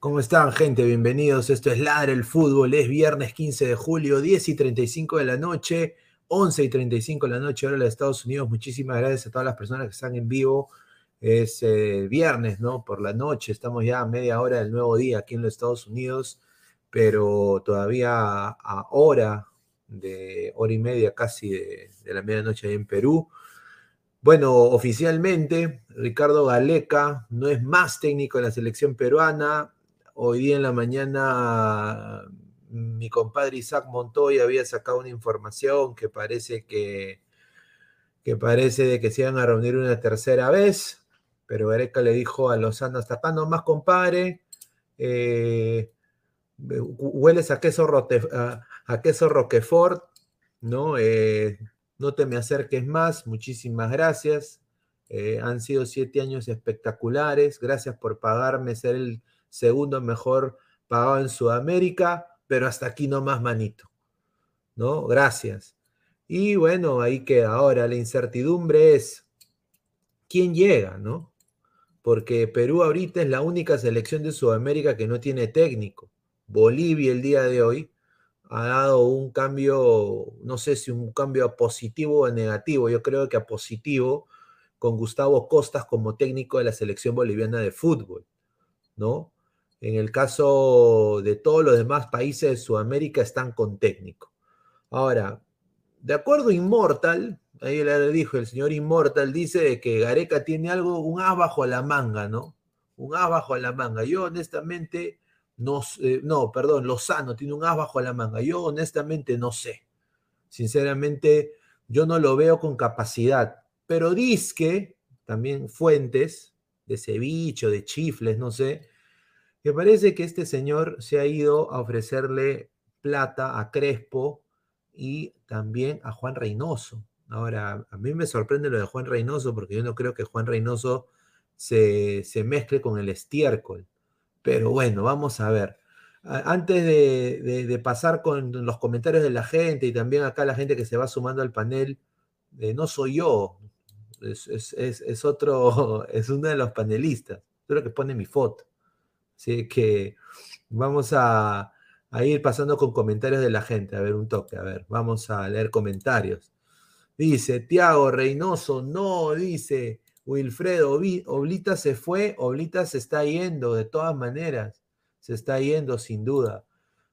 ¿Cómo están, gente? Bienvenidos. Esto es Ladre el Fútbol. Es viernes 15 de julio, 10 y 35 de la noche, 11 y 35 de la noche, hora de Estados Unidos. Muchísimas gracias a todas las personas que están en vivo. Es eh, viernes, ¿no? Por la noche. Estamos ya a media hora del nuevo día aquí en los Estados Unidos, pero todavía a hora de hora y media casi de, de la medianoche ahí en Perú. Bueno, oficialmente, Ricardo Galeca no es más técnico de la selección peruana, Hoy día en la mañana mi compadre Isaac Montoya había sacado una información que parece que, que parece de que se iban a reunir una tercera vez, pero Gareca le dijo a Lozano, hasta acá nomás compadre, eh, hueles a queso, a, queso Roquefort, ¿no? Eh, no te me acerques más, muchísimas gracias. Eh, han sido siete años espectaculares, gracias por pagarme ser el segundo mejor pagado en Sudamérica, pero hasta aquí no más manito. ¿No? Gracias. Y bueno, ahí queda. Ahora la incertidumbre es quién llega, ¿no? Porque Perú ahorita es la única selección de Sudamérica que no tiene técnico. Bolivia el día de hoy ha dado un cambio, no sé si un cambio positivo o negativo, yo creo que a positivo, con Gustavo Costas como técnico de la selección boliviana de fútbol, ¿no? En el caso de todos los demás países de Sudamérica están con técnico. Ahora, de acuerdo a Immortal, ahí le dijo el señor Immortal, dice que Gareca tiene algo, un as bajo la manga, ¿no? Un as bajo la manga. Yo honestamente no, eh, no, perdón, Lozano tiene un as bajo la manga. Yo honestamente no sé. Sinceramente, yo no lo veo con capacidad. Pero que también fuentes de ceviche, de chifles, no sé, que parece que este señor se ha ido a ofrecerle plata a Crespo y también a Juan Reynoso. Ahora, a mí me sorprende lo de Juan Reynoso porque yo no creo que Juan Reynoso se, mezcle con el estiércol. Pero bueno, vamos a ver. Antes de, pasar con los comentarios de la gente y también acá la gente que se va sumando al panel, eh, no soy yo, es, otro, es uno de los panelistas, creo que pone mi foto. Así que vamos a, ir pasando con comentarios de la gente. A ver, un toque, a ver, vamos a leer comentarios. Dice Tiago Reynoso, no, dice Wilfredo, Oblita se fue, Oblita se está yendo, de todas maneras, se está yendo sin duda.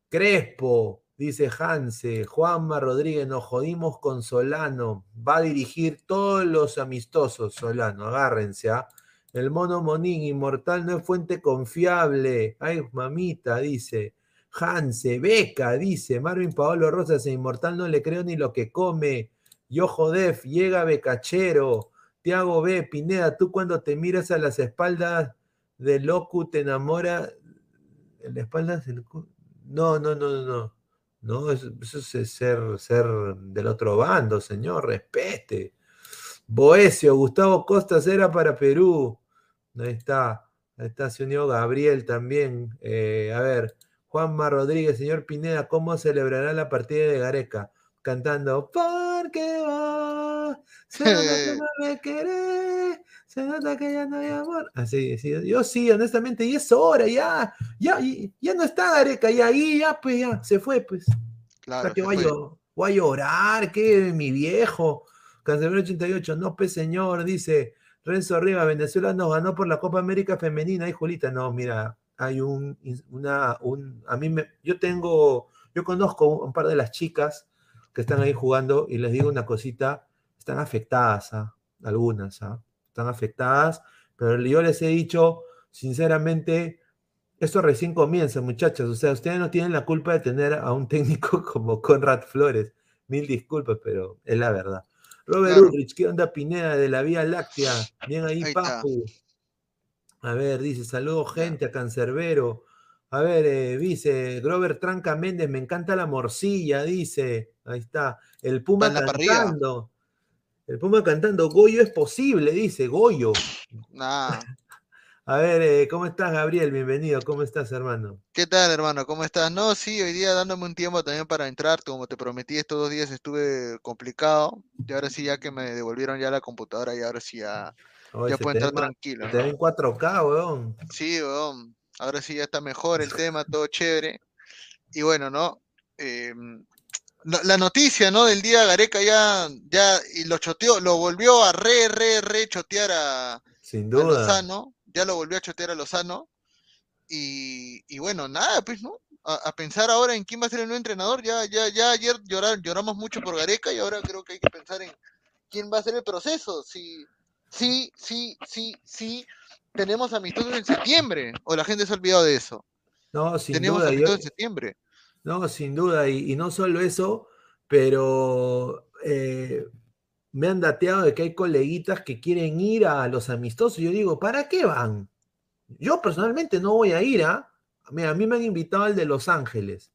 Crespo, dice Hanse, Juanma Rodríguez, nos jodimos con Solano, va a dirigir todos los amistosos, Solano, agárrense, ¿ah? El mono Monín, inmortal no es fuente confiable. Ay, mamita, dice. Hanse, Beca, dice. Marvin Paolo Rosas, inmortal no le creo ni lo que come. Yo Def, llega Becachero. Tiago B, Pineda, tú cuando te miras a las espaldas del Locu te enamora. ¿En las espaldas del No, no, no, no. No, eso, es ser, ser del otro bando, señor, respete. Boesio, Gustavo Costas era para Perú. Ahí está. Ahí está, se unió Gabriel también. Eh, a ver, Juanma Rodríguez, señor Pineda, ¿cómo celebrará la partida de Gareca? Cantando, porque va, se nota que no me querés, se nota que ya no hay amor. Así, sí, yo sí, honestamente, y es hora, ya, ya, ya no está Gareca, y ahí, ya, pues, ya, se fue, pues. Claro. que voy, a, voy a llorar, que mi viejo. Cancelero 88, no, pues, señor, dice, Renzo Rivas, Venezuela nos ganó por la Copa América Femenina. Y Julita, no, mira, hay un, una, un, a mí me, yo tengo, yo conozco un, par de las chicas que están ahí jugando y les digo una cosita, están afectadas, ¿ah? algunas, ¿ah? están afectadas, pero yo les he dicho, sinceramente, esto recién comienza, muchachos. O sea, ustedes no tienen la culpa de tener a un técnico como Conrad Flores. Mil disculpas, pero es la verdad. Robert Ulrich, ¿qué onda Pineda de la Vía Láctea? Bien ahí, Papu. A ver, dice, saludos gente a Cancerbero. A ver, eh, dice, Grover Tranca Méndez, me encanta la morcilla, dice. Ahí está. El Puma cantando. El Puma cantando, Goyo es posible, dice, Goyo. Nah. A ver, eh, ¿cómo estás, Gabriel? Bienvenido. ¿Cómo estás, hermano? ¿Qué tal, hermano? ¿Cómo estás? No, sí, hoy día dándome un tiempo también para entrar. Como te prometí, estos dos días estuve complicado. Y ahora sí, ya que me devolvieron ya la computadora, y ahora sí ya, ya puedo entrar tranquilo. Te ven 4K, weón. Sí, weón. Ahora sí ya está mejor el tema, todo chévere. Y bueno, ¿no? Em, la noticia, ¿no? Del día Gareca ya, ya, y lo choteó, lo volvió a re, re, re chotear a, Sin duda ya lo volvió a chotear a Lozano. Y, y bueno, nada, pues, ¿no? A, pensar ahora en quién va a ser el nuevo entrenador. Ya, ya, ya ayer lloramos mucho por Gareca y ahora creo que hay que pensar en quién va a ser el proceso. Si, sí, sí, sí, sí, tenemos amistosos en septiembre, o la gente se ha olvidado de eso. No, sin tenemos duda. amistosos en septiembre. No, sin duda, y, no solo eso, pero eh, me han dateado de que hay coleguitas que quieren ir a los amistosos. Yo digo, ¿para qué van? Yo personalmente no voy a ir a. ¿ah? Mira, a mí me han invitado al de Los Ángeles,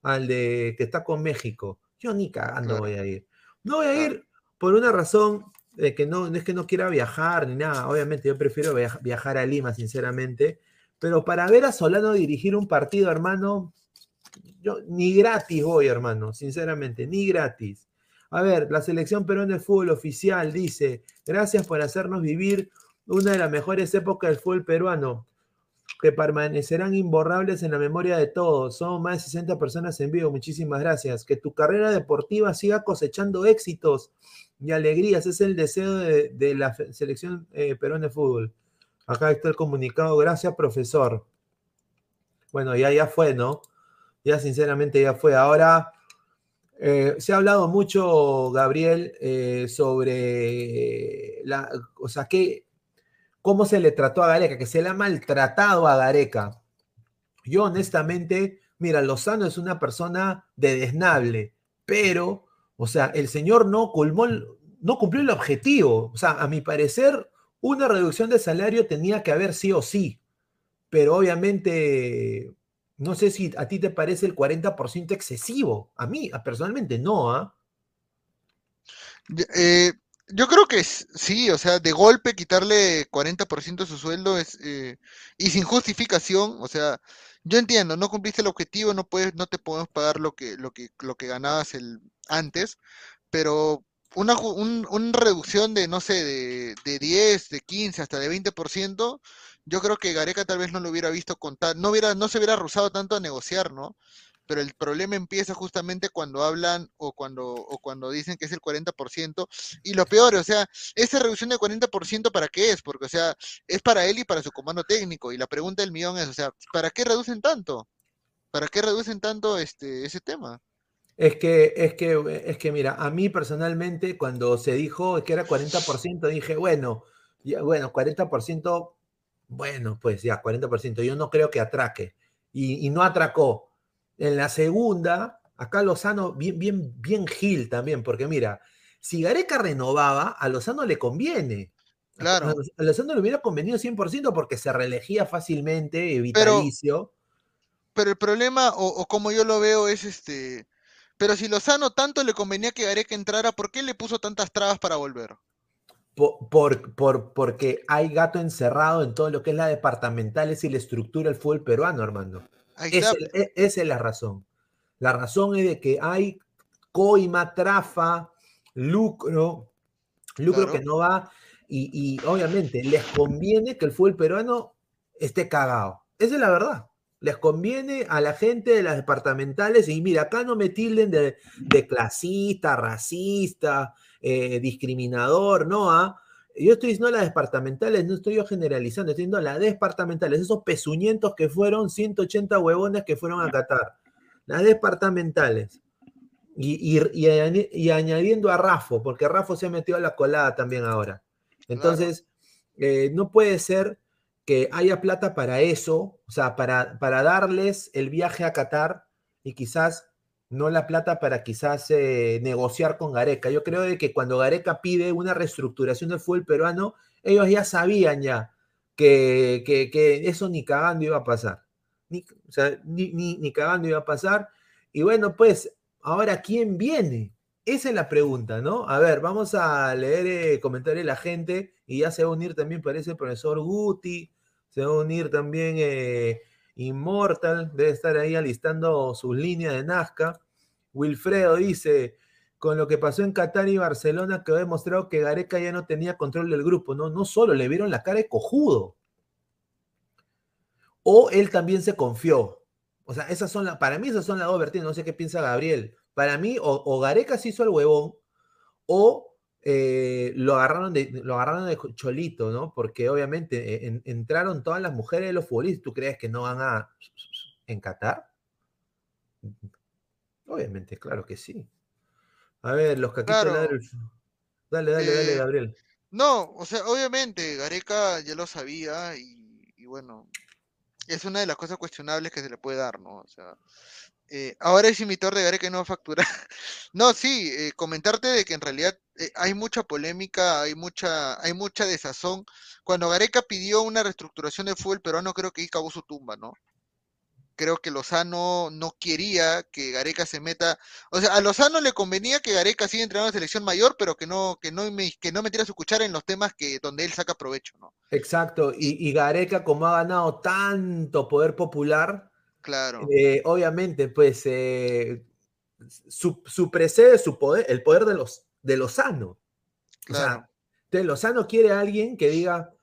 al de que está con México. Yo ni cagando voy a ir. No voy a ir por una razón de que no, es que no quiera viajar ni nada. Obviamente yo prefiero viajar a Lima, sinceramente. Pero para ver a Solano dirigir un partido, hermano, yo ni gratis voy, hermano, sinceramente, ni gratis. A ver, la selección peruana de fútbol oficial dice, gracias por hacernos vivir una de las mejores épocas del fútbol peruano, que permanecerán imborrables en la memoria de todos. Somos más de 60 personas en vivo, muchísimas gracias. Que tu carrera deportiva siga cosechando éxitos y alegrías, es el deseo de, la selección eh, peruana de fútbol. Acá está el comunicado, gracias profesor. Bueno, ya, ya fue, ¿no? Ya sinceramente ya fue. Ahora eh, se ha hablado mucho, Gabriel, eh, sobre la, o sea, que, cómo se le trató a Gareca, que se le ha maltratado a Gareca. Yo honestamente, mira, Lozano es una persona de desnable, pero, o sea, el señor no, colmó, no cumplió el objetivo. O sea, a mi parecer, una reducción de salario tenía que haber sí o sí, pero obviamente no sé si a ti te parece el 40% excesivo. A mí, personalmente, no, ¿ah? Eh, yo creo que sí, o sea, de golpe quitarle 40% de su sueldo es eh, y sin justificación, o sea, yo entiendo, no cumpliste el objetivo, no puedes, no te podemos pagar lo que, lo que, lo que ganabas el antes, pero una, una reducción de, no sé, de, de 10, de 15, hasta de 20%, yo creo que Gareca tal vez no lo hubiera visto contar, no hubiera, no se hubiera rusado tanto a negociar, ¿no? Pero el problema empieza justamente cuando hablan o cuando, o cuando dicen que es el 40%. Y lo peor, o sea, esa reducción del 40% para qué es? Porque, o sea, es para él y para su comando técnico. Y la pregunta del millón es, o sea, ¿para qué reducen tanto? ¿Para qué reducen tanto este, ese tema? Es que, es que, es que, mira, a mí personalmente, cuando se dijo que era 40%, dije, bueno, bueno, 40% bueno, pues ya, 40%. Yo no creo que atraque. Y, no atracó. En la segunda, acá Lozano, bien, bien, bien Gil también, porque mira, si Gareca renovaba, a Lozano le conviene. Claro. A Lozano le hubiera convenido 100% porque se reelegía fácilmente, vitalicio. Pero, pero el problema, o, como yo lo veo, es este. Pero si Lozano tanto le convenía que Gareca entrara, ¿por qué le puso tantas trabas para volver? Por, por, porque hay gato encerrado en todo lo que es la departamentales y la estructura del fútbol peruano, Armando. Esa, e, esa es la razón. La razón es de que hay coima, trafa, lucro, lucro que no va, y, y, obviamente les conviene que el fútbol peruano esté cagado. Esa es la verdad. Les conviene a la gente de las departamentales, y mira, acá no me tilden de, de clasista, racista, eh, discriminador, ¿no? ¿Ah? yo estoy diciendo las departamentales, no estoy yo generalizando, estoy diciendo las departamentales, esos pezuñentos que fueron 180 huevones que fueron a Qatar. Las departamentales. Y, y, añadiendo a Rafo, porque Rafo se ha metido a la colada también ahora. Entonces, eh, no puede ser que haya plata para eso, o sea, para, para darles el viaje a Qatar y quizás no la plata para quizás eh, negociar con Gareca. Yo creo de que cuando Gareca pide una reestructuración del fútbol peruano, ellos ya sabían ya que, eso ni cagando iba a pasar. Ni, o sea, ni, ni, cagando iba a pasar. Y bueno, pues, ahora, ¿quién viene? Esa es la pregunta, ¿no? A ver, vamos a leer eh, comentarios de la gente y ya se va a unir también, parece, el profesor Guti, se va a unir también eh, Immortal, debe estar ahí alistando sus líneas de Nazca. Wilfredo dice, con lo que pasó en Qatar y Barcelona, que ha demostrado que Gareca ya no tenía control del grupo, no, no solo le vieron la cara de cojudo. O él también se confió. O sea, esas son las, para mí esas son las dos vertientes, no sé qué piensa Gabriel. Para mí, o, Gareca se hizo el huevón, o eh, lo, agarraron de, lo agarraron de cholito, ¿no? Porque obviamente eh, entraron todas las mujeres de los futbolistas. ¿Tú crees que no van a en Qatar? Obviamente, claro que sí. A ver, los caquitos Dale, dale, dale, eh, Gabriel. No, o sea, obviamente, Gareca ya lo sabía y, y, bueno, es una de las cosas cuestionables que se le puede dar, ¿no? O sea, eh, ahora es imitor de Gareca y no facturar. no, sí, eh, comentarte de que en realidad eh, hay mucha polémica, hay mucha, hay mucha desazón. Cuando Gareca pidió una reestructuración del fútbol peruano, creo que ahí acabó su tumba, ¿no? Creo que Lozano no quería que Gareca se meta, o sea, a Lozano le convenía que Gareca siga entrenando en la selección mayor, pero que no, que no, que no metiera su cuchara en los temas que donde él saca provecho, ¿no? Exacto, y, y Gareca como ha ganado tanto poder popular, Claro. Eh, obviamente, pues eh, su, su, precede su poder, el poder de los de Lozano. Claro. O sea, Lozano quiere a alguien que diga,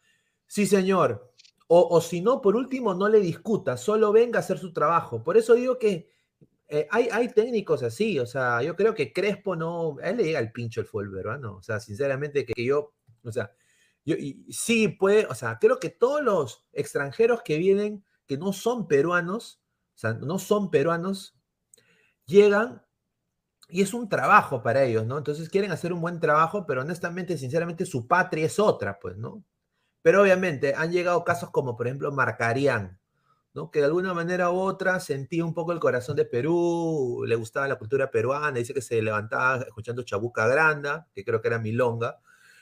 sí, señor. O, si no, por último, no le discuta, solo venga a hacer su trabajo. Por eso digo que eh, hay, hay, técnicos así, o sea, yo creo que Crespo no, a él le llega el pincho el fútbol ¿verdad? O sea, sinceramente que yo, o sea, yo, y, sí puede, o sea, creo que todos los extranjeros que vienen, que no son peruanos, o sea, no son peruanos, llegan y es un trabajo para ellos, ¿no? Entonces quieren hacer un buen trabajo, pero honestamente, sinceramente, su patria es otra, pues, ¿no? Pero obviamente han llegado casos como, por ejemplo, Marcarián, ¿no? Que de alguna manera u otra sentía un poco el corazón de Perú, le gustaba la cultura peruana, dice que se levantaba escuchando Chabuca Granda, que creo que era Milonga.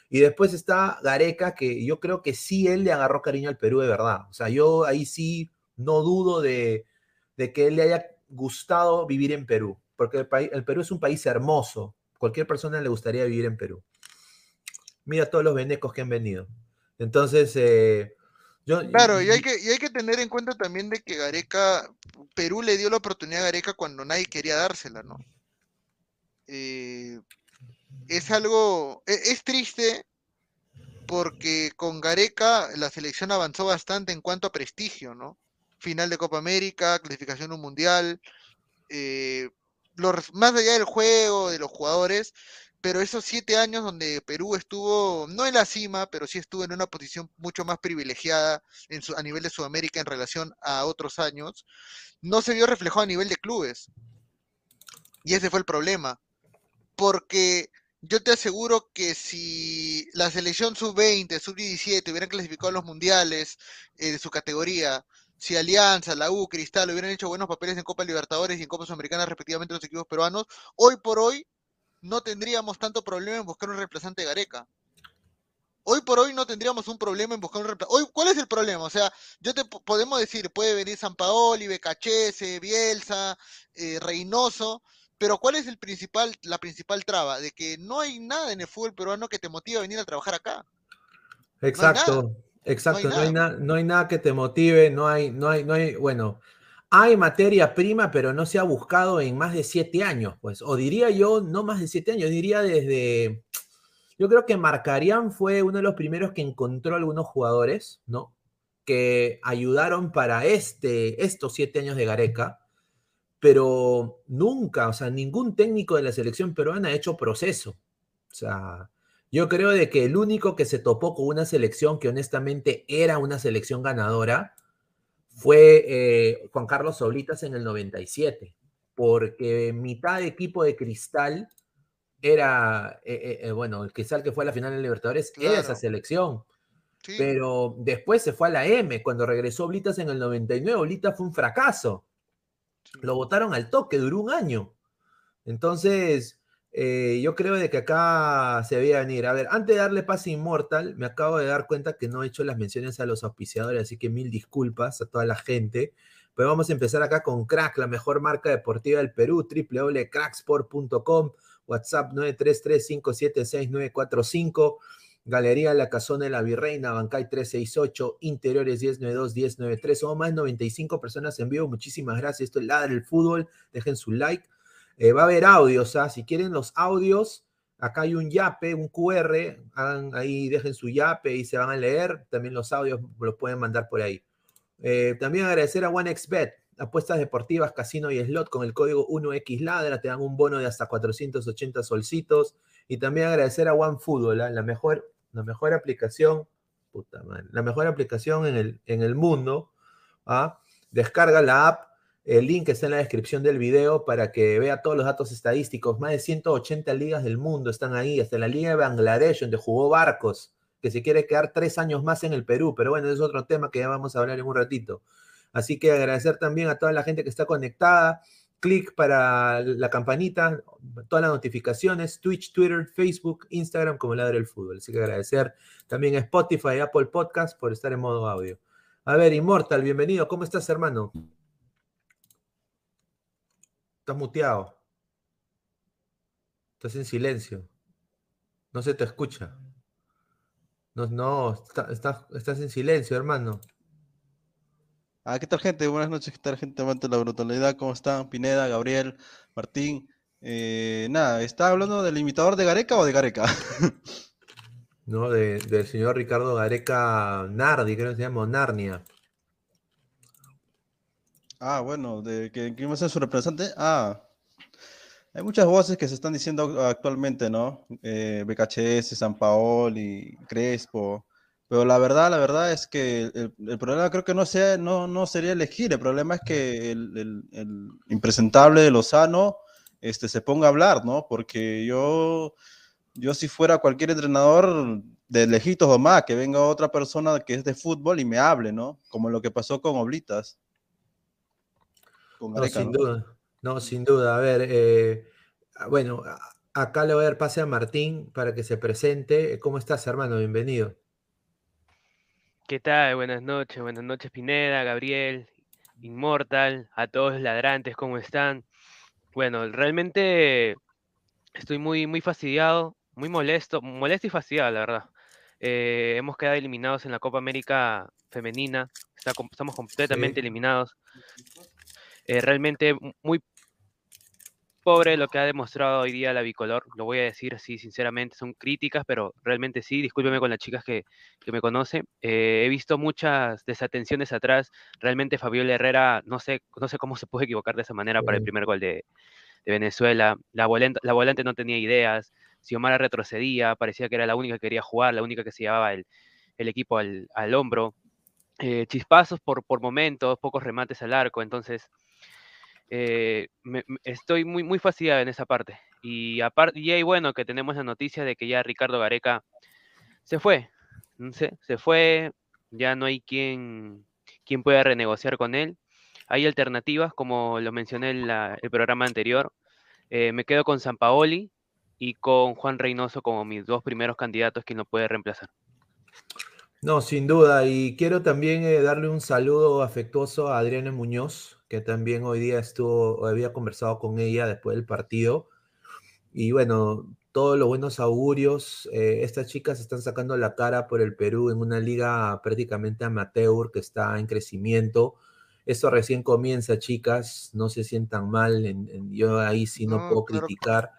Y después está Gareca, que yo creo que sí él le agarró cariño al Perú de verdad. O sea, yo ahí sí no dudo de, de que él le haya gustado vivir en Perú, porque el, país, el Perú es un país hermoso. Cualquier persona le gustaría vivir en Perú. Mira todos los venecos que han venido. Entonces, eh, yo, Claro, y hay, que, y hay que tener en cuenta también de que Gareca, Perú le dio la oportunidad a Gareca cuando nadie quería dársela, ¿no? Eh, es algo, es, es, triste porque con Gareca la selección avanzó bastante en cuanto a prestigio, ¿no? Final de Copa América, clasificación a un mundial, eh, más allá del juego, de los jugadores, pero esos siete años donde Perú estuvo, no en la cima, pero sí estuvo en una posición mucho más privilegiada en su, a nivel de Sudamérica en relación a otros años, no se vio reflejado a nivel de clubes. Y ese fue el problema. Porque yo te aseguro que si la selección sub-20, sub-17 hubieran clasificado a los mundiales eh, de su categoría, si Alianza, la U, Cristal hubieran hecho buenos papeles en Copa Libertadores y en Copa Sudamericana respectivamente los equipos peruanos, hoy por hoy no tendríamos tanto problema en buscar un reemplazante de Gareca. Hoy por hoy no tendríamos un problema en buscar un reemplazante. Hoy, ¿cuál es el problema? O sea, yo te podemos decir, puede venir San Paoli, Becachese, Bielsa, eh, Reynoso, pero ¿cuál es el principal, la principal traba? De que no hay nada en el fútbol peruano que te motive a venir a trabajar acá. Exacto. Exacto, no hay, no hay, nada que te motive, no hay, no hay, no hay, bueno, hay materia prima, pero no se ha buscado en más de siete años, pues, o diría yo, no más de siete años, diría desde, yo creo que Marcarián fue uno de los primeros que encontró algunos jugadores, ¿no? Que ayudaron para este, estos siete años de Gareca, pero nunca, o sea, ningún técnico de la selección peruana ha hecho proceso, o sea, Yo creo de que el único que se topó con una selección que honestamente era una selección ganadora fue eh, Juan Carlos Solitas en el 97, porque mitad de equipo de cristal era, eh, eh, bueno, el cristal que fue a la final de Libertadores era esa selección. Pero después se fue a la M, cuando regresó Oblitas en el 99, Oblitas fue un fracaso. Lo votaron al toque, duró un año. Entonces, eh, yo creo de que acá se veía venir. A ver, antes de darle pase Inmortal, me acabo de dar cuenta que no he hecho las menciones a los auspiciadores, así que mil disculpas a toda la gente. Pero vamos a empezar acá con Crack, la mejor marca deportiva del Perú, www.cracksport.com, WhatsApp 933-576-945, Galería La Casona de la Virreina, Bancay 368, Interiores 1092-1093. Somos más de 95 personas en vivo. Muchísimas gracias. Esto es Ladra el Fútbol. Dejen su like. Eh, va a haber audios, ¿ah? si quieren los audios, acá hay un yape, un QR, ahí, dejen su yape y se van a leer. También los audios los pueden mandar por ahí. Eh, también agradecer a OneXBet, apuestas deportivas, casino y slot con el código 1XLadra, te dan un bono de hasta 480 solcitos. Y también agradecer a OneFootball, ¿ah? la, mejor, la mejor aplicación, puta madre, la mejor aplicación en el, en el mundo. ¿ah? Descarga la app el link está en la descripción del video para que vea todos los datos estadísticos. Más de 180 ligas del mundo están ahí, hasta la Liga de Bangladesh, donde jugó Barcos, que se quiere quedar tres años más en el Perú. Pero bueno, es otro tema que ya vamos a hablar en un ratito. Así que agradecer también a toda la gente que está conectada. Clic para la campanita, todas las notificaciones, Twitch, Twitter, Facebook, Instagram, como Ladre el Fútbol. Así que agradecer también a Spotify Apple Podcast por estar en modo audio. A ver, Immortal, bienvenido. ¿Cómo estás, hermano? Estás muteado. Estás en silencio. No se te escucha. No, no, estás en silencio, hermano. Ah, ¿qué tal, gente? Buenas noches, ¿qué tal, gente amante de la brutalidad? ¿Cómo están? Pineda, Gabriel, Martín. Eh, nada, ¿está hablando del imitador de Gareca o de Gareca? no, del señor Ricardo Gareca Nardi, creo que se llama, Narnia. Ah, bueno, de que quién va a ser su representante. Ah, hay muchas voces que se están diciendo actualmente, ¿no? Eh, BKHS, San y Crespo. Pero la verdad, la verdad es que el, problema creo que no, sea, no, no sería elegir. El problema es que el, el, impresentable de Lozano este, se ponga a hablar, ¿no? Porque yo, yo si fuera cualquier entrenador de lejitos o más, que venga otra persona que es de fútbol y me hable, ¿no? Como lo que pasó con Oblitas no, sin duda. No, sin duda. A ver, eh, ah, bueno, acá le voy a dar pase a Martín para que se presente. ¿Cómo estás, hermano? Bienvenido. ¿Qué tal? Buenas noches, buenas noches, Pineda, Gabriel, Inmortal, a todos los ladrantes, ¿cómo están? Bueno, realmente estoy muy, muy fastidiado, muy molesto, molesto y fastidiado, la verdad. Eh, hemos quedado eliminados en la Copa América Femenina, estamos completamente eliminados. Eh, realmente muy pobre lo que ha demostrado hoy día la bicolor, lo voy a decir así sinceramente, son críticas, pero realmente sí, discúlpeme con las chicas que, me conocen, eh, he visto muchas desatenciones atrás, realmente Fabiola Herrera, no sé, no sé cómo se puede equivocar de esa manera para el primer gol de, Venezuela, la volante, la volante no tenía ideas, Xiomara retrocedía, parecía que era la única que quería jugar, la única que se llevaba el, equipo al, hombro, eh, chispazos por, por momentos, pocos remates al arco, entonces eh, estoy muy, muy fastidiado en esa parte. Y, aparte, y bueno, que tenemos la noticia de que ya Ricardo Gareca se fue. Se, fue, ya no hay quien, quien pueda renegociar con él. Hay alternativas, como lo mencioné en el programa anterior. Eh, me quedo con San Paoli y con Juan Reynoso como mis dos primeros candidatos quien lo puede reemplazar. No, sin duda. Y quiero también eh, darle un saludo afectuoso a Adriana Muñoz, que también hoy día estuvo, había conversado con ella después del partido. Y bueno, todos los buenos augurios. Eh, estas chicas están sacando la cara por el Perú en una liga prácticamente amateur que está en crecimiento. Esto recién comienza, chicas. No se sientan mal. yo ahí sí no, puedo criticar.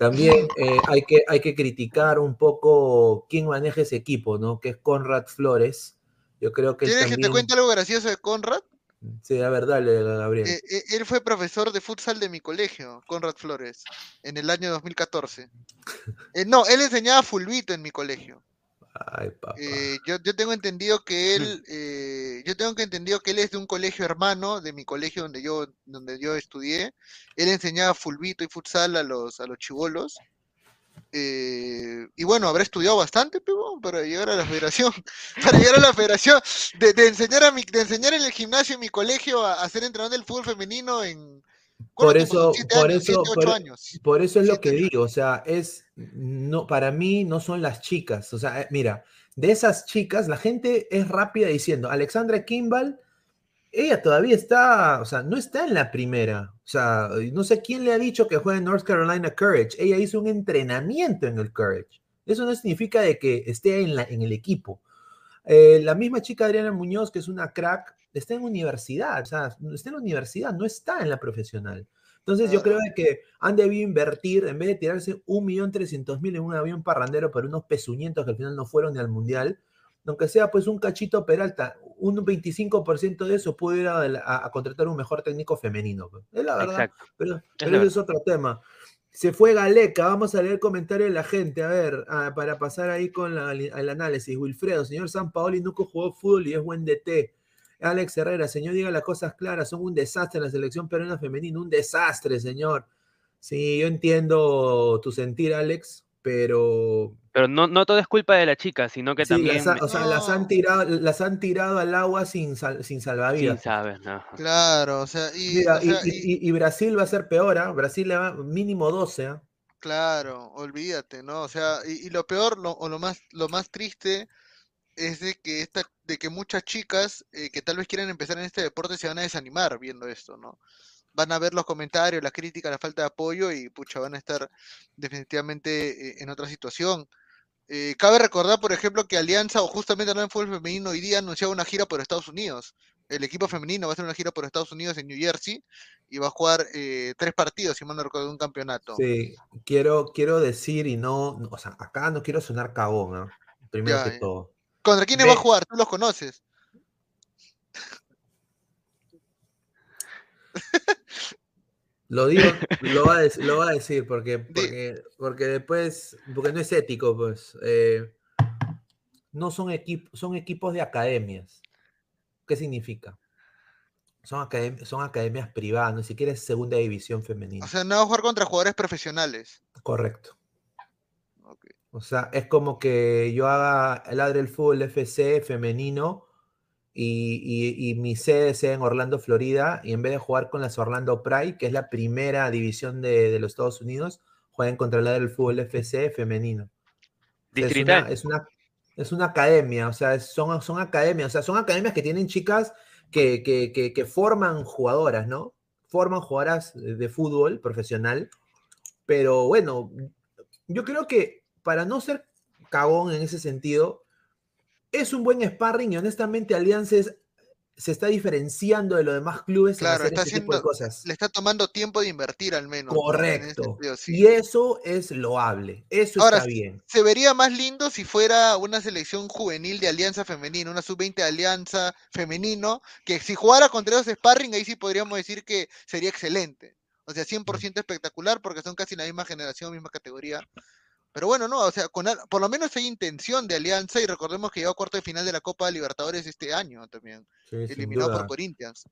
También eh, hay, que, hay que criticar un poco quién maneja ese equipo, ¿no? Que es Conrad Flores. Yo creo que. ¿Quieres que te cuente algo gracioso de Conrad? Sí, a ver, dale, Gabriel. Eh, eh, él fue profesor de futsal de mi colegio, Conrad Flores, en el año 2014. Eh, no, él enseñaba fulbito en mi colegio. Eh, yo, yo tengo entendido que él, eh, yo tengo que entendido que él es de un colegio hermano de mi colegio donde yo, donde yo estudié. Él enseñaba fulbito y futsal a los, a los chivolos. Eh, y bueno, habrá estudiado bastante, pero para llegar a la federación, para llegar a la federación, de, de enseñar a mi, de enseñar en el gimnasio en mi colegio a, a ser entrenador del fútbol femenino en Por ¿cuánto eso, por años, eso, por, por eso es lo que digo, o sea, es, no, para mí no son las chicas, o sea, eh, mira, de esas chicas, la gente es rápida diciendo, Alexandra Kimball, ella todavía está, o sea, no está en la primera, o sea, no sé quién le ha dicho que juega en North Carolina Courage, ella hizo un entrenamiento en el Courage, eso no significa de que esté en, la, en el equipo. Eh, la misma chica Adriana Muñoz, que es una crack, está en universidad, o sea, está en la universidad, no está en la profesional. Entonces yo creo que han debido invertir, en vez de tirarse 1.300.000 en un avión parrandero para unos pezuñientos que al final no fueron ni al mundial, aunque sea pues un cachito Peralta, un 25% de eso ir a, a- contratar un mejor técnico femenino. Es la verdad, Exacto. pero, pero ese es otro tema. Se fue Galeca, vamos a leer comentarios de la gente, a ver, para pasar ahí con el análisis. Wilfredo, señor San Paoli nunca jugó fútbol y es buen DT. Alex Herrera, señor, diga las cosas claras, son un desastre la selección peruana femenina, un desastre, señor. Sí, yo entiendo tu sentir, Alex, pero Pero no, no todo es culpa de la chica, sino que sí, también las, ha- o sea, las han No. tirado, las han tirado al agua sin, sal- sin salvavidas. sabe, no. Claro, o sea, y, Mira, o y, sea, y- y- y- y Brasil va a ser peor, ¿ah? Brasil le va mínimo 12, ¿ah? Claro, olvídate, ¿no? O sea, y, y lo peor, lo, o lo más, lo más triste es de que esta, de que muchas chicas eh, que tal vez quieran empezar en este deporte se van a desanimar viendo esto, ¿no? Van a ver los comentarios, las críticas, la falta de apoyo y pucha, van a estar definitivamente eh, en otra situación. Eh, cabe recordar, por ejemplo, que Alianza, o justamente en fútbol femenino, hoy día ha anunciado una gira por Estados Unidos. El equipo femenino va a hacer una gira por Estados Unidos en New Jersey y va a jugar eh, tres partidos, si mal no recuerdo, un campeonato. Sí, quiero, quiero decir y no, no, o sea, acá no quiero sonar cagón, ¿ah? Primero Ya, que todo. ¿Contra quiénes va a jugar? Tú los conoces. Lo digo, lo va a, dec- lo va a decir porque, porque, porque después, porque no es ético, pues. eh, no son equipos, son equipos de academias. ¿Qué significa? Son, academ- son academias privadas, ni siquiera es segunda división femenina. O sea, no va a jugar contra jugadores profesionales. Correcto. O sea, es como que yo haga el Ladre el Fútbol FC femenino y, y- y mi sede sea en Orlando, Florida, y en vez de jugar con las Orlando Pride, que es la primera división de, de los Estados Unidos, jueguen contra el Ladre el Fútbol FC femenino. Es, una, es, una, es una academia, o sea, son, son academias, o sea, son academias que tienen chicas que, que- que- que forman jugadoras, ¿no? Forman jugadoras de fútbol profesional, pero bueno, yo creo que para no ser cagón en ese sentido, es un buen sparring y honestamente Alianza es- se está diferenciando de los demás clubes Claro, en hacer está este tipo de haciendo, cosas. le está tomando tiempo de invertir al menos. Correcto. sentido, sí. Y eso es loable, eso Ahora, está bien. se vería más lindo si fuera una selección juvenil de Alianza Femenina, una sub-20 de Alianza Femenino, que si jugara contra esos sparring, ahí sí podríamos decir que sería excelente. O sea, 100% espectacular porque son casi la misma generación, misma categoría. Pero bueno, no, o sea, con, al- por lo menos hay intención de Alianza y recordemos que llegó a cuarto de final de la Copa Libertadores este año también, Sí, eliminado por. Corinthians.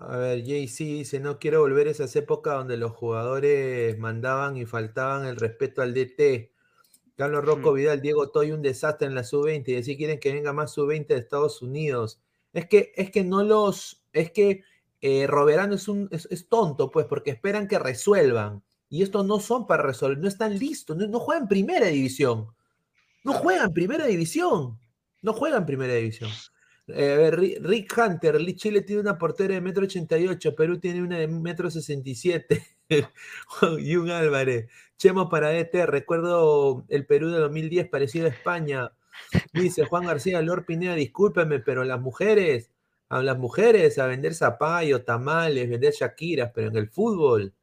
A ver, JC dice, no quiero volver a esas épocas donde los jugadores mandaban y faltaban el respeto al DT. Carlos Rocco Mm. Vidal, Diego Toy, un desastre en la sub-20 y decir quieren que venga más sub-20 de Estados Unidos. Es que, es que no los, es que eh, Roberano es, un, es, es tonto, pues, porque esperan que resuelvan. Y estos no son para resolver, no están listos, no, no juegan primera división. No juegan primera división. No juegan primera división. Eh, Rick Hunter, Chile tiene una portera de metro 88, Perú tiene una de metro 67. y un Álvarez. Chemo para DT, recuerdo el Perú de 2010 parecido a España. Dice Juan García, Lord Pineda, discúlpeme, pero las mujeres, a las mujeres a vender zapallo, tamales, vender shakiras, pero en el fútbol,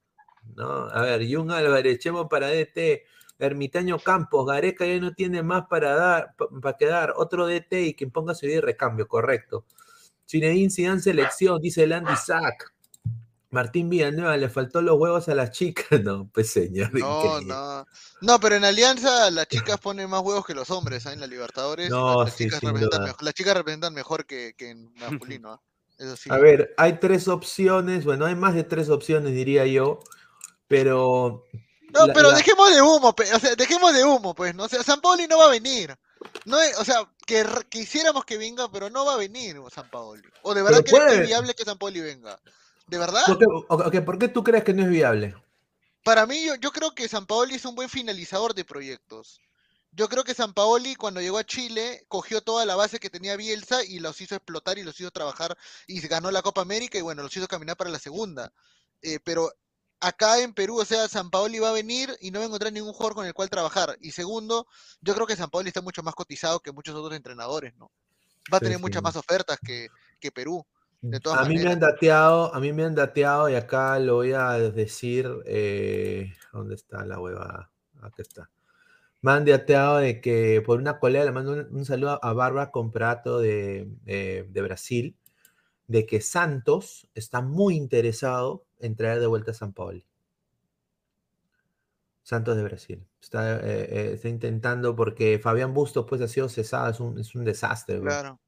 ¿no? A ver, Jun Álvarez, Chemo para DT, Ermitaño Campos, Gareca ya no tiene más para dar, para quedar, otro DT y quien ponga su idea de recambio, correcto. Zinedine Zidane selección, dice el Andy Sack. Martín Villanueva, le faltó los huevos a las chicas. No, pues señor. No, increíble. no. No, pero en Alianza las chicas ponen más huevos que los hombres, ¿ah? En la Libertadores. No, las, sí, chicas representan mejor, las chicas representan mejor que, que en masculino, ¿ah? Eso sí. A ver, hay tres opciones, bueno, hay más de tres opciones, diría yo, pero... No, la- pero la- dejemos de humo, o sea, dejemos de humo, pues, ¿no? O sea, San Paoli no va a venir. No o sea, que quisiéramos que venga, pero no va a venir San Paoli. O de verdad creen que es viable que San Paoli venga. ¿De verdad? ¿Por qué, ¿por qué tú crees que no es viable? Para mí, yo, yo creo que San Paoli es un buen finalizador de proyectos. Yo creo que San Paoli, cuando llegó a Chile, cogió toda la base que tenía Bielsa y los hizo explotar y los hizo trabajar y ganó la Copa América y bueno, los hizo caminar para la segunda. Eh, pero acá en Perú, o sea, San Paoli va a venir y no va a encontrar ningún jugador con el cual trabajar. Y segundo, yo creo que San Paoli está mucho más cotizado que muchos otros entrenadores, ¿no? Va a tener sí. muchas más ofertas que, que Perú. De todas A mí me han dateado, a mí me han dateado y acá lo voy a decir, eh, ¿dónde está la huevada? Acá está. Me han dateado de que por una colega le mando un, un saludo a Bárbara Comprato de, de- de Brasil, de que Santos está muy interesado en traer de vuelta a San Paoli. Santos de Brasil. Está, eh, eh, está intentando porque Fabián Bustos pues ha sido cesado, es un, es un desastre. bro. Claro.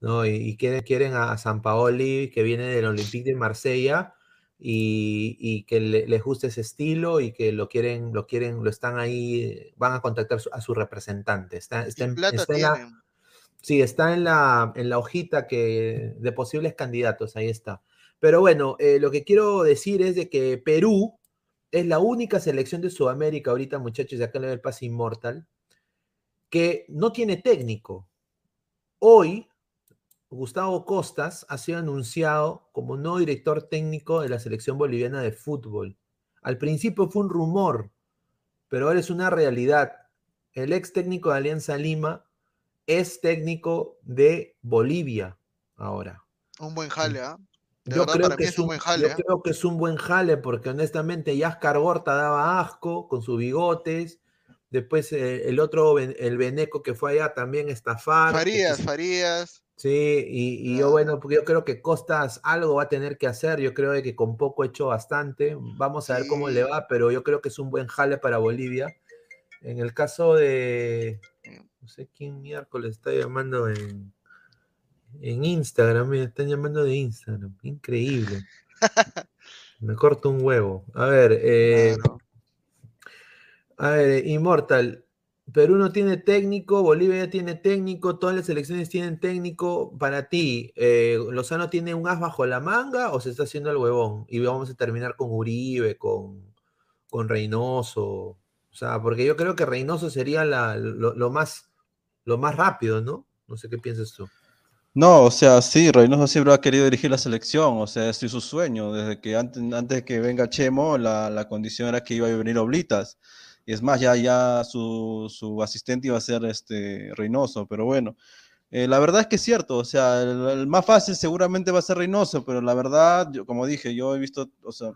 ¿no? Y, y quieren, quieren a, San Paoli, que viene del Olympique de Marsella, y, y que le- les guste ese estilo y que lo quieren, lo quieren, lo están ahí, van a contactar su- a su representante. Está, está en, plata está en la, sí, está en la, en la hojita que, de posibles candidatos, ahí está. Pero bueno, eh, lo que quiero decir es de que Perú es la única selección de Sudamérica ahorita, muchachos, de acá en el pase inmortal, que no tiene técnico. Hoy, Gustavo Costas ha sido anunciado como nuevo director técnico de la selección boliviana de fútbol. Al principio fue un rumor, pero ahora es una realidad. El ex técnico de Alianza Lima es técnico de Bolivia ahora. Un buen jale, ¿ah? De Yo verdad, creo, para que mí es un buen jale, yo ¿ah? creo que es un buen jale porque honestamente Yaskar Gorta daba asco con sus bigotes. Después eh, el otro, el Beneco que fue allá también estafar. Farías, Farías. Sí, y, y yo bueno, porque yo creo que Costas algo va a tener que hacer. Yo creo que con poco hecho bastante. Vamos a ver cómo le va, pero yo creo que es un buen jale para Bolivia. En el caso de, no sé quién miércoles está llamando en, en Instagram, me están llamando de Instagram. Increíble. Me corto un huevo. A ver, eh, a ver, Immortal. Perú no tiene técnico, Bolivia ya tiene técnico, todas las selecciones tienen técnico. Para ti, eh, ¿Lozano tiene un as bajo la manga o se está haciendo el huevón? Y vamos a terminar con Uribe, con, con Reynoso. O sea, porque yo creo que Reynoso sería la- lo, lo más, lo más rápido, ¿no? No sé qué piensas tú. No, o sea, sí, Reynoso siempre ha querido dirigir la selección, o sea, ese es su sueño, desde que antes, antes que venga Chemo, la, la condición era que iba a venir Oblitas, y es más, ya, ya su, su asistente iba a ser este Reynoso, pero bueno, eh, la verdad es que es cierto, o sea, el, el más fácil seguramente va a ser Reynoso, pero la verdad, yo, como dije, yo he visto, o sea,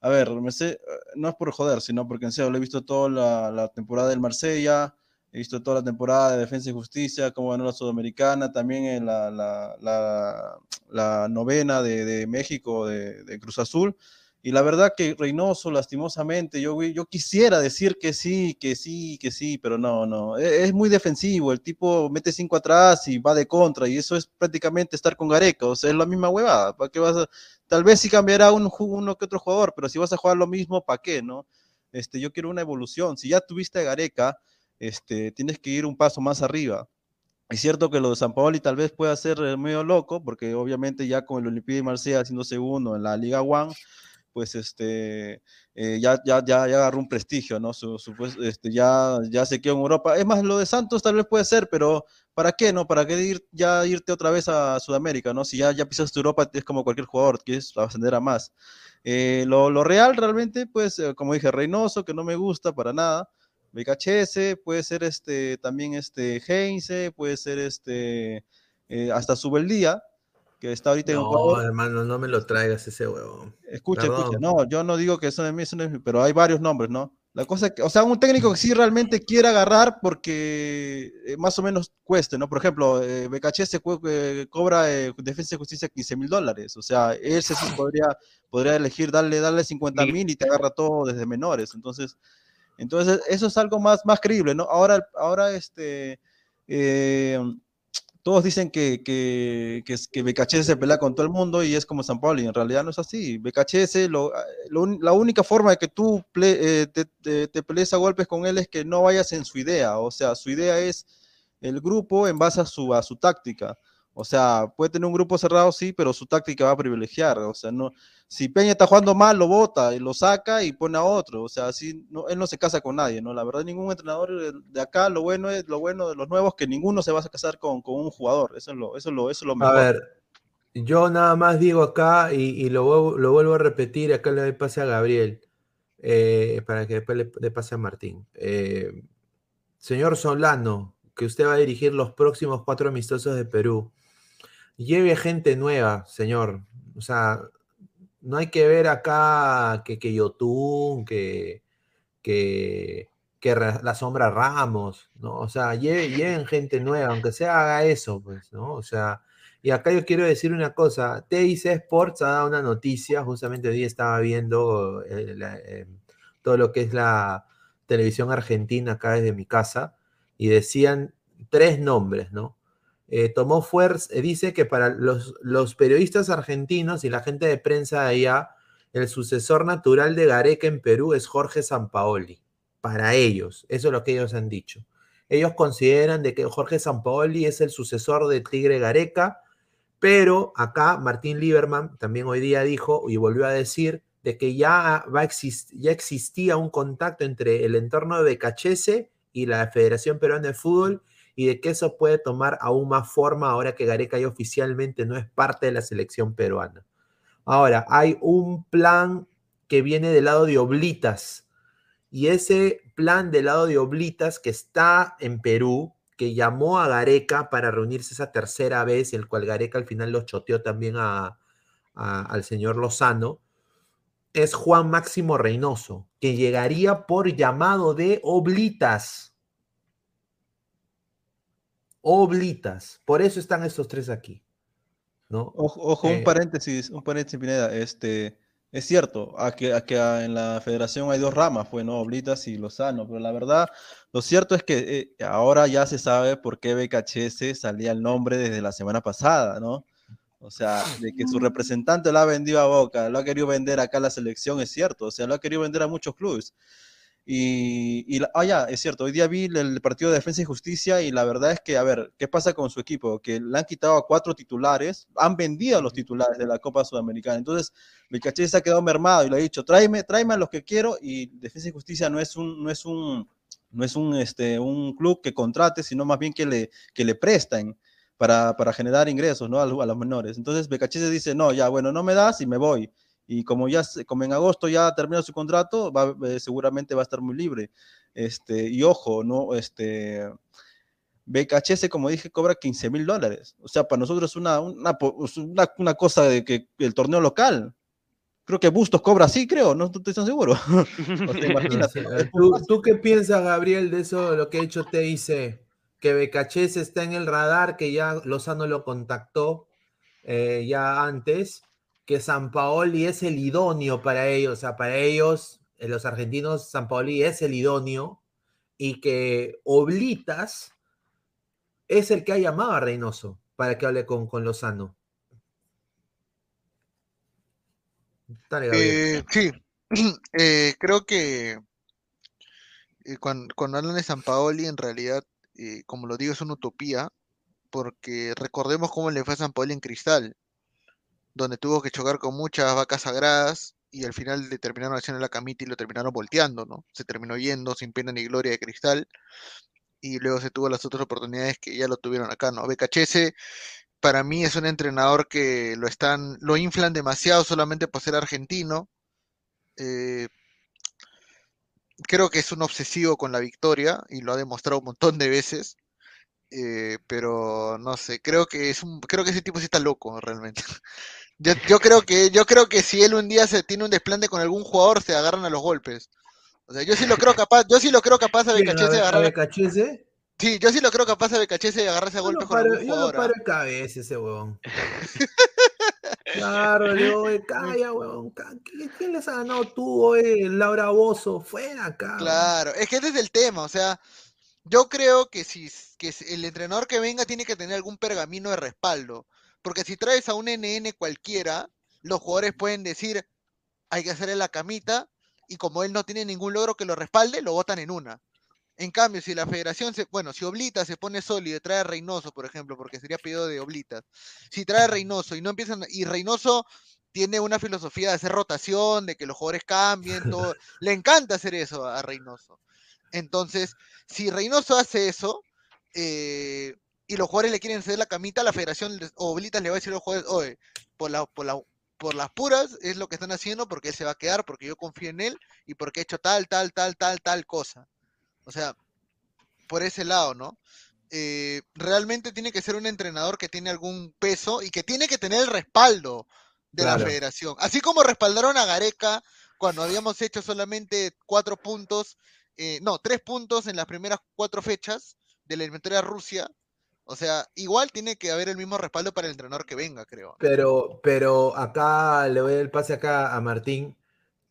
a ver, sé, no es por joder, sino porque en serio, lo he visto toda la, la temporada del Marsella, He visto toda la temporada de Defensa y Justicia, cómo ganó la Sudamericana, también en la, la, la, la novena de, de México de, de, Cruz Azul. Y la verdad que Reynoso, lastimosamente, yo, yo quisiera decir que sí, que sí, que sí, pero no, no. Es, es, muy defensivo. El tipo mete cinco atrás y va de contra. Y eso es prácticamente estar con Gareca. O sea, es la misma huevada. ¿Para qué vas a... Tal vez sí cambiará un, uno que otro jugador, pero si vas a jugar lo mismo, ¿para qué, no? Este, yo quiero una evolución. Si ya tuviste a Gareca, este, tienes que ir un paso más arriba. Es cierto que lo de San Paoli tal vez pueda ser medio loco, porque obviamente ya con el Olympique de Marsella haciendo segundo en la Liga One, pues este, eh, ya, ya, ya, ya, agarró un prestigio, ¿no? Su, su, pues, este, ya, ya se quedó en Europa. Es más, lo de Santos tal vez puede ser, pero ¿para qué, no? ¿Para qué ir, ya irte otra vez a Sudamérica, ¿no? Si ya, ya pisaste Europa, es como cualquier jugador, quieres ascender a más. Eh, lo, lo, real realmente, pues, eh, como dije, Reynoso, que no me gusta para nada. BKHS, puede ser este, también este Heinze, puede ser este, eh, hasta Subeldía, que está ahorita no, en Ecuador. hermano, no me lo traigas ese huevo. Escucha, Perdón. escucha, no, yo no digo que eso de mí, eso no es, pero hay varios nombres, ¿no? La cosa que, o sea, un técnico que sí realmente quiera agarrar porque eh, más o menos cueste, ¿no? Por ejemplo, eh, BKC eh, cobra eh, Defensa de Justicia 15 mil dólares, o sea, él sí podría, podría elegir darle, darle 50 mil y te agarra todo desde menores, entonces, entonces eso es algo más, más creíble, ¿no? Ahora, ahora este, eh, todos dicen que, que, que, que BKHS se pelea con todo el mundo y es como San Paulo, y en realidad no es así. BKHS, lo, la única forma de que tú eh, te, pelees a golpes con él es que no vayas en su idea, o sea, su idea es el grupo en base a su, a su táctica. O sea, puede tener un grupo cerrado, sí, pero su táctica va a privilegiar. O sea, no, si Peña está jugando mal, lo bota y lo saca y pone a otro. O sea, así no, él no se casa con nadie, ¿no? La verdad, ningún entrenador de acá, lo bueno es lo bueno de los nuevos que ninguno se va a casar con, con un jugador. Eso es lo, eso es lo, eso es lo mejor. A ver, yo nada más digo acá y, y lo, lo, vuelvo a repetir, acá le doy pase a Gabriel, eh, para que después le, le, pase a Martín. Eh, señor Solano, que usted va a dirigir los próximos cuatro amistosos de Perú lleve gente nueva, señor. O sea, no hay que ver acá que, que Yotun, que, que, la sombra Ramos, ¿no? O sea, lleven, gente nueva, aunque sea haga eso, pues, ¿no? O sea, y acá yo quiero decir una cosa, TIC Sports ha dado una noticia, justamente hoy estaba viendo eh, eh, todo lo que es la televisión argentina acá desde mi casa, y decían tres nombres, ¿no? Eh, tomó fuerza, eh, dice que para los, periodistas argentinos y la gente de prensa de allá, el sucesor natural de Gareca en Perú es Jorge Sampaoli. Para ellos, eso es lo que ellos han dicho. Ellos consideran de que Jorge Sampaoli es el sucesor de Tigre Gareca, pero acá Martín Lieberman también hoy día dijo y volvió a decir de que ya, va ya existía un contacto entre el entorno de Becachese y la Federación Peruana de Fútbol y de que eso puede tomar aún más forma ahora que Gareca ya oficialmente no es parte de la selección peruana. Ahora, hay un plan que viene del lado de Oblitas y ese plan del lado de Oblitas que está en Perú, que llamó a Gareca para reunirse esa tercera vez, el cual Gareca al final lo choteó también al señor Lozano, es Juan Máximo Reynoso, que llegaría por llamado de Oblitas oblitas. Por eso están estos tres aquí. ¿no? Ojo, ojo eh, un paréntesis, un paréntesis, Pineda. Este, es cierto, a que, a que en la federación hay dos ramas, pues, ¿no? Oblitas y Lozano, pero la verdad, lo cierto es que eh, ahora ya se sabe por qué BKHS salía el nombre desde la semana pasada, ¿no? O sea, de que su representante lo ha vendido a Boca, lo ha querido vender acá a la selección, es cierto, o sea, lo ha querido vender a muchos clubes. Y, y ah, ya, es cierto, hoy día vi el partido de Defensa y Justicia y la verdad es que, a ver, ¿qué pasa con su equipo? Que le han quitado a cuatro titulares, han vendido a los titulares de la Copa Sudamericana. Entonces, Caché se ha quedado mermado y le ha dicho, tráeme, tráeme a los que quiero y Defensa y Justicia no es un, no es un, no es un, este, un club que contrate, sino más bien que le, que le presten para, para generar ingresos ¿no? a, a los menores. Entonces, Becachese dice, no, ya, bueno, no me das y me voy y como ya como en agosto ya termina su contrato, va, eh, seguramente va a estar muy libre. Este, y ojo, no, este, BKHS, como dije, cobra 15 mil dólares. O sea, para nosotros es una, una, una, una, cosa de que el torneo local. Creo que Bustos cobra así, creo, no estoy tan seguro. o sea, imagínate. ¿Tú, ¿Tú, qué piensas, Gabriel, de eso, lo que ha hecho TIC? Que BKHS está en el radar, que ya Lozano lo contactó eh, ya antes que San Paoli es el idóneo para ellos, o sea, para ellos, eh, los argentinos, San Paoli es el idóneo y que Oblitas es el que ha llamado a Reynoso para que hable con, con Lozano. Eh, sí, eh, creo que cuando, cuando, hablan de San Paoli, en realidad, como lo digo, es una utopía, porque recordemos cómo le fue a San Paoli en Cristal donde tuvo que chocar con muchas vacas sagradas y al final le terminaron haciendo la camita y lo terminaron volteando, ¿no? Se terminó yendo sin pena ni gloria de cristal y luego se tuvo las otras oportunidades que ya lo tuvieron acá, ¿no? BKHS para mí es un entrenador que lo están, lo inflan demasiado solamente por ser argentino. Eh, creo que es un obsesivo con la victoria y lo ha demostrado un montón de veces. Eh, pero no sé, creo que es un, creo que ese tipo sí está loco realmente. Yo, yo, creo que, yo creo que si él un día se tiene un desplante con algún jugador, se agarran a los golpes. O sea, yo sí lo creo capaz, yo sí lo creo capaz a ¿Quién, BKHS de agarrar. Sí, yo sí lo creo capaz a BKHS de agarrarse a Yo golpes no con paro, algún yo no jugador. paro el cabeza ese huevón. Claro, le digo, "Oye, calla, ca- ¿Quién, les ha ganado tú, oye, Laura Bozo? Fuera acá. Claro, es que ese es el tema, o sea, yo creo que si que el entrenador que venga tiene que tener algún pergamino de respaldo, porque si traes a un NN cualquiera, los jugadores pueden decir, hay que hacerle la camita, y como él no tiene ningún logro que lo respalde, lo votan en una. En cambio, si la federación se, bueno, si Oblita se pone sólido y trae a Reynoso, por ejemplo, porque sería pedido de Oblitas, si trae a Reynoso y no empiezan, y Reynoso tiene una filosofía de hacer rotación, de que los jugadores cambien, todo, le encanta hacer eso a Reynoso. Entonces, si Reynoso hace eso, eh, y los jugadores le quieren ceder la camita, la federación o Oblitas le va a decir a los jugadores, oye, por, la, por, la, por las puras es lo que están haciendo porque él se va a quedar, porque yo confío en él y porque ha hecho tal, tal, tal, tal, tal cosa. O sea, por ese lado, ¿no? Eh, realmente tiene que ser un entrenador que tiene algún peso y que tiene que tener el respaldo de la federación. Así como respaldaron a Gareca cuando habíamos hecho solamente cuatro puntos, eh, no, tres puntos en las primeras cuatro fechas de la eliminatoria Rusia. O sea, igual tiene que haber el mismo respaldo para el entrenador que venga, creo. Pero, pero acá le doy el pase acá a Martín.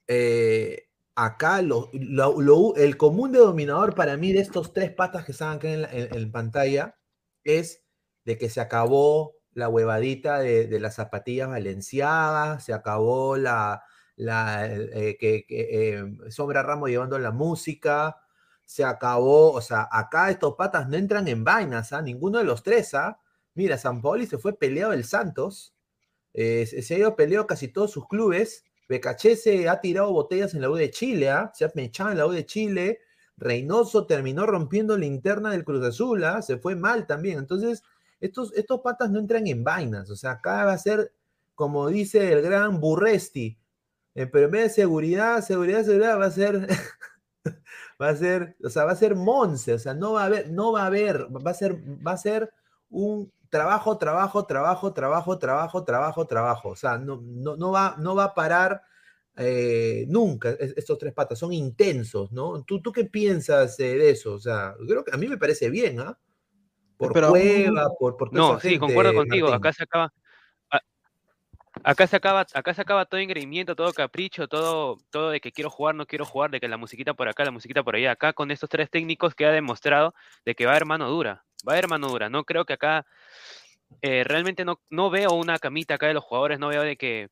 Eh, acá lo, lo- el común denominador para mí de estos tres patas que están acá en, la- pantalla es de que se acabó la huevadita de, las zapatillas valenciagas, se acabó la, la eh, que, que, eh, Sombra Ramos llevando la música, se acabó, o sea, acá estos patas no entran en vainas, ¿ah? Ninguno de los tres, ¿ah? Mira, San Paoli se fue peleado del Santos, eh, se se ha ido peleado casi todos sus clubes. Becachese ha tirado botellas en la U de Chile, ¿ah? se ha mechado en la U de Chile. Reynoso terminó rompiendo la interna del Cruz Azul, ¿ah? se fue mal también. Entonces, estos, estos patas no entran en vainas. O sea, acá va a ser, como dice el gran Burresti, eh, en vez de seguridad, seguridad, seguridad, va a ser, va a ser, o sea, va a ser Monse, o sea, no va a haber, no va a haber, va a ser, va a ser un trabajo, trabajo, trabajo, trabajo, trabajo, trabajo, trabajo. O sea, no, no, no, va, no va a parar eh, nunca es- estos tres patas, son intensos, ¿no? ¿Tú, tú qué piensas eh, de eso? O sea, creo que a mí me parece bien, ¿ah? Por Pero, Cueva, por, por toda No, esa sí, gente, concuerdo contigo. Martín. Acá se acaba. Acá se acaba, acá se acaba todo engreimiento, todo capricho, todo, todo de que quiero jugar, no quiero jugar, de que la musiquita por acá, la musiquita por allá. Acá con estos tres técnicos queda demostrado de que va a haber mano dura. Va a haber mano dura. No creo que acá eh, realmente no, no veo una camita acá de los jugadores, no veo de que.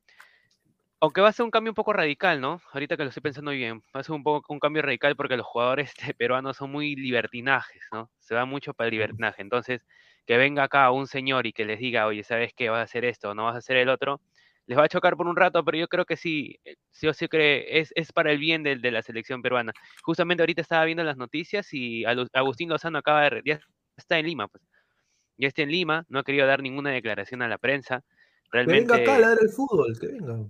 Aunque va a ser un cambio un poco radical, ¿no? Ahorita que lo estoy pensando bien, va a ser un poco un cambio radical porque los jugadores este, peruanos son muy libertinajes, ¿no? Se va mucho para el libertinaje. Entonces, que venga acá un señor y que les diga, oye, ¿sabes qué? Vas a hacer esto, no vas a hacer el otro, les va a chocar por un rato, pero yo creo que sí, eh, sí o sí cree, es, es para el bien de, la selección peruana. Justamente ahorita estaba viendo las noticias y Agustín Lozano acaba de, ya está en Lima, pues. Ya está en Lima, no ha querido dar ninguna declaración a la prensa. Que venga Realmente, acá a ladrar el fútbol, que venga.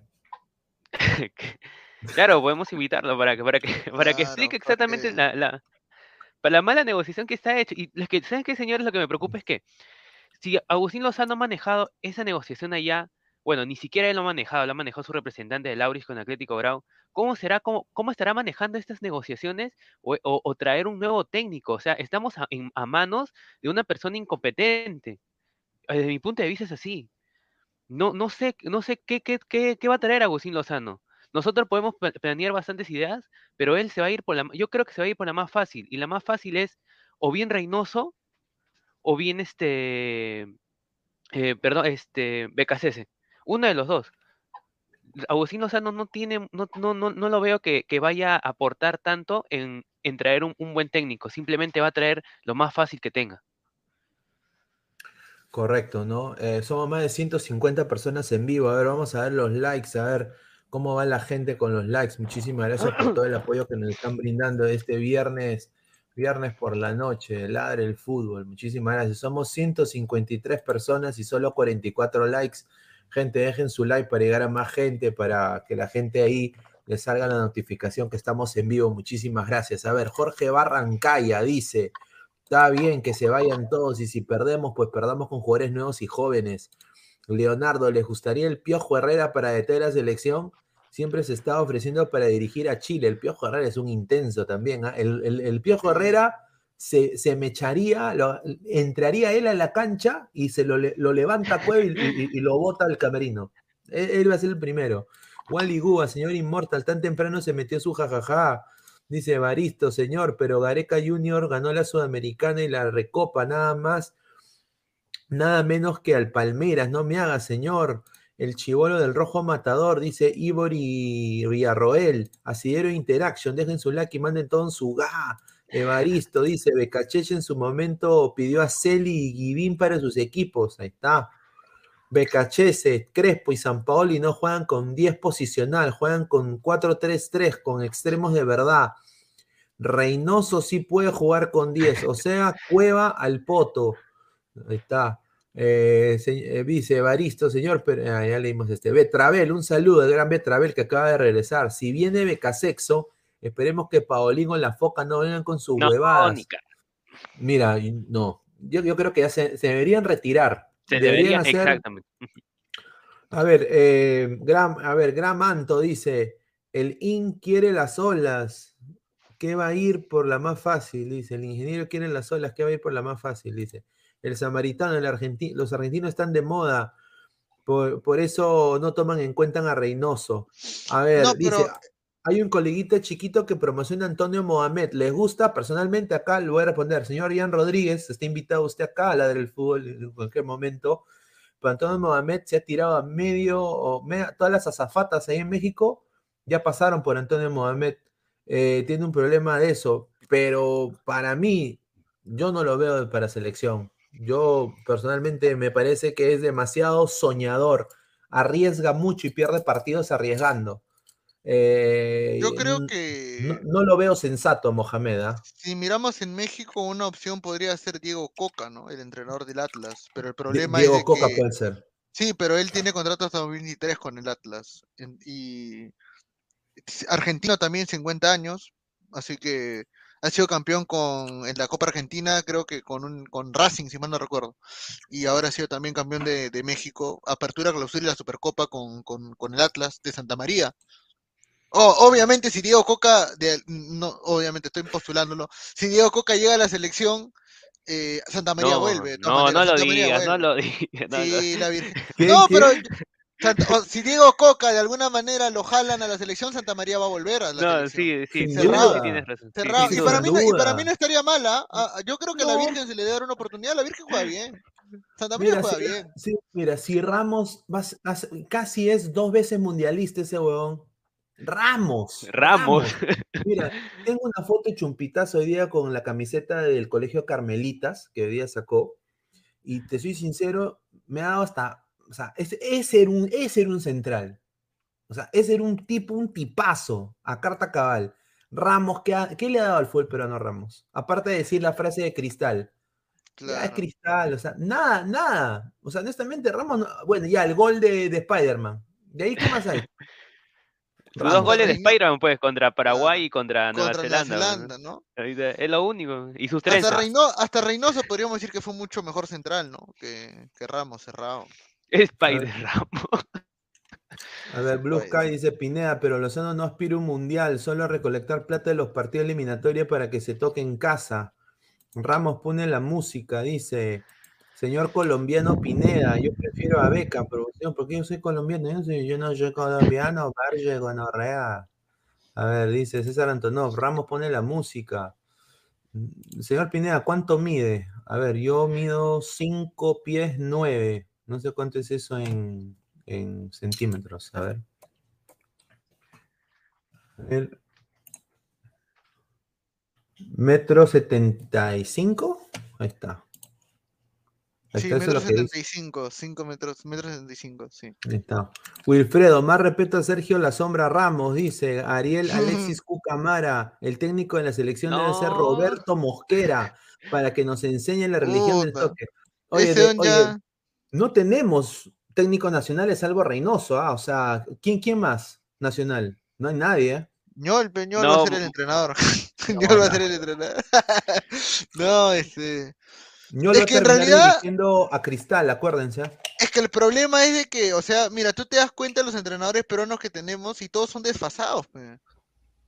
claro, podemos invitarlo para que, para que, para que Claro, explique exactamente la, la, para la mala negociación que está hecha. Y lo que, ¿saben qué, señores? Lo que me preocupa es que si Agustín Lozano ha manejado esa negociación allá, bueno, ni siquiera él lo ha manejado, lo ha manejado su representante de Lauris con Atlético Grau, ¿cómo será, cómo, estará manejando estas negociaciones o, traer un nuevo técnico? O sea, estamos a, manos de una persona incompetente. Desde mi punto de vista es así. No, no sé, no sé qué, qué, qué, va a traer Agustín Lozano. Nosotros podemos pla- planear bastantes ideas, pero él se va a ir por la, yo creo que se va a ir por la más fácil, y la más fácil es o bien Reynoso, o bien este, eh, perdón, este, Becasese. Uno de los dos. Agustín Lozano no tiene, no, no, no, no lo veo que, vaya a aportar tanto en, traer un, un buen técnico. Simplemente va a traer lo más fácil que tenga. Correcto, ¿no? Eh, somos más de 150 personas en vivo. A ver, vamos a ver los likes, a ver cómo va la gente con los likes. Muchísimas gracias por todo el apoyo que nos están brindando este viernes, viernes por la noche, Ladre el Fútbol. Muchísimas gracias. Somos 153 personas y solo 44 likes. Gente, dejen su like para llegar a más gente, para que la gente ahí le salga la notificación que estamos en vivo. Muchísimas gracias. A ver, Jorge Barrancaya dice, está bien que se vayan todos y si perdemos, pues perdamos con jugadores nuevos y jóvenes. Leonardo, ¿les gustaría el Piojo Herrera para detener la selección? siempre se está ofreciendo para dirigir a Chile. El Piojo Herrera es un intenso también. ¿ah? El, el- el Piojo Herrera se, se me echaría, lo- entraría él a la cancha y se lo, lo levanta a y, y- y lo bota al camerino. Él, él va a ser el primero. Wally Gua, señor Inmortal, tan temprano se metió su jajaja. Dice Baristo, señor, pero Gareca Junior ganó la Sudamericana y la Recopa, nada más, nada menos que al Palmeiras, no me haga, señor. El chivolo del rojo matador, dice Ibori Villarroel, Asidero Interaction, dejen su like y manden todo en su ga. Evaristo, dice Becacheche en su momento pidió a Celi y Guivín para sus equipos, ahí está. Becachese, Crespo y San Paoli no juegan con 10 posicional, juegan con 4-3-3, con extremos de verdad. Reynoso sí puede jugar con 10, o sea, Cueva al Poto. Ahí está. Eh, eh, dice Evaristo, señor, pero ah, ya leímos este. Betravel, un saludo al gran Betravel que acaba de regresar. Si viene Becasexo, esperemos que Paolín o la Foca no vengan con sus No, huevadas. Mira, no. Yo, yo creo que ya se, se deberían retirar. Se Deberían debería, hacer- exactamente. a ver, eh, Gram, a ver, Gramanto dice, el IN quiere las olas, ¿qué va a ir por la más fácil? Dice, el ingeniero quiere las olas, ¿qué va a ir por la más fácil? Dice, el samaritano, el argentino, los argentinos están de moda, por, por eso no toman en cuenta a Reynoso. A ver, No, dice, pero- hay un coleguita chiquito que promociona a Antonio Mohamed, ¿les gusta? Personalmente acá le voy a responder, señor Ian Rodríguez, está invitado usted acá a la del fútbol en cualquier momento. Pero Antonio Mohamed se ha tirado a medio, o me- todas las azafatas ahí en México ya pasaron por Antonio Mohamed. Eh, tiene un problema de eso, pero para mí, yo no lo veo para selección. Yo personalmente me parece que es demasiado soñador, arriesga mucho y pierde partidos arriesgando. Eh, Yo creo que no, no lo veo sensato, Mohamed. ¿ah? si miramos en México, una opción podría ser Diego Coca, ¿no? El entrenador del Atlas. Pero el problema Diego es de Coca que puede ser. sí, pero él tiene contrato hasta 2023 con el Atlas. Y argentino también 50 años, así que ha sido campeón con en la Copa Argentina, creo que con un con Racing, si mal no recuerdo. Y ahora ha sido también campeón de, de México, apertura, clausura y la Supercopa con, con, con el Atlas de Santa María. Oh, obviamente si Diego Coca, de- no, obviamente estoy postulándolo, si Diego Coca llega a la selección, eh, Santa María No, vuelve. no, maneras, no lo digas, no lo digas. no lo- Sí, la Virgen. ¿Qué- No, qué? pero Santa- o- si Diego Coca de alguna manera lo jalan a la selección, Santa María va a volver a la No, selección. sí, sí, Cerrado. sí, y, para mí no, y para mí no estaría mala. ah, yo creo que a la. Virgen se le debe dar una oportunidad. La Virgen juega bien. Santa María Mira, juega si, bien. sí, mira, si Ramos vas- casi es dos veces mundialista ese huevón. Ramos. Ramos. Mira, tengo una foto de chumpitazo hoy día con la camiseta del Colegio Carmelitas que hoy día sacó. Y te soy sincero, me ha dado hasta. O sea, ese, ese era, un, ese era un central. O sea, ese era un tipo, un tipazo a carta cabal. Ramos, ¿qué, ha- qué le ha dado al fútbol peruano a Ramos? Aparte de decir la frase de cristal. Ya es cristal, o sea, nada, nada. O sea, honestamente, Ramos, no- bueno, ya el gol de, de Spider-Man. ¿De ahí qué más hay? Dos goles de Reino- Spider-Man, pues, contra Paraguay y contra Nueva Contra Nueva Zelanda. pues, Zelanda, ¿no? Es lo único. Y sus Hasta. Reyno- hasta Reynoso podríamos decir que fue mucho mejor central, ¿no? Que, que Ramos, cerrado. Spider Ramos. A ver, Blue Oye. Sky dice Pineda, pero Lozano no aspira un mundial, solo a recolectar plata de los partidos eliminatorios para que se toque en casa. Ramos pone la música, dice. Señor colombiano Pineda, yo prefiero a Beca, pero señor, ¿por qué yo soy colombiano? Yo no soy colombiano, Barge, gonorrea. A ver, dice César Antonov, Ramos pone la música. Mm, Señor Pineda, ¿cuánto mide? A ver, yo mido 5 pies 9. No sé cuánto es eso en, en centímetros. A ver. A ver. Metro 75. Ahí está. Sí, metro lo que dice. 75, 5 metros, metro 75, sí. Ahí está. Wilfredo, más respeto a Sergio La Sombra Ramos, dice Ariel Alexis Cucamara. El técnico de la selección debe ser No. Roberto Mosquera para que nos enseñe la religión del toque. Oye, de- oye, no tenemos técnico nacional, es algo Reynoso, ¿ah? O sea, ¿quién, ¿quién más nacional? No hay nadie, ¿eh? Ñol, pe, Ñol va No, a ser el entrenador. No, Ñol va a no. ser el entrenador. no, este. Yo Es lo que en realidad- dirigiendo a Cristal, acuérdense. Es que el problema es de que, o sea, mira, tú te das cuenta de los entrenadores peruanos que tenemos y todos son desfasados, pe.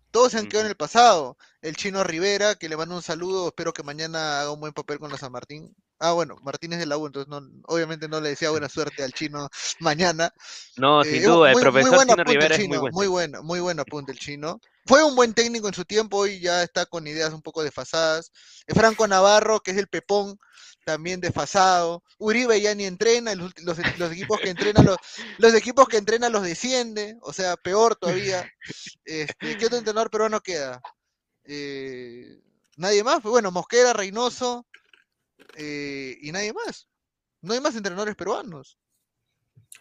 Todos se han quedado en el pasado. El chino Rivera, que le mando un saludo, espero que mañana haga un buen papel con la San Martín. Ah, bueno, Martín es de la U, entonces no, obviamente no le decía buena suerte al chino mañana. No, Eh, sin duda, el muy- muy profesor Chino apunte el Rivera es muy bueno. muy bueno, muy buen apunte el chino. Fue un buen técnico en su tiempo, hoy ya está con ideas un poco desfasadas. Eh, Franco Navarro, que es el Pepón, también desfasado. Uribe ya ni entrena, los, ulti- los, los equipos que entrenan los, los equipos que entrenan los desciende, o sea, peor todavía. Este, ¿Qué otro entrenador peruano queda? Eh, nadie más, pues bueno, Mosquera, Reynoso, eh, y nadie más. No hay más entrenadores peruanos.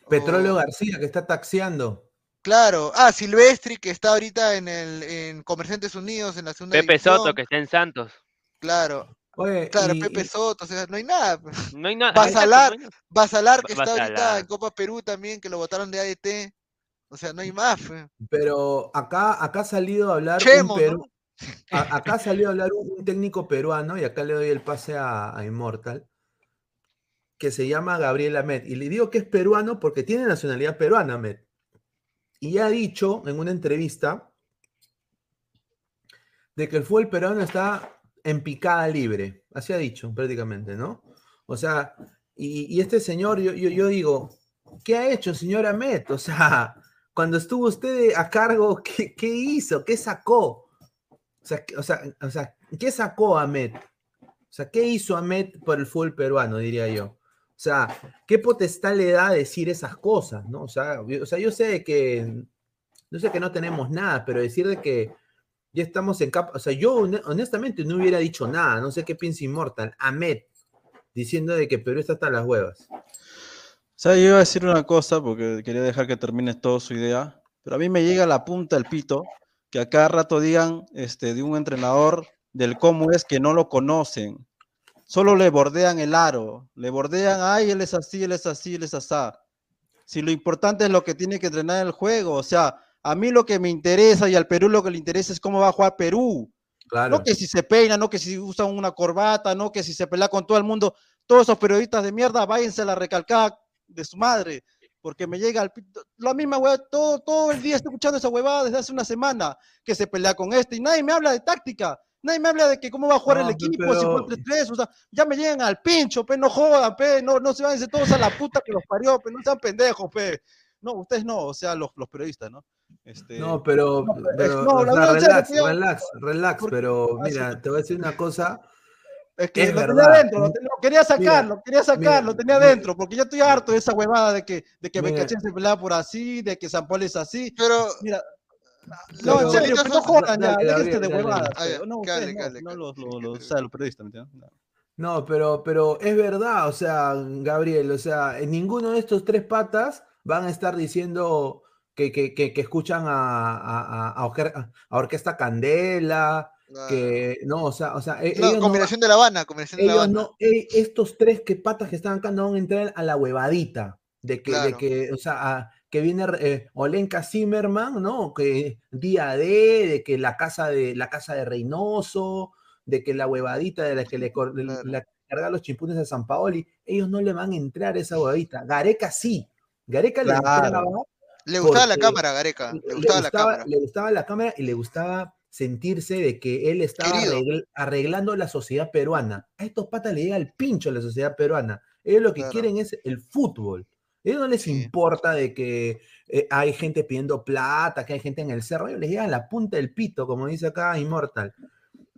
Petróleo O- García, que está taxiando. Claro, ah, Silvestri, que está ahorita en el en Comerciantes Unidos, en la segunda Pepe división. Soto, que está en Santos. Claro, Oye, claro, y- Pepe y- Soto, o sea, no hay nada. No hay nada. Basalar. Basalar, que está ahorita en Copa Perú también, que lo votaron de ADT. O sea, no hay más. pero acá, acá ha salido a hablar Chemo, un ¿no? A- acá ha salido a hablar un, técnico peruano, y acá le doy el pase a, Immortal, que se llama Gabriel Amet. Y le digo que es peruano porque tiene nacionalidad peruana, Amet. Y ha dicho en una entrevista de que el fútbol peruano está en picada libre. Así ha dicho prácticamente, ¿no? O sea, y, y este señor, yo, yo, digo, ¿qué ha hecho, señor Amet? O sea, cuando estuvo usted a cargo, ¿qué, qué hizo? ¿Qué sacó? O sea, ¿qué- o, sea, o sea, ¿qué sacó Amet? O sea, ¿qué hizo Amet por el fútbol peruano, diría yo? O sea, ¿qué potestad le da decir esas cosas, no? O sea, yo, o sea, yo sé que, yo sé que no tenemos nada, pero decir de que ya estamos en capa, o sea, yo hone- honestamente no hubiera dicho nada, no sé qué piensa Immortal, Amet, diciendo de que Perú está hasta las huevas. O sea, yo iba a decir una cosa porque quería dejar que termine toda su idea, pero a mí me llega la punta el pito que a cada rato digan este, de un entrenador del cómo es que no lo conocen. Solo le bordean el aro, le bordean, ay, él es así, él es así, él es asá. Si lo importante es lo que tiene que entrenar en el juego, o sea, a mí lo que me interesa y al Perú lo que le interesa es cómo va a jugar Perú. Claro. No que si se peina, no que si usa una corbata, no que si se pelea con todo el mundo. Todos esos periodistas de mierda, váyanse a la recalcada de su madre, porque me llega al la misma hueá, todo, todo el día estoy escuchando esa huevada desde hace una semana, que se pelea con este, y nadie me habla de táctica, nadie me habla de que cómo va a jugar No, el equipo, si fue 3-3, o sea, ya me llegan al pincho, pe, no jodan, pe, no, no se vayan todos a la puta que los parió, pe, no sean pendejos, pe. No, ustedes no, o sea, los, los periodistas, ¿no? Este, No, pero, No, pero- pero, no, o sea, relax, relax, relax, pero mira, te voy a decir una cosa. Es que Es lo tenía adentro, lo, ten- lo quería sacarlo, quería sacarlo, mira, tenía adentro, porque yo estoy harto de esa huevada de que, de que. Becachén se pelea por así, de que San Paul es así. Pero Mira, no, en serio, pero no jodan ya, déjense de huevadas. Ah, no, los, los, que los- hable. o sea, los periodistas, ¿me entiendes? No. No, pero, pero es verdad, o sea, Gabriel, o sea, en ninguno de estos tres patas van a estar diciendo que, que, que, que escuchan a, a, a- a Orque- a Orquesta Candela, que no, o sea, o sea, e- no, combinación de la Habana, combinación de la Habana. no, e- estos tres que patas que están acá no van a entrar a la huevadita de que, de que o sea, a- que viene eh, Olenka Zimmerman, ¿no? Que día D, de que la casa de la casa de Reynoso, de que la huevadita de la que le, le- Claro. la- carga los chimpunes a San Paoli, ellos no le van a entrar a esa huevadita. Gareca sí. Gareca le Claro. entraba Le gustaba la cámara, Gareca. Le le gustaba la cámara. le gustaba la cámara y le gustaba sentirse de que él estaba arregl- arreglando la sociedad peruana. A estos patas le llega el pincho a la sociedad peruana. Ellos lo que Claro. quieren es el fútbol. A ellos no les Sí. importa de que eh, hay gente pidiendo plata, que hay gente en el cerro. Ellos les llegan la punta del pito, como dice acá Immortal.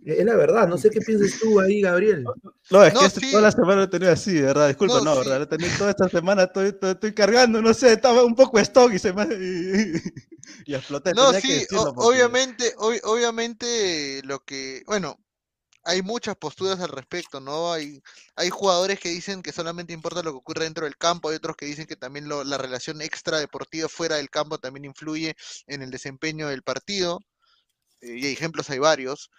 Es la verdad, no sé qué piensas tú ahí, Gabriel. No, es No, que este- sí. toda la semana lo he tenido así, verdad. Disculpa, No, no, sí. ¿verdad? Lo he tenido toda esta semana, estoy, estoy, estoy cargando, no sé, estaba un poco stock y se me. Y, y exploté. No, tenía que sí, decirlo o- porque- obviamente, ob- obviamente lo que, bueno, hay muchas posturas al respecto, ¿no? Hay, hay jugadores que dicen que solamente importa lo que ocurre dentro del campo, hay otros que dicen que también lo- la relación extra deportiva fuera del campo también influye en el desempeño del partido, eh, y hay ejemplos hay varios,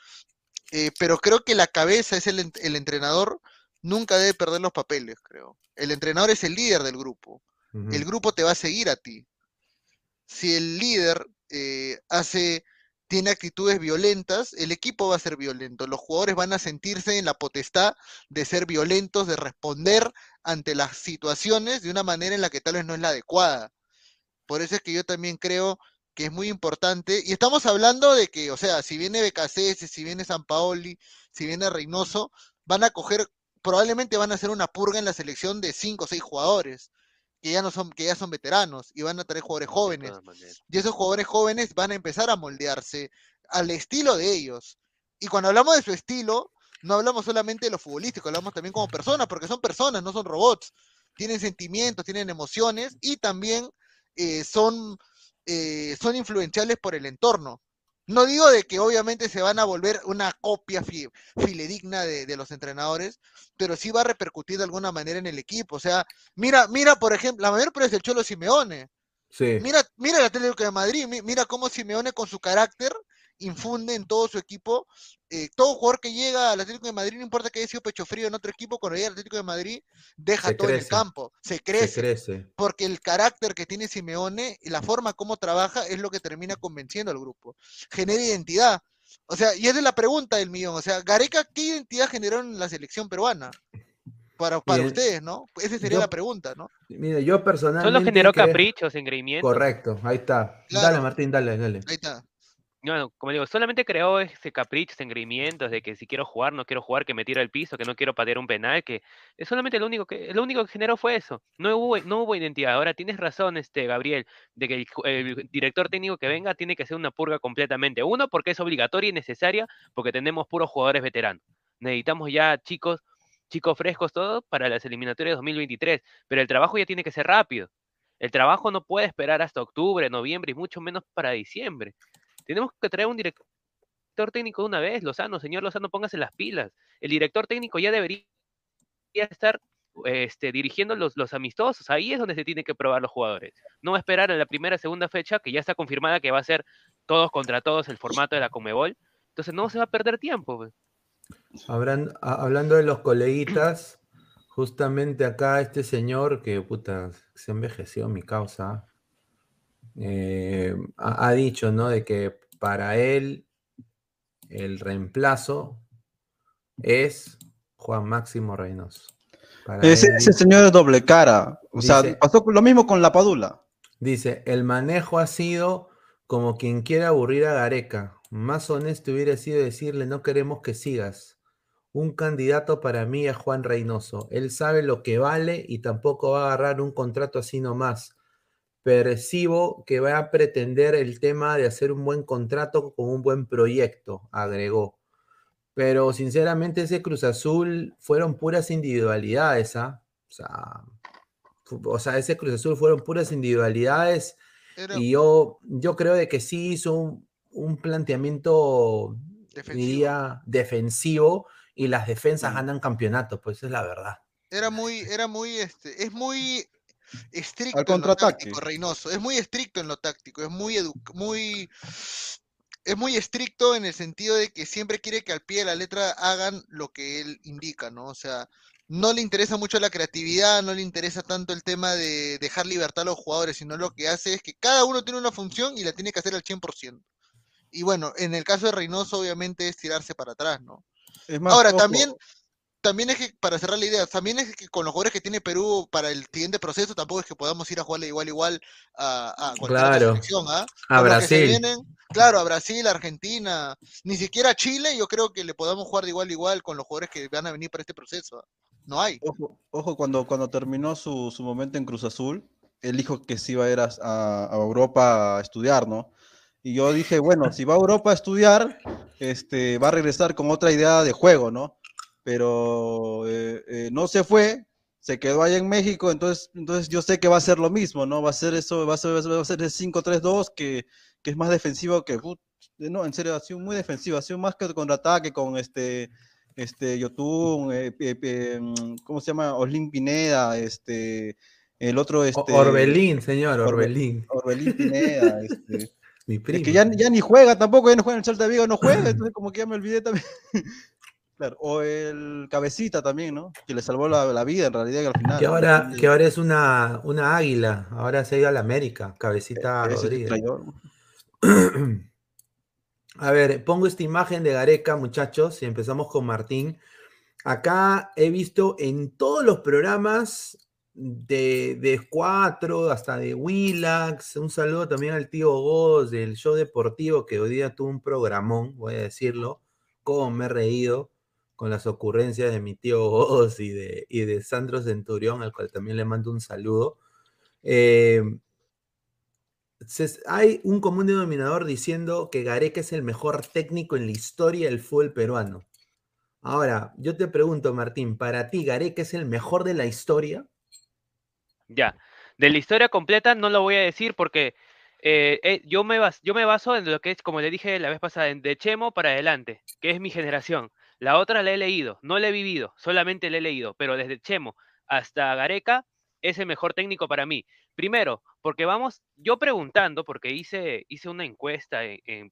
eh, pero creo que la cabeza es el, ent- el entrenador, nunca debe perder los papeles, creo. El entrenador es el líder del grupo el grupo te va a seguir a ti. Si el líder eh, hace tiene actitudes violentas, el equipo va a ser violento. Los jugadores van a sentirse en la potestad de ser violentos, de responder ante las situaciones de una manera en la que tal vez no es la adecuada. Por eso es que yo también creo que es muy importante. Y estamos hablando de que, o sea, si viene BKCS, si viene San Paoli, si viene Reynoso, van a coger, probablemente van a hacer una purga en la selección de cinco o seis jugadores que ya no son, que ya son veteranos y van a traer jugadores jóvenes. Y esos jugadores jóvenes van a empezar a moldearse al estilo de ellos. Y cuando hablamos de su estilo, no hablamos solamente de lo futbolístico, hablamos también como personas, porque son personas, no son robots. Tienen sentimientos, tienen emociones y también eh, son, eh, son influenciables por el entorno. No digo de que obviamente se van a volver una copia filedigna de, los entrenadores, pero sí va a repercutir de alguna manera en el equipo. O sea, mira, mira, por ejemplo, la mayor prueba es el Cholo Simeone. Sí. Mira, mira el Atlético de Madrid, mira cómo Simeone con su carácter infunde en todo su equipo. Eh, todo jugador que llega al Atlético de Madrid, no importa que haya sido pecho frío en otro equipo, cuando llega al Atlético de Madrid, deja todo en el campo, se crece, Porque el carácter que tiene Simeone y la forma como trabaja es lo que termina convenciendo al grupo. Genera identidad. O sea, y esa es la pregunta del millón. O sea, Gareca, ¿qué identidad generó en la selección peruana? Para, para ustedes, ¿no? Esa sería la pregunta, ¿no? Mire, yo personalmente. Solo generó caprichos, engreimientos. Correcto, ahí está. Dale, Martín, dale, dale. Ahí está. No, como digo, solamente creó ese capricho, ese engreimientos de que si quiero jugar, no quiero jugar, que me tira al piso, que no quiero patear un penal, que es solamente lo único que, lo único que generó fue eso. No hubo, no hubo identidad. Ahora tienes razón, este Gabriel, de que el, director técnico que venga tiene que hacer una purga completamente. Uno, porque es obligatoria y necesaria, porque tenemos puros jugadores veteranos. Necesitamos ya chicos, chicos frescos todos para las eliminatorias de 2023, pero el trabajo ya tiene que ser rápido. El trabajo no puede esperar hasta octubre, noviembre y mucho menos para diciembre. Tenemos que traer un director técnico de una vez, Lozano, señor Lozano, póngase las pilas. El director técnico ya debería estar este, dirigiendo los, los, amistosos. Ahí es donde se tienen que probar los jugadores. No esperar a la primera, segunda fecha, que ya está confirmada que va a ser todos contra todos el formato de la Comebol. Entonces no se va a perder tiempo. Hablando de los coleguitas, justamente acá este señor que puta, se envejeció mi causa, eh, ha, dicho, ¿no? De que para él el reemplazo es Juan Máximo Reynoso. ese, señor es doble cara. O sea, pasó lo mismo con la Padula. Dice, el manejo ha sido como quien quiere aburrir a Gareca. Más honesto hubiera sido decirle, no queremos que sigas. Un candidato para mí es Juan Reynoso. Él sabe lo que vale y tampoco va a agarrar un contrato así nomás percibo que va a pretender el tema de hacer un buen contrato con un buen proyecto, agregó. Pero sinceramente ese Cruz Azul fueron puras individualidades, ¿ah? O sea, ese Cruz Azul fueron puras individualidades y yo, yo creo de que sí hizo un, planteamiento, defensivo. diría, defensivo y las defensas ganan campeonatos, pues es la verdad. Era muy, era muy, este, es muy estricto en lo táctico, Reynoso. Es muy estricto en lo táctico, es muy, muy, es muy estricto en el sentido de que siempre quiere que al pie de la letra hagan lo que él indica, ¿no? O sea, no le interesa mucho la creatividad, no le interesa tanto el tema de dejar libertad a los jugadores, sino lo que hace es que cada uno tiene una función y la tiene que hacer al 100%. Y bueno, en el caso de Reynoso, obviamente es tirarse para atrás, ¿no? Ahora, también, también es que, para cerrar la idea, también es que con los jugadores que tiene Perú para el siguiente proceso, tampoco es que podamos ir a jugarle igual igual a, a cualquier claro. selección, ¿ah? A Brasil. claro, a Brasil, Argentina, ni siquiera a Chile, yo creo que le podamos jugar de igual igual con los jugadores que van a venir para este proceso. ¿ah? No hay. Ojo, cuando, cuando terminó su, su, momento en Cruz Azul, él dijo que se iba a ir a, a, Europa a estudiar, ¿no? Y yo dije, bueno, si va a Europa a estudiar, este, va a regresar con otra idea de juego, ¿no? Pero eh, eh, no se fue, se quedó allá en México, entonces, entonces yo sé que va a ser lo mismo, ¿no? Va a ser eso, va a ser, va a ser el 5-3-2, que, que, es más defensivo que, no, en serio, ha sido muy defensivo, ha sido más que contraataque con este, este, Yotun, eh, mm, ¿cómo se llama? Oslin Pineda, este, el otro, este... Orbelín, señor, Orbelín. Orbelín Pineda, este... Mi primo. Es que ya, ya, ni juega tampoco, ya no juega en el de Vigo, no juega, entonces como que ya me olvidé también. o el cabecita también, ¿no? Que le salvó la, vida en realidad al final. Que ahora, que ahora es una, una águila, ahora se ha ido a la América, cabecita Rodríguez. A ver, pongo esta imagen de Gareca, muchachos, y empezamos con Martín. Acá he visto en todos los programas de, de 4 hasta de Willax. Un saludo también al tío Goz del show deportivo que hoy día tuvo un programón, voy a decirlo. Cómo me he reído con las ocurrencias de mi tío Goz y de, y de Sandro Centurión, al cual también le mando un saludo. Eh, hay un común denominador diciendo que Gareca es el mejor técnico en la historia del fútbol peruano. Ahora, yo te pregunto, Martín, ¿para ti Gareca es el mejor de la historia? Ya, de la historia completa no lo voy a decir porque eh, eh, yo, me baso, yo me baso en lo que es, como le dije la vez pasada, de Chemo para adelante, que es mi generación. La otra la he leído, no la he vivido, solamente la he leído, pero desde Chemo hasta Gareca es el mejor técnico para mí. Primero, porque vamos, yo preguntando, porque hice, hice una encuesta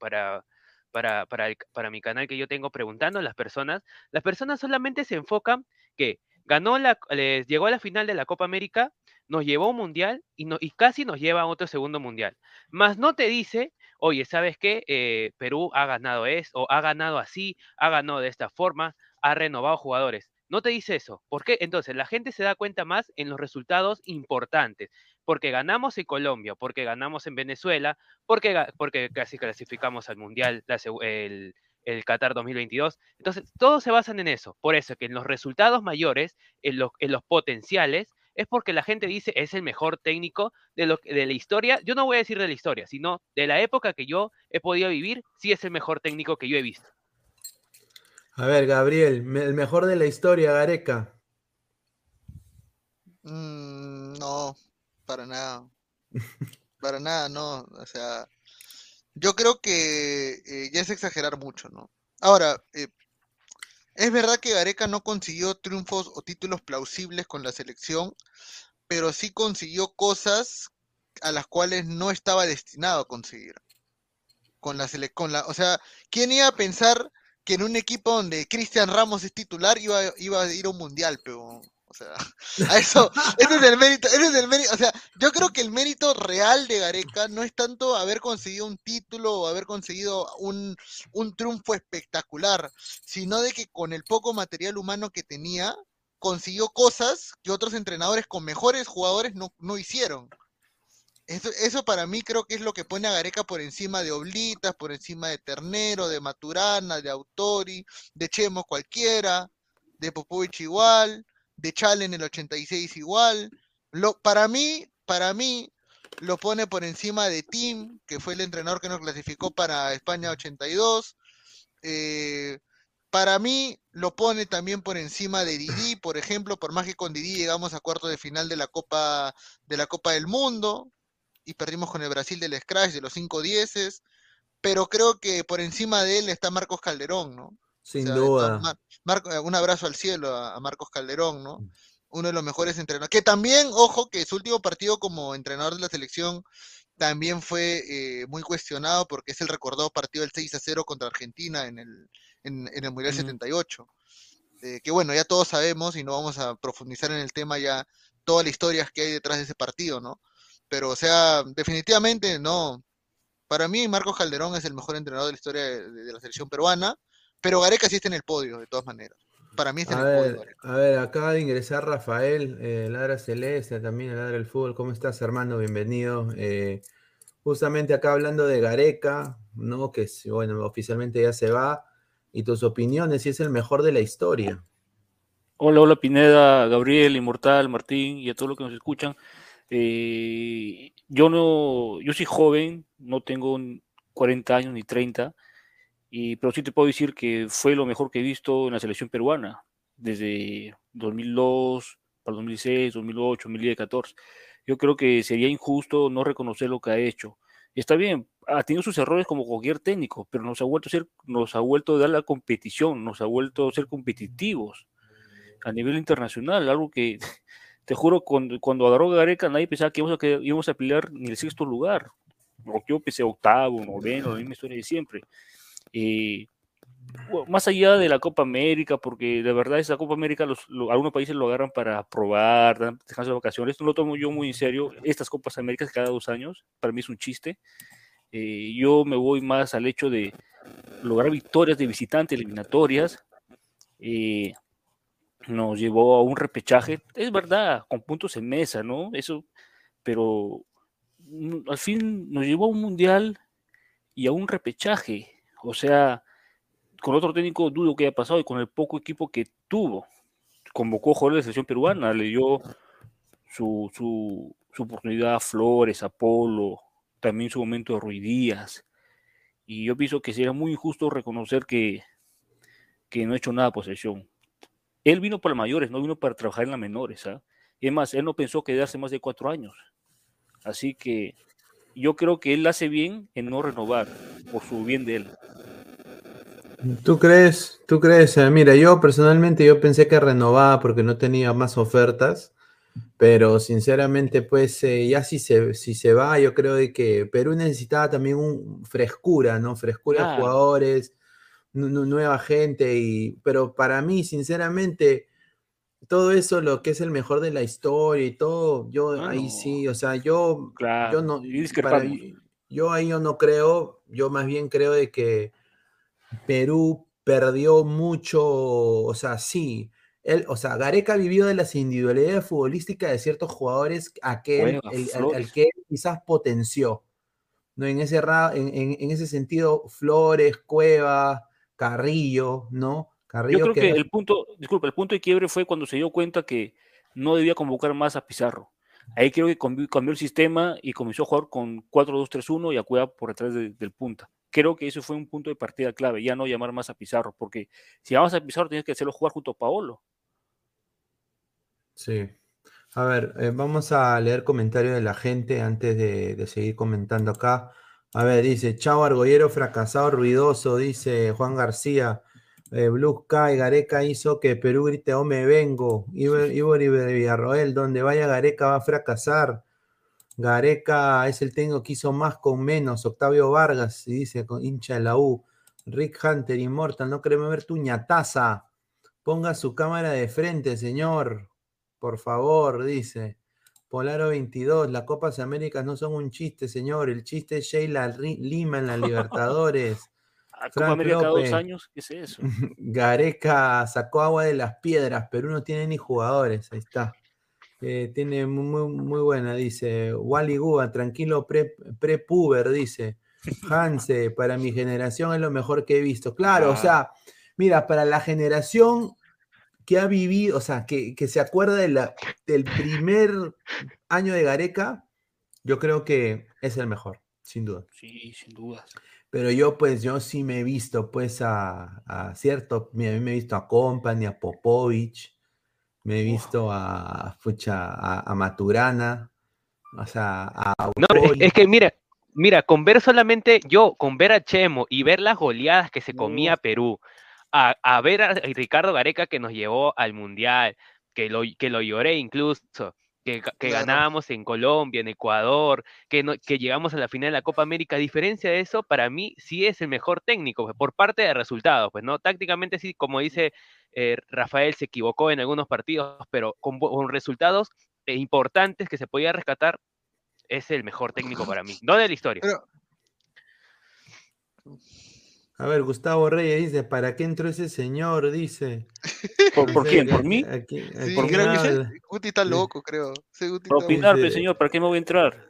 para, para, para, mi canal que yo tengo preguntando a las personas, las personas solamente se enfocan que ganó la, les llegó a la final de la Copa América, nos llevó a un mundial y, no, y casi nos lleva a otro segundo mundial. Más no te dice, oye, ¿sabes qué? Eh, Perú ha ganado esto, o ha ganado así, ha ganado de esta forma, ha renovado jugadores. No te dice eso. ¿Por qué? Entonces, la gente se da cuenta más en los resultados importantes. Porque ganamos en Colombia, porque ganamos en Venezuela, porque, porque casi clasificamos al Mundial el, el Qatar 2022. Entonces, todos se basan en eso. Por eso que en los resultados mayores, en los, en los potenciales, es porque la gente dice es el mejor técnico de, lo, de la historia. Yo no voy a decir de la historia, sino de la época que yo he podido vivir, sí es el mejor técnico que yo he visto. A ver, Gabriel, el mejor de la historia, Gareca. Mm, no, para nada. para nada, no. O sea, yo creo que eh, ya es exagerar mucho, ¿no? Ahora, eh, es verdad que Gareca no consiguió triunfos o títulos plausibles con la selección, pero sí consiguió cosas a las cuales no estaba destinado a conseguir. Con la, con la, o sea, ¿quién iba a pensar que en un equipo donde Cristian Ramos es titular iba, iba a ir a un mundial, pero eso, ese es el mérito, es mérito, o sea, yo creo que el mérito real de Gareca no es tanto haber conseguido un título o haber conseguido un, un triunfo espectacular, sino de que con el poco material humano que tenía, consiguió cosas que otros entrenadores con mejores jugadores no, no hicieron. Eso, para mí creo que es lo que pone a Gareca por encima de Oblitas, por encima de Ternero, de Maturana, de Autori, de Chemo cualquiera, de Popovich igual, de Chale en el 86 igual. Lo, para mí, para mí, lo pone por encima de Tim, que fue el entrenador que nos clasificó para España 82. Eh, para mí lo pone también por encima de Didi, por ejemplo, por más que con Didi llegamos a cuarto de final de la Copa de la Copa del Mundo y perdimos con el Brasil del Scratch de los 5 dieces, pero creo que por encima de él está Marcos Calderón, ¿no? Sin duda. Eh, un abrazo al cielo a, Marcos Calderón, ¿no? Mm. Uno de los mejores entrenadores. Que también, ojo, que su último partido como entrenador de la selección también fue eh, muy cuestionado porque es el recordado partido del 6 a 0 contra Argentina en el, en, el Mundial 78. Eh, que bueno, ya todos sabemos y no vamos a profundizar en el tema ya, todas las historias que hay detrás de ese partido, ¿no? Pero, o sea, definitivamente no. Para mí, Marcos Calderón es el mejor entrenador de la historia de, la selección peruana, pero Gareca sí está en el podio, de todas maneras. Para mí está en el podio. A ver, acaba de ingresar Rafael, eh, Ladra Celeste, también el Ladra del Fútbol. ¿Cómo estás, hermano? Bienvenido. Eh, justamente acá hablando de Gareca, ¿no? Que bueno, oficialmente ya se va. Y tus opiniones, si es el mejor de la historia. Hola, hola Pineda, Gabriel, Inmortal, Martín y a todos los que nos escuchan. Eh, yo no, yo soy joven, no tengo 40 años ni 30, y, pero sí te puedo decir que fue lo mejor que he visto en la selección peruana, desde 2002 para 2006, 2008, 2014. Yo creo que sería injusto no reconocer lo que ha hecho. Está bien, ha tenido sus errores como cualquier técnico, pero nos ha vuelto a ser, nos ha vuelto a dar la competición, nos ha vuelto a ser competitivos a nivel internacional, algo que te juro, cuando, cuando agarró Gareca, nadie pensaba que íbamos a, que íbamos a pelear ni el sexto lugar. Yo pensé octavo, noveno, la misma historia de siempre. Eh, más allá de la Copa América, porque de verdad esa Copa América algunos países lo agarran para probar, dejarse de vacaciones. Esto lo tomo yo muy en serio. Estas Copas Américas cada dos años, para mí es un chiste. Eh, yo me voy más al hecho de lograr victorias de visitante eliminatorias. Eh, nos llevó a un repechaje, es verdad, con puntos en mesa, ¿no? Eso, pero mm, al fin nos llevó a un mundial y a un repechaje. O sea, con otro técnico dudo que haya pasado y con el poco equipo que tuvo. Convocó jugadores de selección peruana, le dio su, su, oportunidad a Flores, a Polo, también su momento de Ruidías. Y yo pienso que sería muy injusto reconocer que, que no ha hecho nada posesión. Él vino para mayores, no vino para trabajar en las menores. Y es más, él no pensó quedarse más de cuatro años. Así que yo creo que él hace bien en no renovar, por su bien de él. ¿Tú crees? ¿Tú crees? Mira, yo personalmente yo pensé que renovaba porque no tenía más ofertas, pero sinceramente pues eh, ya si se, si se va, yo creo de que Perú necesitaba también un frescura, ¿no? Frescura de Claro. jugadores, nu- nu- nueva gente, y, pero para mí, sinceramente, todo eso, lo que es el mejor de la historia y todo, yo Ah, ahí no. sí, o sea, yo, Claro, yo no, para- yo ahí yo no creo, yo más bien creo de que Perú perdió mucho, o sea, sí. Él, o sea, Gareca vivió de las individualidades futbolísticas de ciertos jugadores a que él- Cueva, el- al- que él quizás potenció. ¿no? En, ese, en- en ese sentido, Flores, Cueva, Carrillo, ¿no? Yo creo que que el punto, disculpa, el punto de quiebre fue cuando se dio cuenta que no debía convocar más a Pizarro. Ahí creo que cambió, el sistema y comenzó a jugar con 4-2-3-1 y a Cueva por detrás de- del punta. Creo que eso fue un punto de partida clave, ya no llamar más a Pizarro, porque si llamas a Pizarro tienes que hacerlo jugar junto a Paolo. Sí. A ver, eh, vamos a leer comentarios de la gente antes de, de seguir comentando acá. A ver, dice, Chavo Argollero fracasado, ruidoso, dice Juan García. Eh, Blue Sky, Gareca hizo que Perú grite, oh me vengo. Iber Iber Iber Villarroel, donde vaya Gareca va a fracasar. Gareca es el técnico que hizo más con menos. Octavio Vargas, y dice, con hincha de la U. Rick Hunter, Immortal, no queremos ver tu ñataza. Ponga su cámara de frente, señor. Por favor, dice. Polaro 22, las Copas Américas no son un chiste, señor. El chiste es Sheila Lima en las Libertadores. A Copa América cada dos años, ¿qué es eso? Gareca sacó agua de las piedras, Perú no tiene ni jugadores. Ahí está. Eh, tiene muy, muy, buena, dice. Wally Guba, tranquilo, pre- pre-puber, dice. Hanse, para mi generación es lo mejor que he visto. Claro, o Ah. sea, mira, para la generación que ha vivido, o sea, que, que se acuerda de la, del primer año de Gareca, yo creo que es el mejor, sin duda. Sí, sin dudas. Pero yo, pues, yo sí me he visto, pues, a, a cierto, mira, a mí me he visto a Company, a Popovich, me he visto a, pucha, a, a Maturana, o sea, a No, es, que mira, mira, con ver solamente yo, con ver a Chemo y ver las goleadas que se comía. Perú, a, a ver a Ricardo Gareca que nos llevó al Mundial, que lo, que lo lloré incluso, que, ga- que Claro. ganábamos en Colombia, en Ecuador, que, no, que llegamos a la final de la Copa América. A diferencia de eso, para mí sí es el mejor técnico, pues, por parte de resultados, pues, ¿no? Tácticamente sí, como dice eh, Rafael, se equivocó en algunos partidos, pero con resultados eh, importantes que se podía rescatar, es el mejor técnico para mí, no de la historia. Pero, A ver, Gustavo Reyes dice, ¿para qué entró ese señor? Dice. ¿Por, por quién? ¿Por mí? aquí- sí, aquí ¿Por creo que. Guti está loco, creo. Sí, Guti Para está- opinar, Dice- pe, señor, ¿para qué me voy a entrar?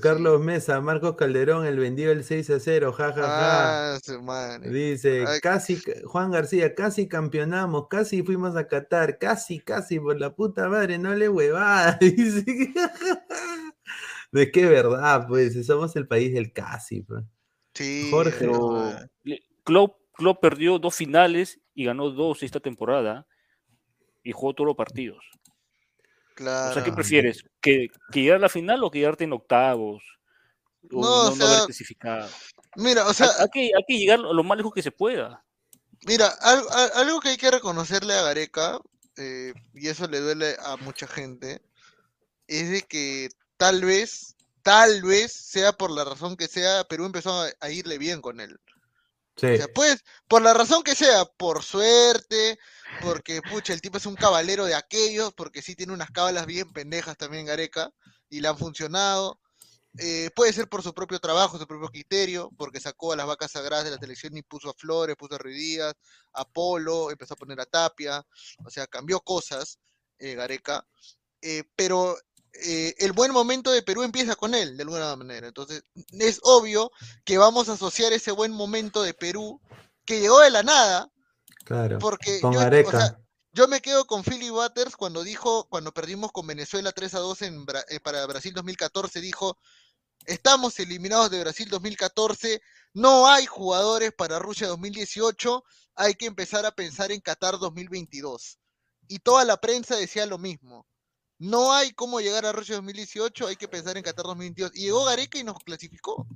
Carlos Mesa, Marcos Calderón, el vendido el 6 a 0, jajaja. Ah, su madre. Dice, Ay. casi, Juan García, casi campeonamos, casi fuimos a Qatar, casi, casi, por la puta madre, no le huevada. Dice, de qué verdad, pues, somos el país del casi. pues. Sí, Jorge. Pero Klopp, Klopp perdió dos finales y ganó dos esta temporada y jugó todos los partidos. claro. O sea, ¿qué prefieres? ¿Que, que llegar a la final o quedarte en octavos? O No, no, o no haber sea, clasificado. Mira, o sea, Hay, hay que, hay que llegar lo más lejos que se pueda. Mira, algo, al- algo que hay que reconocerle a Gareca, eh, y eso le duele a mucha gente, es de que tal vez, tal vez, sea por la razón que sea, Perú empezó a, irle bien con él. Sí, O sea, pues, por la razón que sea, por suerte, porque, pucha, el tipo es un caballero de aquellos, porque sí tiene unas cábalas bien pendejas también Gareca, y le han funcionado. eh, puede ser por su propio trabajo, su propio criterio, porque sacó a las vacas sagradas de la selección y puso a Flores, puso a Ruiz Díaz, a Polo, empezó a poner a Tapia, o sea, cambió cosas, eh, Gareca, eh, pero eh, el buen momento de Perú empieza con él, de alguna manera. Entonces, es obvio que vamos a asociar ese buen momento de Perú, que llegó de la nada, Claro. porque Con yo, o Gareca. sea, yo me quedo con Philly Butters cuando dijo, cuando perdimos con Venezuela 3 a 2 en Bra- eh, para Brasil 2014, dijo, estamos eliminados de Brasil 2014, no hay jugadores para Rusia 2018, hay que empezar a pensar en Qatar 2022. Y toda la prensa decía lo mismo. No hay cómo llegar a Rusia 2018, hay que pensar en Qatar 2022. Y llegó Gareca y nos clasificó.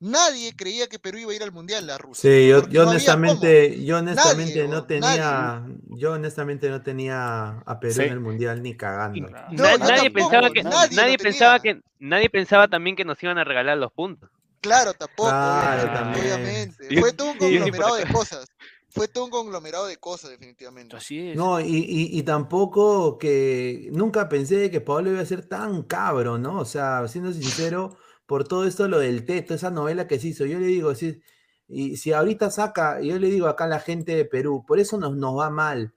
Nadie creía que Perú iba a ir al Mundial, la Rusia. Sí, yo, no honestamente, yo honestamente Nadie, no tenía, yo honestamente no tenía a Perú Sí. en el mundial ni cagando. nadie tampoco, pensaba que nadie pensaba tenía. que nadie pensaba también que nos iban a regalar los puntos. Claro, tampoco, Claro, obviamente, también. obviamente. Yo- Fue todo un conglomerado de cosas. Fue todo un conglomerado de cosas, definitivamente. Así es. No, y, y, y tampoco que nunca pensé que Pablo iba a ser tan cabro, ¿no? O sea, siendo sincero, por todo esto, lo del teto, esa novela que se hizo, yo le digo, si, y si ahorita saca, yo le digo acá a la gente de Perú, por eso nos, nos va mal.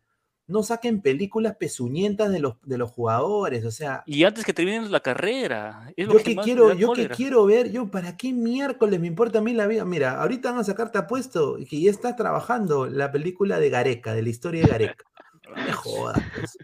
No saquen películas pezuñentas de los, de los jugadores, o sea, Y antes que terminen la carrera. Es lo yo que quiero, yo que quiero ver, yo para qué miércoles me importa a mí la vida. Mira, ahorita van a sacarte apuesto que ya está trabajando la película de Gareca, de la historia de Gareca. No me jodas, pues.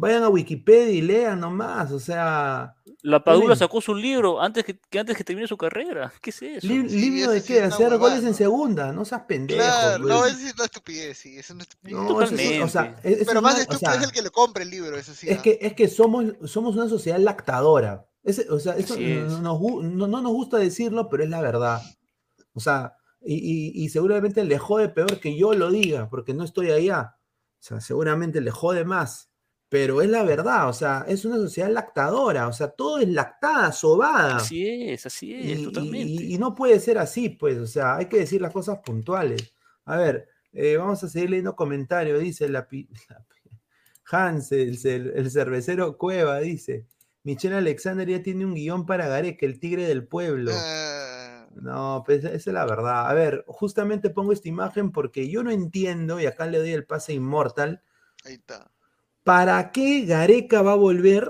Vayan a Wikipedia y lean nomás, o sea, La Padula sacó su libro antes que, que antes que termine su carrera. ¿Qué es eso? li- Sí, libro eso de qué, hacer goles en segunda, no seas pendejo. Claro, no, es una estupidez, sí, es una estupidez. No, o sea, es- Pero más una- o estúpido sea, es el que le compre el libro, eso sí. Es que, es que somos, somos una sociedad lactadora. Ese- o sea, eso nos no- no nos gusta decirlo, pero es la verdad. O sea, y, y- y seguramente le jode peor que yo lo diga, porque no estoy allá. O sea, seguramente le jode más. Pero es la verdad, o sea, es una sociedad lactadora, o sea, todo es lactada, sobada. Así es, así es, Y, y- totalmente. y- y no puede ser así, pues, o sea, hay que decir las cosas puntuales. A ver, eh, vamos a seguir leyendo comentarios, dice la, Hans, el, cer- el cervecero Cueva, dice, Michelle Alexander ya tiene un guion para Gareca, el tigre del pueblo. Ah, No, pues esa es la verdad. A ver, justamente pongo esta imagen porque yo no entiendo, y acá le doy el pase inmortal, ahí está. ¿Para qué Gareca va a volver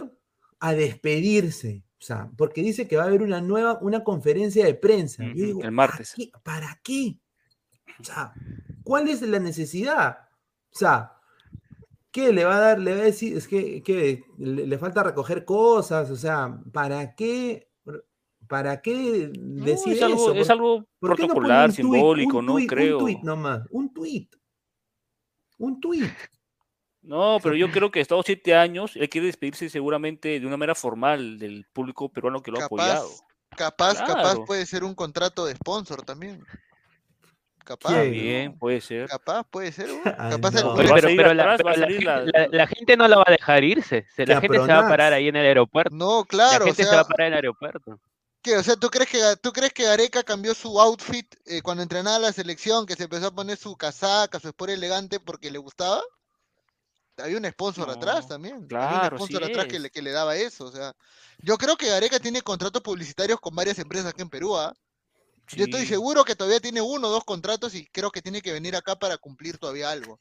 a despedirse? O sea, porque dice que va a haber una nueva, una conferencia de prensa. Yo Ujú, digo, el martes. ¿para qué? ¿Para qué? O sea, ¿cuál es la necesidad? O sea, ¿qué le va a dar? Le va a decir, es que, que le, le falta recoger cosas, o sea, ¿para qué? ¿Para qué No, decir es algo, eso? es ¿Por- algo no protocolar, tuit? simbólico, Un ¿no? Creo. Un tuit nomás, un tuit. Un tuit. No, pero yo creo que estos siete años, él quiere despedirse seguramente de una manera formal del público peruano que lo ha apoyado. Capaz, capaz, puede ser un contrato de sponsor también. Capaz. También puede ser. Capaz puede ser. Capaz no. el- Pero a la, atrás, va a pero la gente, la- la- la gente no lo va a dejar irse. Se- la gente se va a parar ahí en el aeropuerto. No, la claro, o gente se va a parar en el aeropuerto. ¿qué? O sea, ¿tú crees que tú crees que Gareca cambió su outfit eh, cuando entrenaba la selección, que se empezó a poner su casaca, su sport elegante porque le gustaba? Había un sponsor atrás también. Había claro, un sponsor atrás que le, que le daba eso. O sea, yo creo que Gareca tiene contratos publicitarios con varias empresas aquí en Perú. ¿ah? Yo estoy seguro que todavía tiene uno o dos contratos y creo que tiene que venir acá para cumplir todavía algo.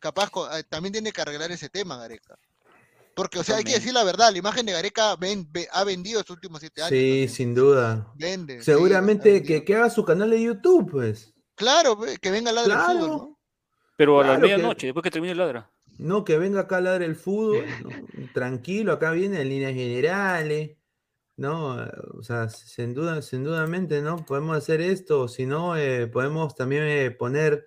Capaz eh, también tiene que arreglar ese tema, Gareca. Porque, o sea, hay que decir la verdad, la imagen de Gareca ven- ha vendido estos últimos siete años. Sí, también. sin duda. Vende. Seguramente que, que haga su canal de YouTube, pues. Claro, que venga la del Claro. fútbol, ¿no? Pero a la Claro que- medianoche, después que termine el ladra. No, que venga acá a ladrar el fútbol, ¿no? tranquilo, acá viene en líneas generales, ¿no? Eh, O sea, sin duda, sin dudamente, ¿no? Podemos hacer esto, si no, eh, podemos también eh, poner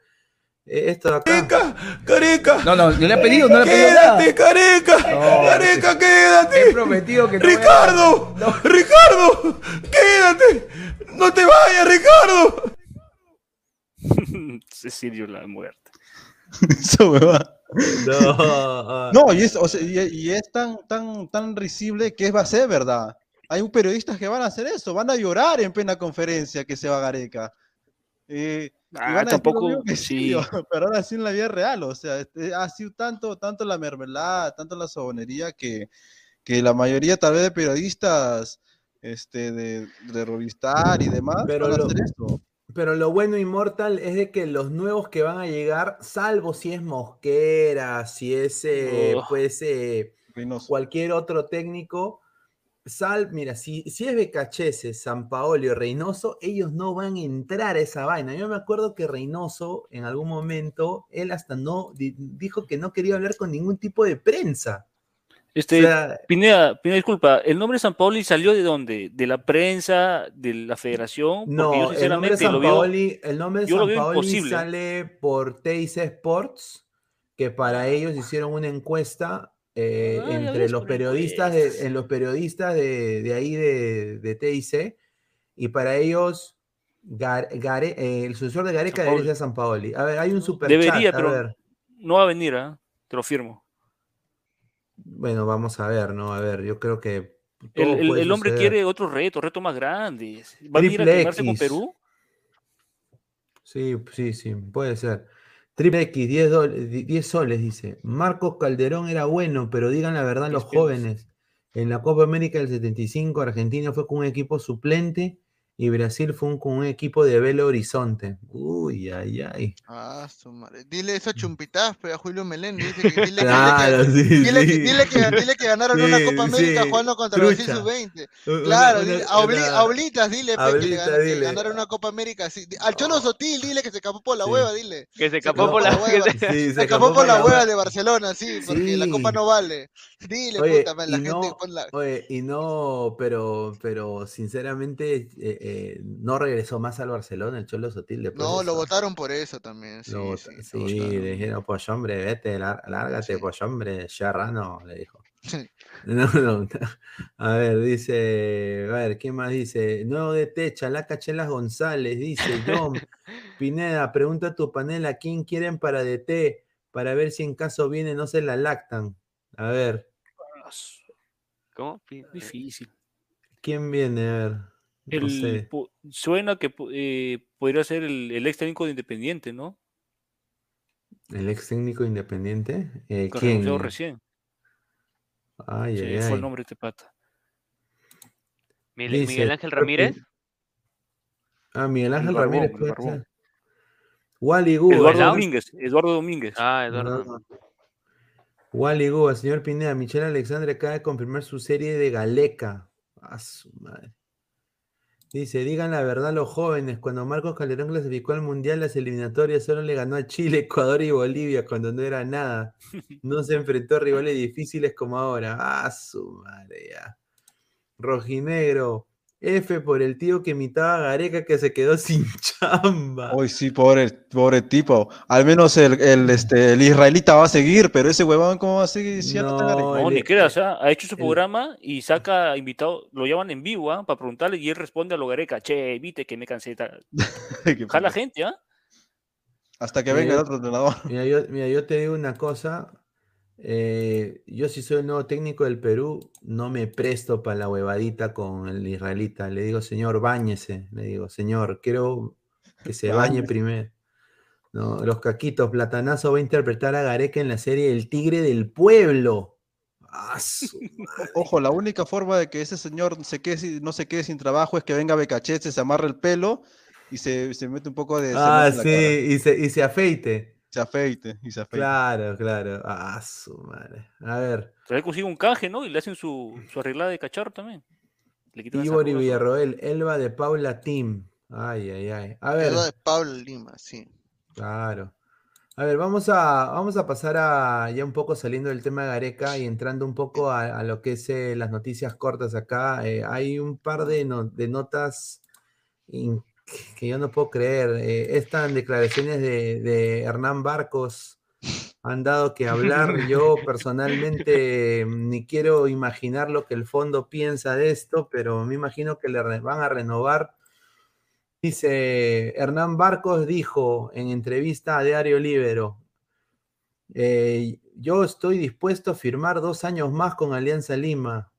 eh, esto de acá. Careca, No, no, no le he pedido, no le he pedido nada. quédate, Careca, No, Careca, He quédate. prometido que no voy a- Ricardo, Ricardo, quédate, no te vayas, Ricardo. Cecilio la muerte. Esa huevada. No, No, y es, o sea, y, y es tan, tan, tan risible que va a ser verdad. Hay un periodistas que van a hacer eso, van a llorar en plena conferencia que se va Gareca. Eh, y Ah, van a tampoco, que sí. Pero ahora sí en la vida real, o sea, este, ha sido tanto, tanto la mermelada, tanto la sobonería que, que la mayoría tal vez de periodistas este, de, de revistar y demás, Pero van a lo- hacer esto. Pero lo bueno, Immortal, es de que los nuevos que van a llegar, salvo si es Mosquera, si es eh, Oh. pues eh, Reynoso. cualquier otro técnico, sal, mira, si, si es Becachese, San Paoli o Reynoso, ellos no van a entrar a esa vaina. Yo me acuerdo que Reynoso, en algún momento, él hasta no di- dijo que no quería hablar con ningún tipo de prensa. Este, O sea, Pineda, Pineda, disculpa, ¿el nombre de San Paoli salió de dónde? ¿De la prensa? ¿De la federación? Porque No, yo el nombre de San. Paoli, el nombre de San Paoli sale por TIC Sports, que para ellos hicieron una encuesta eh, Ah, entre los periodistas de, en los periodistas de, de ahí de, de TIC, y para ellos Gar- Gare- eh, el sucesor de Gareca debería ser San Paoli. A ver, hay un super Debería, chat, a pero ver. no va a venir, ¿ah? Te lo firmo. Bueno, vamos a ver, ¿no? A ver, yo creo que El, hombre quiere otro reto, retos más grandes. ¿Va a venir a quemarse con. Perú? Sí, sí, sí, puede ser. Triple X, 10, dol- di- 10 soles, dice. Marcos Calderón era bueno, pero digan la verdad los 10 pesos. jóvenes. En la Copa América del 75, Argentina fue con un equipo suplente y Brasil fue un- con un equipo de Belo Horizonte. Uy, ay, ay. Ah, su madre. Dile eso a Chumpitas, pe, a Julio Meléndez. Dice que, dile, que- Claro, dile, que, sí, dile, que, sí. dile, que, dile que ganaron una Copa América sí, jugando contra Brasil trucha. sub-20. Una- Claro, una- dile, a, Obli- una- a Oblitas, dile pe, que, dile. ganaron una Copa América. Al Cholo Sotil, dile que se escapó por la Sí. hueva, dile. Que se escapó por la. hueva. se- escapó por la hueva de Barcelona, sí, porque la Copa no vale. Dile, Oye, puta, man, la gente no, la... oye, y no, pero, pero sinceramente eh, eh, no regresó más al Barcelona el Cholo Sotil después No, de lo votaron por eso también, sí, Lo bota- sí, sí, lo le dijeron, pues hombre, vete, lárgate, Sí. pues hombre, Sharrano, le dijo. Sí. No, no. A ver, dice, a ver, ¿qué más dice? Nuevo DT, Chalaca Chelas González, dice, John, Pineda, pregunta a tu panel a quién quieren para DT, para ver si en caso viene no se la lactan. A ver, ¿Cómo? Difícil. ¿quién viene? A ver, no sé. suena que eh, podría ser el, el ex técnico de Independiente, ¿no? ¿El ex técnico independiente? Eh, Que ¿Quién? recién. Ay, Se ay, fue ay. el nombre de este pata. Miguel, Dice, Miguel Ángel Ramírez. Ah, Miguel Ángel barbón, Ramírez puede. Wally Gu, Eduardo Domínguez. Eduardo Domínguez. Ah, Eduardo. No. Wally Gu, señor Pineda, Michelle Alexandre acaba de confirmar su serie de Galeca. A su madre. Dice, digan la verdad los jóvenes, cuando Marcos Calderón clasificó al Mundial, las eliminatorias solo le ganó a Chile, Ecuador y Bolivia cuando no era nada. No se enfrentó a rivales difíciles como ahora. Ah, su madre ya. Rojinegro. F por el tío que imitaba a Gareca que se quedó sin chamba. Hoy sí, pobre, pobre tipo. Al menos el, el, este, el israelita va a seguir, pero ese huevón, ¿cómo va a seguir? Si ya no la No, liga? No, el- ni creas, ¿ah? ha hecho su el- programa y saca invitado, lo llaman en vivo ¿ah? para preguntarle y él responde a lo Gareca, che, viste que me cansé. de tal". Jala gente, ¿ah? Hasta que Mira, venga el otro entrenador. Mira, yo, mira, yo te digo una cosa. Eh, yo si soy el nuevo técnico del Perú, no me presto para la huevadita con el israelita. Le digo, señor, báñese. Le digo, señor, quiero que se bañe primero. No, los caquitos, Platanazo va a interpretar a Gareca en la serie El Tigre del Pueblo. Ah. Ojo, la única forma de que ese señor se quede, no se quede sin trabajo es que venga Becachete, se amarre el pelo y se, se mete un poco de Ah, sí, y se, y se afeite. Se afeite y se afeite. Claro, claro. Ah, su madre. A ver. Él consigue un canje, ¿no? Y le hacen su, su arreglada de cacharro también. Le Ivor y Villarroel, Elba de Paula Team. Ay, ay, ay. A ver, Eduardo de Pablo Lima, sí. claro. A ver, vamos a, vamos a pasar a ya un poco saliendo del tema de Gareca y entrando un poco a, a lo que es eh, las noticias cortas acá. Eh, hay un par de, no- de notas in- que yo no puedo creer. Eh, estas declaraciones de, de Hernán Barcos han dado que hablar. Yo personalmente mm, ni quiero imaginar lo que el fondo piensa de esto, pero me imagino que le van a renovar. Dice, Hernán Barcos dijo en entrevista a Diario Libero, eh, yo estoy dispuesto a firmar dos años más con Alianza Lima.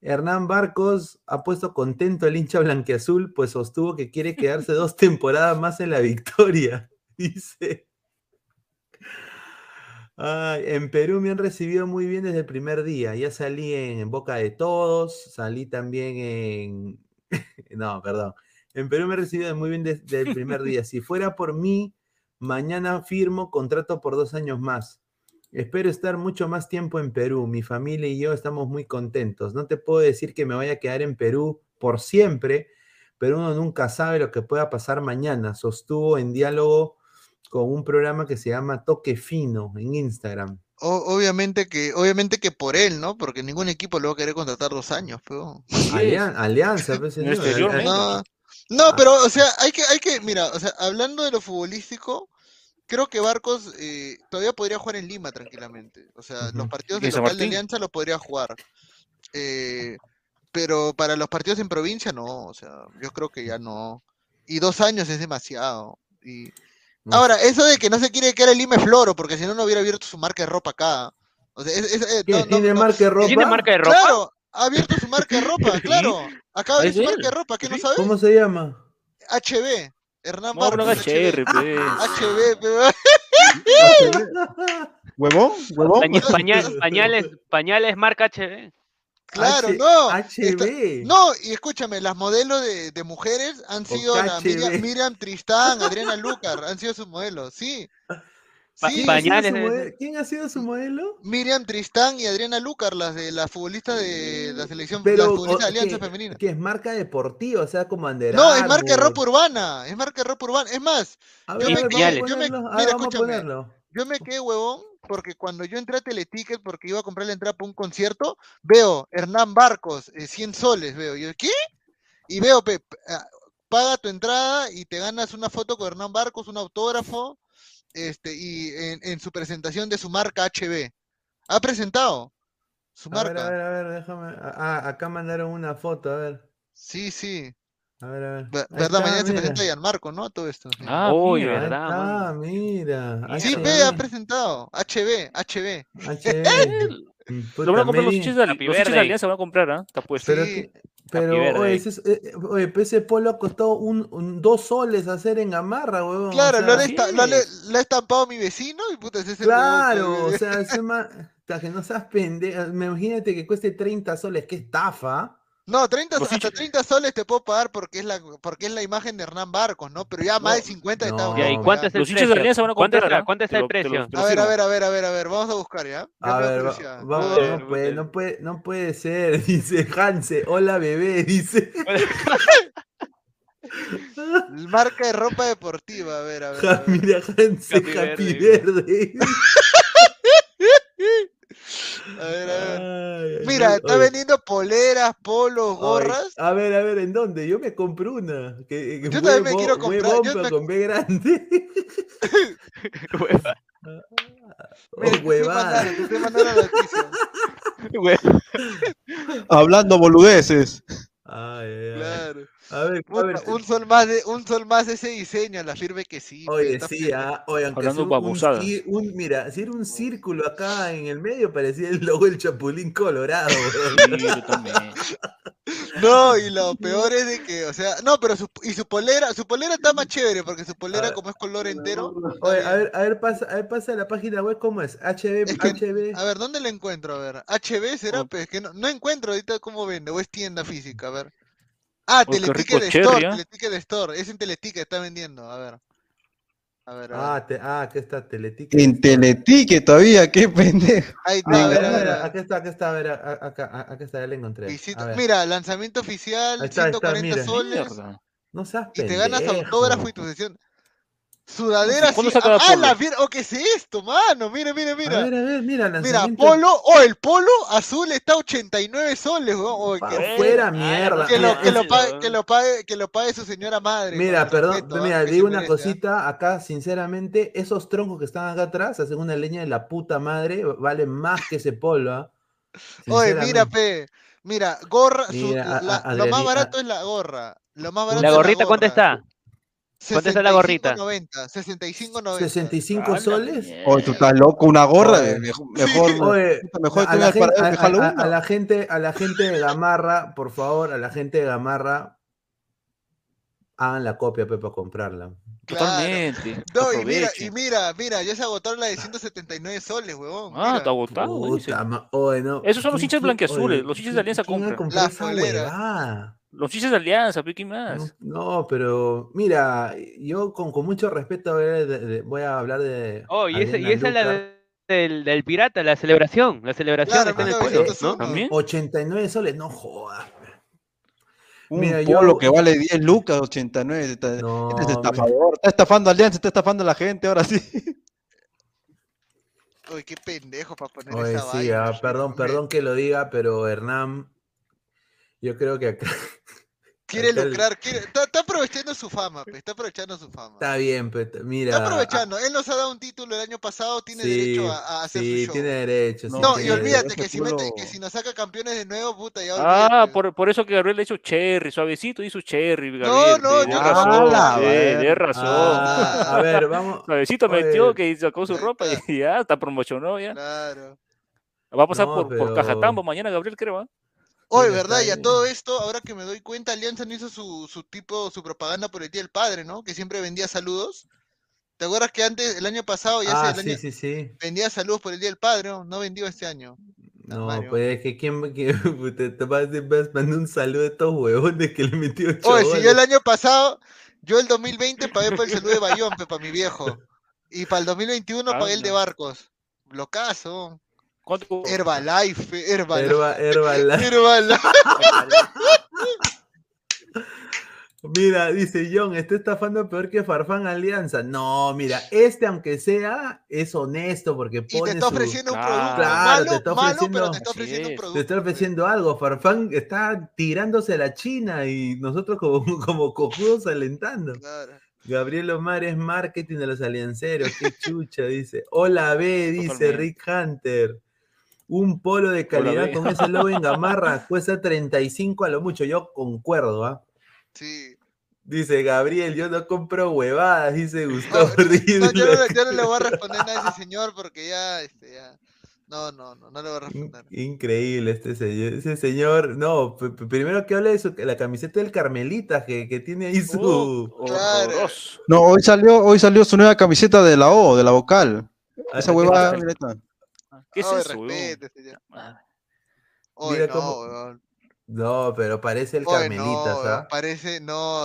Hernán Barcos ha puesto contento al hincha blanqueazul, pues sostuvo que quiere quedarse dos temporadas más en la victoria. Dice. Ay, en Perú me han recibido muy bien desde el primer día. Ya salí en, en Boca de Todos, salí también en... No, perdón. En Perú me han recibido muy bien desde el primer día. Si fuera por mí, mañana firmo contrato por dos años más. Espero estar mucho más tiempo en Perú. Mi familia y yo estamos muy contentos. No te puedo decir que me vaya a quedar en Perú por siempre, pero uno nunca sabe lo que pueda pasar mañana. Sostuvo en diálogo con un programa que se llama Toque Fino en Instagram. O- obviamente que, obviamente que por él, ¿no? Porque ningún equipo lo va a querer contratar dos años, pero. Alian- Alianza, pues, señor. No, no, pero, o sea, hay que, hay que, mira, o sea, hablando de lo futbolístico, creo que Barcos eh, todavía podría jugar en Lima tranquilamente. O sea, los partidos ¿Y de local de? Alianza los podría jugar. Eh, pero para los partidos en provincia no, o sea, yo creo que ya no. Y dos años es demasiado. Y no ahora, eso de que no se quiere quedar en Lima es floro, porque si no, no hubiera abierto su marca de ropa acá. O sea, es- es- eh, ¿Tiene no, marca de ropa? ¿Tiene marca de ropa? Claro, ha abierto su marca de ropa, claro. Acaba de ¿Es abrir su marca de ropa, ¿qué no sabes? ¿Cómo se llama? HB, Hernán No, HR, HB, pues. HB, pe- ¿Huevón? ¿Huevón? Paña- paña- pañales, pañales marca HB. claro, H- no. HB. No, y escúchame, las modelos de, de mujeres han sido la Miriam. Miriam Tristán, Adriana Lucar, han sido sus modelos, sí. Pa- Sí, ¿Quién ha sido pañales su modelo? ser. ¿Quién ha sido su modelo? Miriam Tristán y Adriana Lucar, las de las futbolistas de la selección, las Pero, futbolistas de o- Alianza que, Femenina. que es marca deportiva, o sea, como Under No, es marca de Armour. ropa urbana, es marca de ropa urbana. Es más, A yo ver, me a ver, quedé- vamos a yo me- ponerlo. A mira, escúchame. yo me quedé huevón porque cuando yo entré a Teleticket porque iba a comprar la entrada para un concierto, veo Hernán Barcos, eh, 100 soles, veo. Yo, ¿qué? Y veo, pe- p- ah, paga tu entrada y te ganas una foto con Hernán Barcos, un autógrafo, este, y en, en su presentación de su marca HB. Ha presentado su A ver, marca. a ver, a ver, déjame. Ah, acá mandaron una foto, a ver. Sí, sí. A ver, a ver. Ahí ¿Verdad? está, Mañana se presenta Gianmarco, ¿no? Todo esto. sí. Ah, Uy, mira. Verdad, está, mano. mira. Sí, ve, ha presentado. HB, HB. HB. Mm, Lo van a puta, comprar los hinchas de, Happy los hinchas de birthday. Alianza, van a comprar, ¿ah? Está puesto. Pero, Sí. pero oye, ese, es- eh, eh, oye, ese polo ha costado un, un- dos soles hacer en Gamarra, huevón. o Claro, lo, sea, han esta- lo han- sí. lo ha estampado mi vecino y puta, ese es el huevón Claro, o sea, ese ma- que no seas pendejo. Me imagínate que cueste 30 soles, qué estafa. No, 30, Los hasta hinchas- 30 soles te puedo pagar porque es la porque es la imagen de Hernán Barcos, ¿no? Pero ya más de 50 está ¿y cuánto es el Los hinchas de precio? Alianza van a ¿Cuánto comprar, está, cuánto está Te el precio? A ver, a ver, a ver, a ver, a ver, vamos a buscar, ¿ya? A ver, a no, puede, no, puede, no puede ser, dice Hanse. Hola, bebé, dice. Marca de ropa deportiva, a ver, a ver. a Ja, ver. Mira, Hanse, Happy. Verde. A ver, a ver. Ay, Mira, está oye, vendiendo poleras, polos, ay, gorras. A ver, a ver, ¿en dónde? Yo me compro una. Que, que Yo también me quiero comprar, yo bomba me- con B grande. Hueva, Oh, Mira, te estoy huevada. mandando, te estoy mandando la noticia. hueva. Hablando boludeces. Ay, ay, ay. Claro. A ver, a ver. un sol más de un sol más de ese diseño, la firme que sí. Oye, sí, ah, oye, aunque Hablando sea un, un- mira, si era un círculo acá en el medio, parecía el logo del Chapulín Colorado. weón. Sí, yo también. No, y lo peor es de que, o sea, no, pero su, y su polera, su polera está más chévere porque su polera ver. como es color entero. Oye, a ver, a ver, pasa, a ver, pasa la página web, ¿cómo es? HB, Es que- HB. A ver, ¿dónde la encuentro? A ver, HB será, Oh. pues que no, no encuentro ahorita cómo vende, o es tienda física, a ver. Ah, Teleticket Store, cherry, ¿ah? Teleticket Store, es en Teleticket, está vendiendo, a ver. A ver, a ver. Ah, te, ah, aquí está Teletica. En Teletique todavía, qué pendejo. Ahí está, Ah, a ver, a ver. mira, a ver. acá está, acá está, a ver, a- a- acá, a- acá está, ya la encontré. Mira, lanzamiento oficial, está, ahí está, 140 mira. soles. Mierda. No seas Y te ganas pendejo. autógrafo y tu sesión. Sudadera, ¿Cuándo sí. saca la Ah, la oh, ¿qué es esto, mano? Mira, mira, mira. A ver, a ver, mira, Mira, polo, o el polo azul está a 89 soles, weón. Oh, que, fuera, Ah, mierda. que lo, Mira, que, lo es- pague, que, lo pague, que lo pague su señora madre. Mira, perdón, respeto, mira, ¿ah? Que digo una merece, ¿ah? cosita, acá sinceramente, esos troncos que están acá atrás hacen una leña de la puta madre, valen más que ese polo, ¿ah? Oye, mira, pe. Mira, gorra, su- Mira, a- la- a- lo más barato a- es la gorra. Lo más barato ¿La es gorrita cuánto gorra. está? ¿Cuánto está la gorrita? 65.90, 65.90. 65 A la soles. Oye, tú estás loco, una gorra. Oye. Mejor, mejor, Oye, mejor a la, gente, a- a- la gente, a la gente de Gamarra, por favor, a la gente de Gamarra, hagan la copia, Pepe, para comprarla. Claro. Totalmente. No, y mira, y mira, mira, ya se agotaron la de 179 soles, huevón. Ah, mira. está agotado. Puta ma- oye, no. Esos son los ¿Quién- hinchas oye, los hinchas de Alianza compran. La huevada? Los hinchas de Alianza, ¿pero ¿quién más? No, no, pero mira, yo con, con mucho respeto voy a, de- de- voy a hablar de. Oh, y, esa, y Ariana esa es la de- del, del pirata, la celebración. La celebración Claro, está en el ¿no? ¿También? 89 soles, no jodas. Un Mira, polo yo- que vale 10 lucas, 89. Está, No, este es estafador. Está estafando a Alianza, está estafando a la gente ahora sí. Uy, qué pendejo para poner Oye, esa sí, vaina. ah, perdón, perdón que lo diga, pero Hernán, yo creo que acá Quiere lucrar, quiere, está, está aprovechando su fama, pe, está aprovechando su fama. está bien, pero mira. Está aprovechando. Él nos ha dado un título el año pasado, tiene sí, derecho a, a hacer sí, su show. tiene derecho. sí, No, tiene y olvídate que si, mete- título- que si nos saca campeones de nuevo, puta, ya Ah, olvídate. por, por eso que Gabriel le hizo cherry, suavecito hizo cherry. No, Gabriel, no, yo de no razón, verga. de razón. Ah, a ver, vamos. Suavecito metió que sacó su ropa y ya está promocionó ya. Claro. Va a pasar No, por, por pero- Cajatambo mañana, Gabriel, creo. ¿ah? Oye, Mira, ¿verdad? Y a todo esto, ahora que me doy cuenta, Alianza no hizo su, su tipo, su propaganda por el Día del Padre, ¿no? Que siempre vendía saludos. ¿Te acuerdas que antes, el año pasado, ya Ah, hace el sí, año, sí, sí. vendía saludos por el Día del Padre, ¿no? No vendió este año. No, Mario. pues es que quién que, te, te vas, a mandar un saludo a estos huevones que le metió Oye, si yo el año pasado, yo el 2020 pagué por el saludo de Bayón, para mi viejo. Y para el 2021 pagué el de. Barcos. Locazo. ¿Cuánto? Herbalife, Herbalife. Herba- Herbalife. Herbalife. Mira, dice John, está estafando peor que Farfán Alianza. No, mira, este aunque sea, es honesto porque Y te pone está su- ofreciendo un producto Claro, malo, te está malo, pero ofreciendo- te está ofreciendo un producto. Te está ofreciendo algo. Farfán está tirándose a la China y nosotros como, como cojudos alentando. Claro. Gabriel Omar es marketing de los alianceros. Qué chucha, dice. Hola B, dice. Rick Hunter. Un polo de calidad con ese logo en gamarra cuesta 35 a lo mucho. Yo concuerdo, ¿ah? Sí. Dice Gabriel, yo no compro huevadas, dice Gustavo no, no, yo, no, le- yo no le voy a responder nada a ese señor porque ya, este, ya. No, no, no, no le voy a responder. Increíble este señor. Ese señor, no, primero que hable de su, la camiseta del Carmelita que, que tiene ahí su. Oh, Claro. No, hoy salió, hoy salió su nueva camiseta de la O, de la vocal. Ah, Esa ¿qué huevada, mira, está. ¿Qué es eso, señor. Ah, Oye, no, cómo-. No, pero parece el Oye, Carmelita, no, ¿sabes? Parece, no.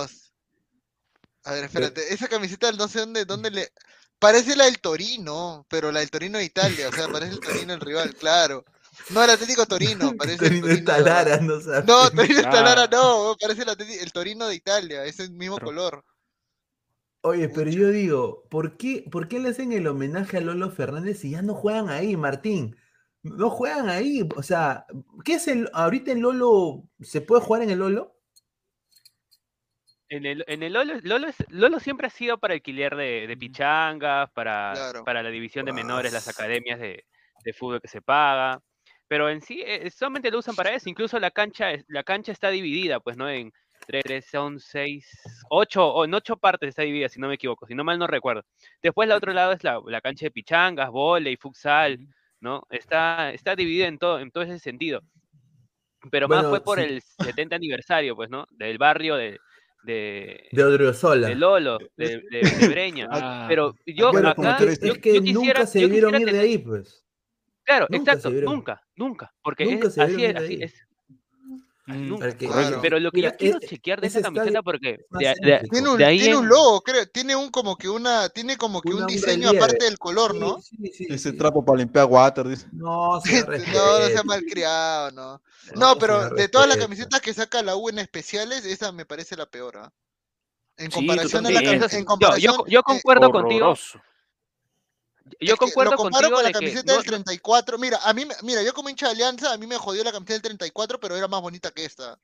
A ver, espérate, esa camiseta no sé dónde, dónde le. Parece la del Torino, pero la del Torino de Italia, o sea, parece el Torino el rival, claro. No el Atlético Torino, parece el Torino Torino. de verdad. Talara, no sabes. No, Torino de Ah. Talara no, parece el, el Torino de Italia, es el mismo Pero- color. Oye, pero yo digo, ¿por qué, ¿por qué le hacen el homenaje a Lolo Fernández si ya no juegan ahí, Martín? No juegan ahí, o sea, ¿qué es el ahorita en Lolo? ¿Se puede jugar en el Lolo? En el, en el Lolo, Lolo, es- Lolo siempre ha sido para alquiler de, de pichangas, para, Claro. para la división de menores, las academias de, de fútbol que se paga. Pero en sí, eh, solamente lo usan para eso. Incluso la cancha, la cancha está dividida, pues, ¿no? En tres, tres, son seis, ocho, o en ocho partes está dividida, si no me equivoco, si no mal no recuerdo. Después, la otro lado es la, la cancha de pichangas, volei, futsal, ¿no? Está, está dividida en todo, en todo ese sentido. Pero más fue por sí. el 70 aniversario, pues, ¿no? Del barrio de, de, De Odriozola. de Lolo, de, de- de Breña. Ah, Pero yo Bueno, acá, yo, es que yo quisiera, nunca se quisiera ir de ahí, pues. Claro, nunca exacto, nunca, nunca, porque nunca es, se así, es, ir de así ahí. es. Mm, Nunca. Porque- Claro. Pero lo que Mira, yo quiero es- chequear de esa camiseta estadio porque de, de-. Tiene un, de ahí tiene un en- logo, creo, tiene un como que una, tiene como que un, Una- un diseño relieve. aparte del color, ¿no? Sí, sí, sí, Ese sí. trapo para limpiar water, dice. No, se no, no sea malcriado, no. No, pero de todas las camisetas que saca la U en especiales, esa me parece la peor, ¿ah? En Sí, comparación a la totalmente. cami- Eso sí, en yo- comparación, yo, yo eh, concuerdo contigo, horroroso. Yo concuerdo lo comparo contigo con la de que camiseta no- del 34. Mira, a mí, me- mira, yo como hincha de Alianza, a mí me jodió la camiseta del 34, pero era más bonita que esta.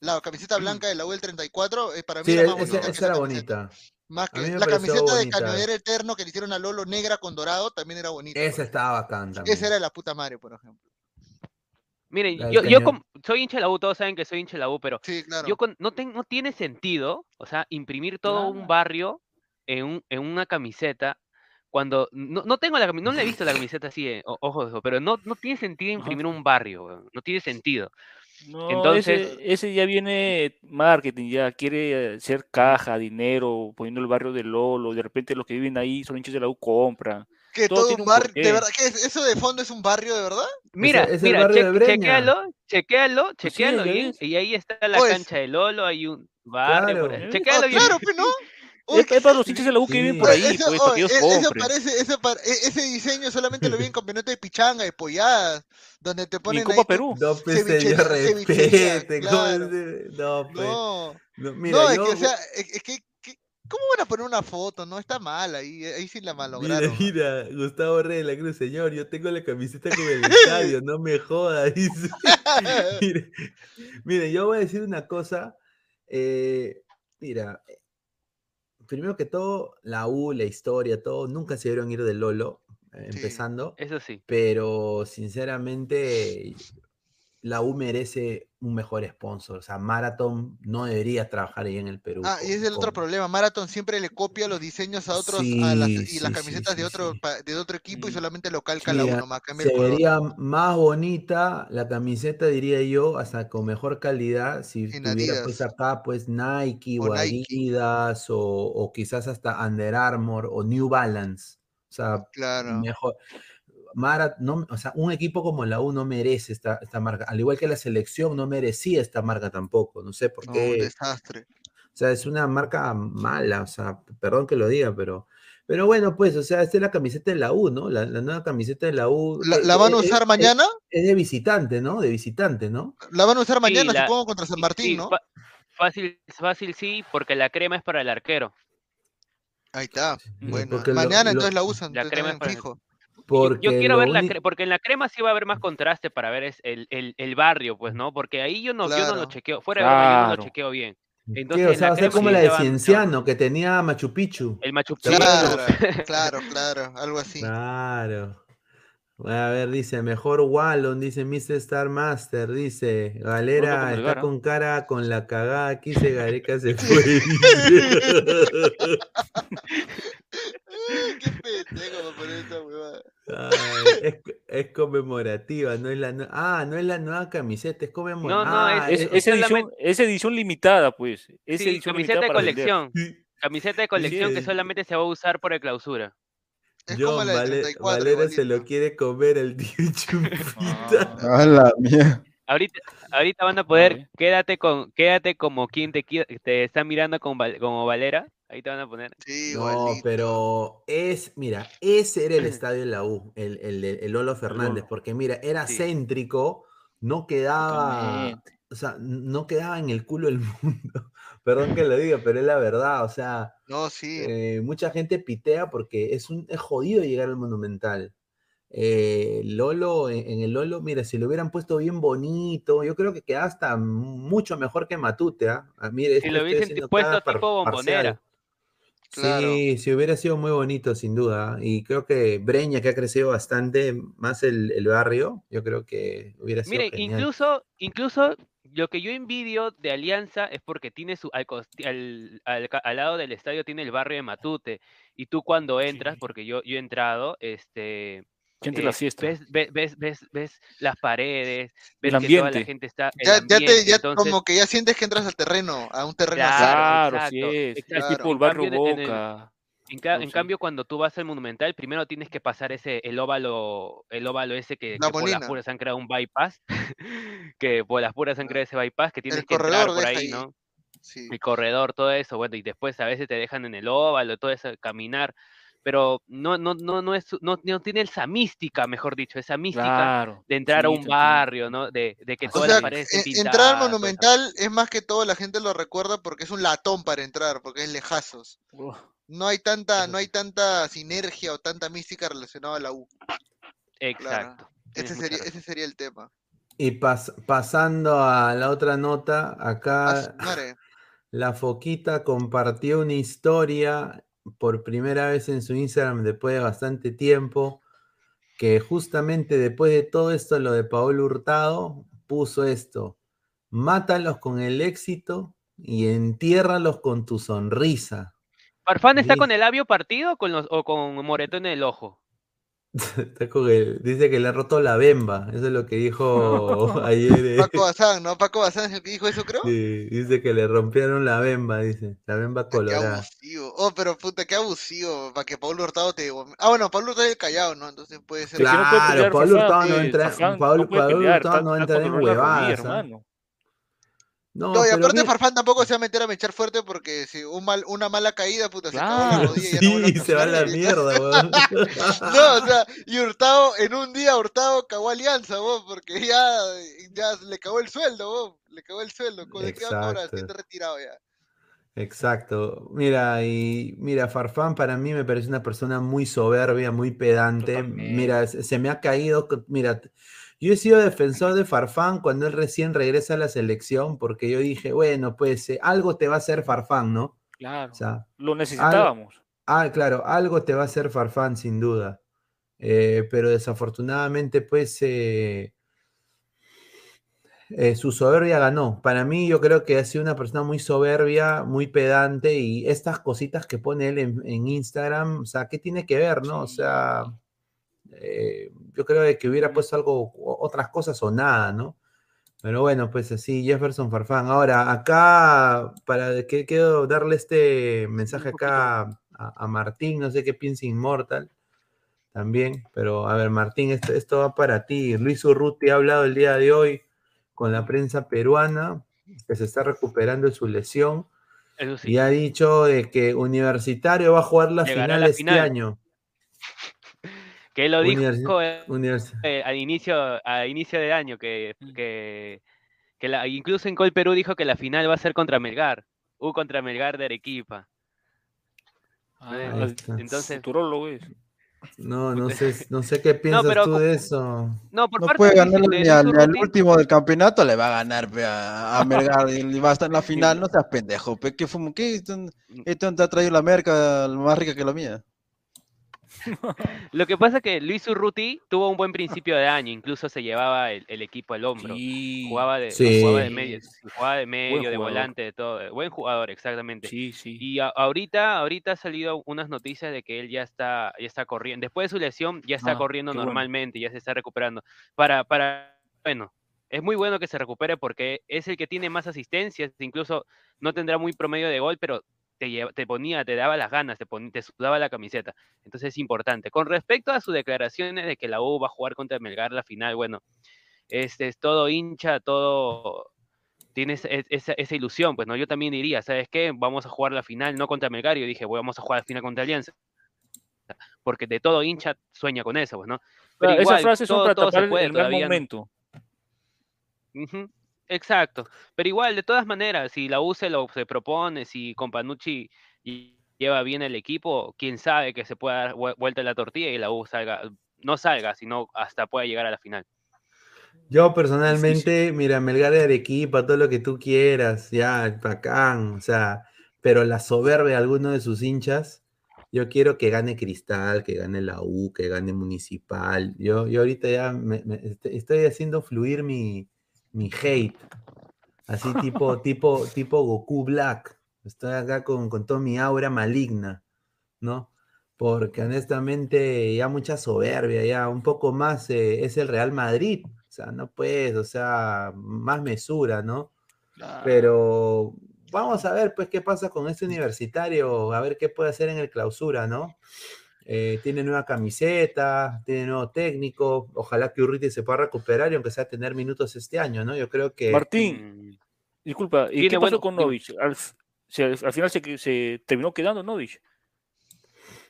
La camiseta blanca de la U del 34, eh, para mí Sí, era más esa, bonita esa esa era bonita. Más que la camiseta de. Cañonero Eterno que le hicieron a Lolo negra con dorado también era bonita. Esa por estaba bacán también. Esa era de la puta madre, por ejemplo. miren, yo, yo soy hincha de la U, todos saben que soy hincha de la U, pero Sí, claro. yo con- no, ten- no tiene sentido, o sea, imprimir todo un barrio en, un- en una camiseta cuando no, no tengo la no le he visto la camiseta así, eh, ojo, ojo, pero no, no tiene sentido imprimir un barrio, weón, no tiene sentido. No, Entonces- ese, ese ya viene marketing, ya quiere eh, ser caja, dinero, poniendo el barrio de Lolo, de repente los que viven ahí son hinchas de la U compran. Que todo todo un un barrio, de verdad, ¿qué es? ¿Eso de fondo es un barrio de verdad? Mira, es el mira, che- de Breña. chequéalo, chequéalo, Pues sí, ves. Y ahí está la Pues- cancha de Lolo, hay un barrio por Claro. ahí. Eh, Chequéalo Ah, bien. claro, pues no. Uy, Es, es para los hinchas de la U que Sí. viven por ahí, eso- pues, para que oye, ellos e- eso compren. parece, eso e- ese diseño solamente lo vi en campeonato de pichanga, de polladas, donde te ponen en Copa Perú. No, pues Cevichería- señor, respete. No, pues. No, no, mira, no, es yo, que, o sea, es, es que, que- ¿cómo van a poner una foto? No, está mal ahí, ahí sí la Mira, malograron. ¿no? mira, Gustavo Rey de la Cruz, señor, yo tengo la camiseta con el estadio, no me joda, dice. Mire, mire, yo voy a decir una cosa. eh, mira, eh, primero que todo, la U, la historia, todo, nunca se dieron ir de Lolo, eh, Sí. empezando, Eso sí. pero sinceramente la U merece un mejor sponsor. O sea, Marathon no debería trabajar ahí en el Perú. Ah, y es el otro problema. Marathon siempre le copia los diseños a otros a las, Sí, y las sí, camisetas sí, de sí, otro sí. pa- de otro equipo y Mm. solamente lo calca la uno más se color. vería más bonita la camiseta, diría yo, hasta con mejor calidad, si En tuviera pues Adidas. acá pues Nike O o Nike. Adidas o, o quizás hasta Under Armour o New Balance. O sea, Claro. mejor. Mara, no, o sea, un equipo como la U no merece esta, esta marca, al igual que la selección no merecía esta marca tampoco, no sé por No, un qué. desastre. O sea, es una marca mala, o sea, perdón que lo diga, pero, pero bueno, pues, o sea, esta es la camiseta de la U, ¿no? La, la nueva camiseta de la U. ¿La, que- la van a es- usar es- mañana? Es de visitante, ¿no? De visitante, ¿no? La van a usar mañana, la- supongo, contra San Martín, sí, ¿no? fácil, fácil sí, porque la crema es para el arquero. Ahí está. Bueno, Porque mañana lo- entonces la usan. La crema es para- fijo. Yo- Porque yo quiero ver la crema, porque en la crema sí va a haber más contraste para ver es el, el, el barrio, pues, ¿no? Porque ahí yo no, yo no lo Claro. chequeo, fuera de broma, yo no Claro. lo chequeo bien. Entonces, O sea, va a ser como sí la de Cienciano, que tenía Machu Picchu. El Machu. Picchu. Claro, claro, claro, algo así. Claro. A ver, dice, mejor Wallon, dice Mr. Star Master, dice, Galera está con cara con la cagada, aquí se Gareca se fue. Qué pendejo poner esa huevada. Es, es conmemorativa, no es la nue- ah, no es la nueva camiseta, es conmemorativa. No, no, Ah, es- Es, es- edición, solamente- es edición limitada, pues. Es Sí, edición camiseta limitada de colección. Camiseta de colección que Sí. solamente se va a usar por el clausura. Es como John la del Vale- 34. Valera se lo quiere comer el tío Chumpita. A la mierda. Ahorita, ahorita van a poder, quédate con, quédate como quien te, te está mirando con, como Valera. Ahí te van a poner. Sí, No, igualito. pero es, mira, ese era el estadio de la U, el, el, de- el Lolo Fernández, Lolo. porque mira, era Sí. céntrico, no quedaba, Totalmente. o sea, no quedaba en el culo del mundo. Perdón que lo diga, pero es la verdad, o sea, No, sí. eh, mucha gente pitea porque es un es jodido llegar al Monumental. Eh, Lolo, en, en el Lolo, mira, si lo hubieran puesto bien bonito, yo creo que queda hasta mucho mejor que Matute, ¿ah? Ah, mire, Si lo hubiesen puesto tipo bombonera. parcial. Claro. Sí, sí, hubiera sido muy bonito, sin duda. Y creo que Breña, que ha crecido bastante más el, el barrio, yo creo que hubiera sido Miren, genial. incluso, incluso lo que yo envidio de Alianza es porque tiene su al, al, al lado del estadio tiene el barrio de Matute y tú cuando entras, Sí. porque yo, yo he entrado, este Gente eh, la ves, ves, ves, ves, ves las paredes, ves El que toda la ambiente. gente está el Ya, ya te, ambiente, ya entonces- como que ya sientes que entras al terreno, a un terreno así. Claro, Claro, sí es. Es exacto. tipo el En barrio cambio, en el- Boca. En, ca- Oh, en sí. cambio, cuando tú vas al Monumental, primero tienes que pasar ese, el óvalo, el óvalo ese que, La que por las puras han creado un bypass, que por las puras han creado ese bypass, que tienes El que entrar por ahí. ¿no? Sí. El corredor, todo eso, bueno, y después a veces te dejan en el óvalo, todo eso, caminar, pero no, no, no, no es, no, no tiene esa mística, mejor dicho, esa mística Claro. de entrar a sí, un te entiendo. barrio, ¿no? De, de que todas sea, las paredes estén e- entrar al pintadas. Monumental es más que todo la gente lo recuerda porque es un latón para entrar, porque es lejazos. Uf, No hay tanta, no hay sí. tanta sinergia o tanta mística relacionada a la U. Exacto. tienes Ese sería, ese sería el tema. Y pas- pasando a la otra nota, acá madre. la Foquita compartió una historia por primera vez en su Instagram después de bastante tiempo, que justamente después de todo esto, lo de Paolo Hurtado, puso esto, mátalos con el éxito y entiérralos con tu sonrisa. ¿Farfán está con el labio partido o con, los, o con moretón en el ojo? Está con el- dice que le ha roto la bemba. Eso es lo que dijo ayer. eh. Paco Bazán, ¿no? Paco Bazán es el que dijo eso, creo. Sí, dice que le rompieron la bemba, dice. La bemba Qué colorada. abusivo. Oh, pero puta, qué abusivo. Para que Pablo Hurtado te. Ah, bueno, Pablo Hurtado es el callado, ¿no? Entonces puede ser. Claro, Pablo Hurtado no entra, Pablo, no puede Pablo pelear, Hurtado está- no entra en huevadas. No, No, y pero aparte mira- Farfán tampoco se va a meter a mechar fuerte porque si un mal, una mala caída, puta, se acaba la Claro, rodilla y ya no sí, se va a la mierda, weón. No, o sea, y Hurtado, en un día Hurtado cagó alianza, vos, porque ya, ya le cagó el sueldo, vos, le cagó el sueldo, ¿con de qué va a cobrar? Exacto. Si está retirado ya. Exacto. Mira, y mira, Farfán para mí me parece una persona muy soberbia, muy pedante. Mira, se se me ha caído. Mira, yo he sido defensor de Farfán cuando él recién regresa a la selección, porque yo dije, bueno, pues eh, algo te va a hacer Farfán, ¿no? Claro, O sea, lo necesitábamos. ah, claro, algo te va a hacer Farfán, sin duda. Eh, pero desafortunadamente, pues, eh, eh, su soberbia ganó. Para mí, yo creo que ha sido una persona muy soberbia, muy pedante y estas cositas que pone él en, en Instagram, o sea, ¿qué tiene que ver, no? O sea, eh, yo creo que hubiera puesto algo, otras cosas o nada, ¿no? Pero bueno, pues así, Jefferson Farfán. Ahora, acá, para que quiero darle este mensaje acá a, a Martín, no sé qué piensa Inmortal también, pero a ver, Martín, esto, esto va para ti. Luis Urruti ha hablado el día de hoy con la prensa peruana, que se está recuperando de su lesión, sí. y ha dicho de que Universitario va a jugar la Llegará final la este final. año. Que él lo dijo eh, Univers- eh, al inicio, a inicio de año, que, Mm. que, que la, incluso en Col Perú dijo que la final va a ser contra Melgar, U contra Melgar de Arequipa. Ah. Entonces. No, no sé, no sé qué piensas pero tú de eso. no, por No parte puede ganar ni al, último del campeonato, le va a ganar pe, a, a Melgar y va a estar en la final. No seas pendejo, pe, ¿qué fumo? ¿Qué? Esto, esto te ha traído la merca más rica que la mía. Lo que pasa es que Luis Urruti tuvo un buen principio de año, incluso se llevaba el, el equipo al hombro. Sí, Jugaba de, Sí. jugaba de medio, jugaba de medio, de jugador. volante, de todo. Buen jugador, exactamente. sí, sí. Y a- ahorita, ahorita ha salido unas noticias de que él ya está, ya está corriendo. Después de su lesión, ya está Ah, corriendo bueno. normalmente, ya se está recuperando. Para, para, bueno, es muy bueno que se recupere porque es el que tiene más asistencias, incluso no tendrá muy promedio de gol, pero te, lleva- te ponía, te daba las ganas, te, pon- te sudaba la camiseta. Entonces es importante. Con respecto a sus declaraciones de que la U va a jugar contra Melgar la final, bueno, este es todo hincha, todo tienes e- esa, esa ilusión, pues no, yo también diría, ¿sabes qué? Vamos a jugar la final no contra Melgar, yo dije, "Bueno, vamos a jugar la final contra Alianza. Porque de todo hincha sueña con eso, pues, ¿no? Pero Claro, igual, son todo- para todo tapar el- mal ¿no? momento. Ujú, Exacto. Pero igual, de todas maneras, si la U se lo se propone, si Companucci lleva bien el equipo, quién sabe que se pueda dar vue- vuelta la tortilla y la U salga, no salga, sino hasta pueda llegar a la final. Yo personalmente, mira, Melgar de Arequipa, todo lo que tú quieras, ya, bacán, o sea, pero la soberbia de alguno de sus hinchas, yo quiero que gane Cristal, que gane la U, que gane Municipal. Yo, yo ahorita ya me- me- est- estoy haciendo fluir mi, mi hate, así tipo, tipo, tipo Goku Black. Estoy acá con, con toda mi aura maligna, ¿no? Porque honestamente ya mucha soberbia, ya un poco más eh, es el Real Madrid. O sea, no puedes, o sea, más mesura, ¿no? Pero vamos a ver, pues, qué pasa con este universitario, a ver qué puede hacer en el clausura, ¿no? Eh, tiene nueva camiseta, tiene nuevo técnico, ojalá que Urruti se pueda recuperar y aunque sea tener minutos este año, ¿no? Yo creo que... Martín, Mm, disculpa, ¿y qué pasó bueno- con. Novich? Al, f- se- al final se, terminó quedando Novich.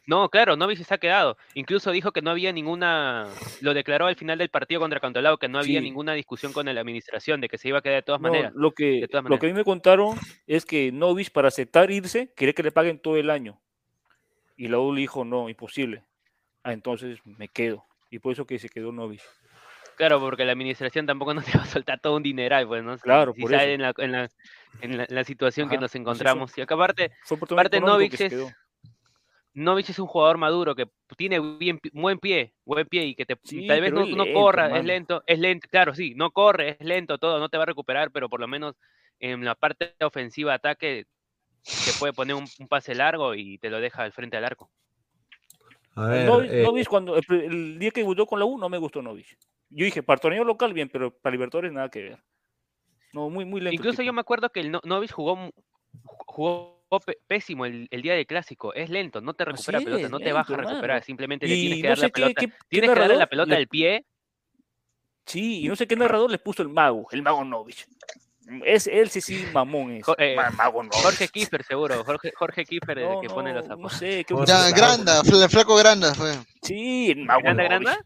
No, claro, Novich se ha quedado. Incluso dijo que no había ninguna, lo declaró al final del partido contra Cantolao, que no había Sí. ninguna discusión con la administración de que se iba a quedar de todas No, maneras. lo que, de todas lo que a mí me contaron es que Novich para aceptar irse quería que le paguen todo el año. Y la U le dijo, no, imposible. Ah, entonces me quedo. Y por eso que se quedó Novich. Claro, porque la administración tampoco nos te va a soltar todo un dineral, pues, ¿no? Claro, si por eso. en la, en la, en la- la situación que Ajá, nos pues eso. encontramos. Y acá aparte, Aparte, Novich que es-. Novich es un jugador maduro que tiene bien, buen pie, buen pie y que te, Sí, tal vez no, no corra, es lento, es lento, claro, sí, no corre, es lento, todo, no te va a recuperar, pero por lo menos en la parte ofensiva, ataque, te puede poner un, un pase largo y te lo deja al frente al arco. A ver, Novich, eh, Novich cuando, el, el día que debutó con la U no me gustó Novich. Yo dije, para torneo local bien, pero para Libertadores nada que ver. No, muy, muy lento. Incluso yo me acuerdo que el No- Novich jugó, jugó pésimo el, el día del clásico. Es lento, no te Así recupera pelota, es, no te lento, baja a recuperar, simplemente le tienes que no dar la qué- pelota. qué- qué tienes que darle la pelota le- al pie. Sí, y no sé qué narrador les puso el mago, el mago Novich. Es, él sí, sí, mamón es. Eh. Jorge Kiefer, seguro. Jorge, Jorge Kiefer, el No, que pone los no zapatos. sé. qué Jorge Ya. Granda, el flaco Granda fue. Sí, el mago ¿Granda, granda?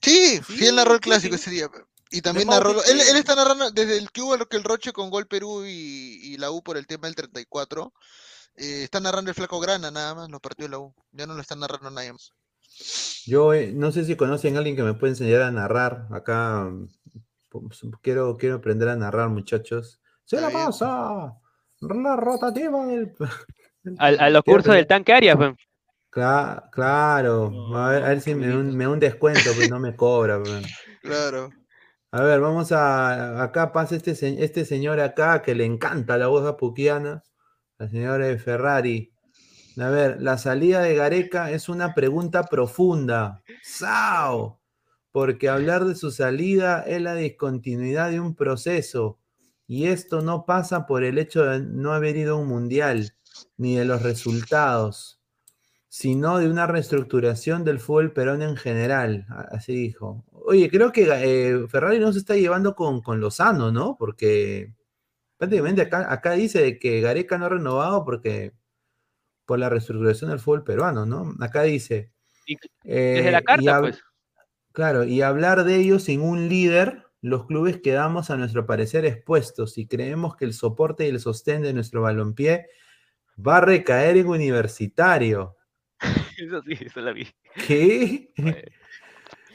Sí, sí, él narró el Sí, clásico sí. ese día. Y también narró. Él, sí. él está narrando desde el que hubo lo que el Roche con Gol Perú y, y la U por el tema del 34. eh, está narrando el flaco Grana nada más los partidos de la U. Ya no lo está narrando nadie más. yo eh, no sé si conocen a alguien que me puede enseñar a narrar. Acá quiero, quiero aprender a narrar, muchachos. Se la pasa. La rotativa del. Al- a los cursos del tanque Arias, pues. Cla- claro, a ver, a ver si me da un, me da un descuento, pero no me cobra. pues. Claro. A ver, vamos a. Acá pasa este, se- este señor acá que le encanta la voz apuquiana, la señora de Ferrari. A ver, la salida de Gareca es una pregunta profunda. ¡Sao! Porque hablar de su salida es la discontinuidad de un proceso. Y esto no pasa por el hecho de no haber ido a un mundial, ni de los resultados, sino de una reestructuración del fútbol peruano en general. Así dijo. Oye, creo que eh, Ferrari no se está llevando con, con Lozano, ¿no? Porque prácticamente acá, acá dice que Gareca no ha renovado porque por la reestructuración del fútbol peruano, ¿no? Acá dice. Y- Desde la eh, carta, pues. Claro, y hablar de ellos sin un líder, los clubes quedamos a nuestro parecer expuestos y creemos que el soporte y el sostén de nuestro balompié va a recaer en universitario. Eso sí, eso la vi. ¿Qué?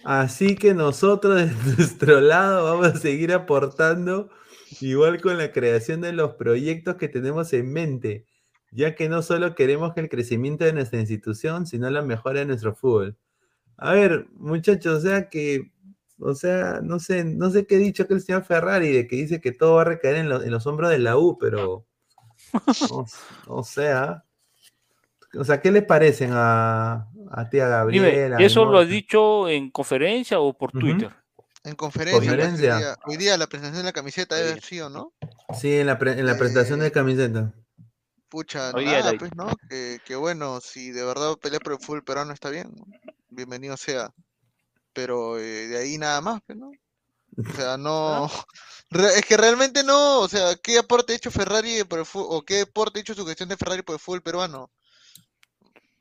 Así que nosotros de nuestro lado vamos a seguir aportando igual con la creación de los proyectos que tenemos en mente, ya que no solo queremos que el crecimiento de nuestra institución, sino la mejora de nuestro fútbol. A ver, muchachos, o sea que, o sea, no sé, no sé qué ha dicho que el señor Ferrari, de que dice que todo va a recaer en, lo- en los hombros de la U, pero, o, o sea, o sea, ¿qué les parecen a, a tía Dime, Gabriela? ¿eso lo has Inmortal? dicho en conferencia o por. Twitter? En conferencia. pues, Conferencia. Hoy, día, hoy día la presentación de la camiseta debe haber sido, ¿no? Sí, en la, pre- en la presentación Eh, de camiseta. Pucha, Hoy nada, pues, ¿no? Que, que bueno, si de verdad pelea por el fútbol peruano está bien, ¿no? Bienvenido sea. Pero eh, de ahí nada más, pues, ¿no? O sea, no. Re- Es que realmente no, o sea, ¿qué aporte ha hecho Ferrari por el fútbol, o qué aporte ha hecho su gestión de Ferrari por el fútbol peruano?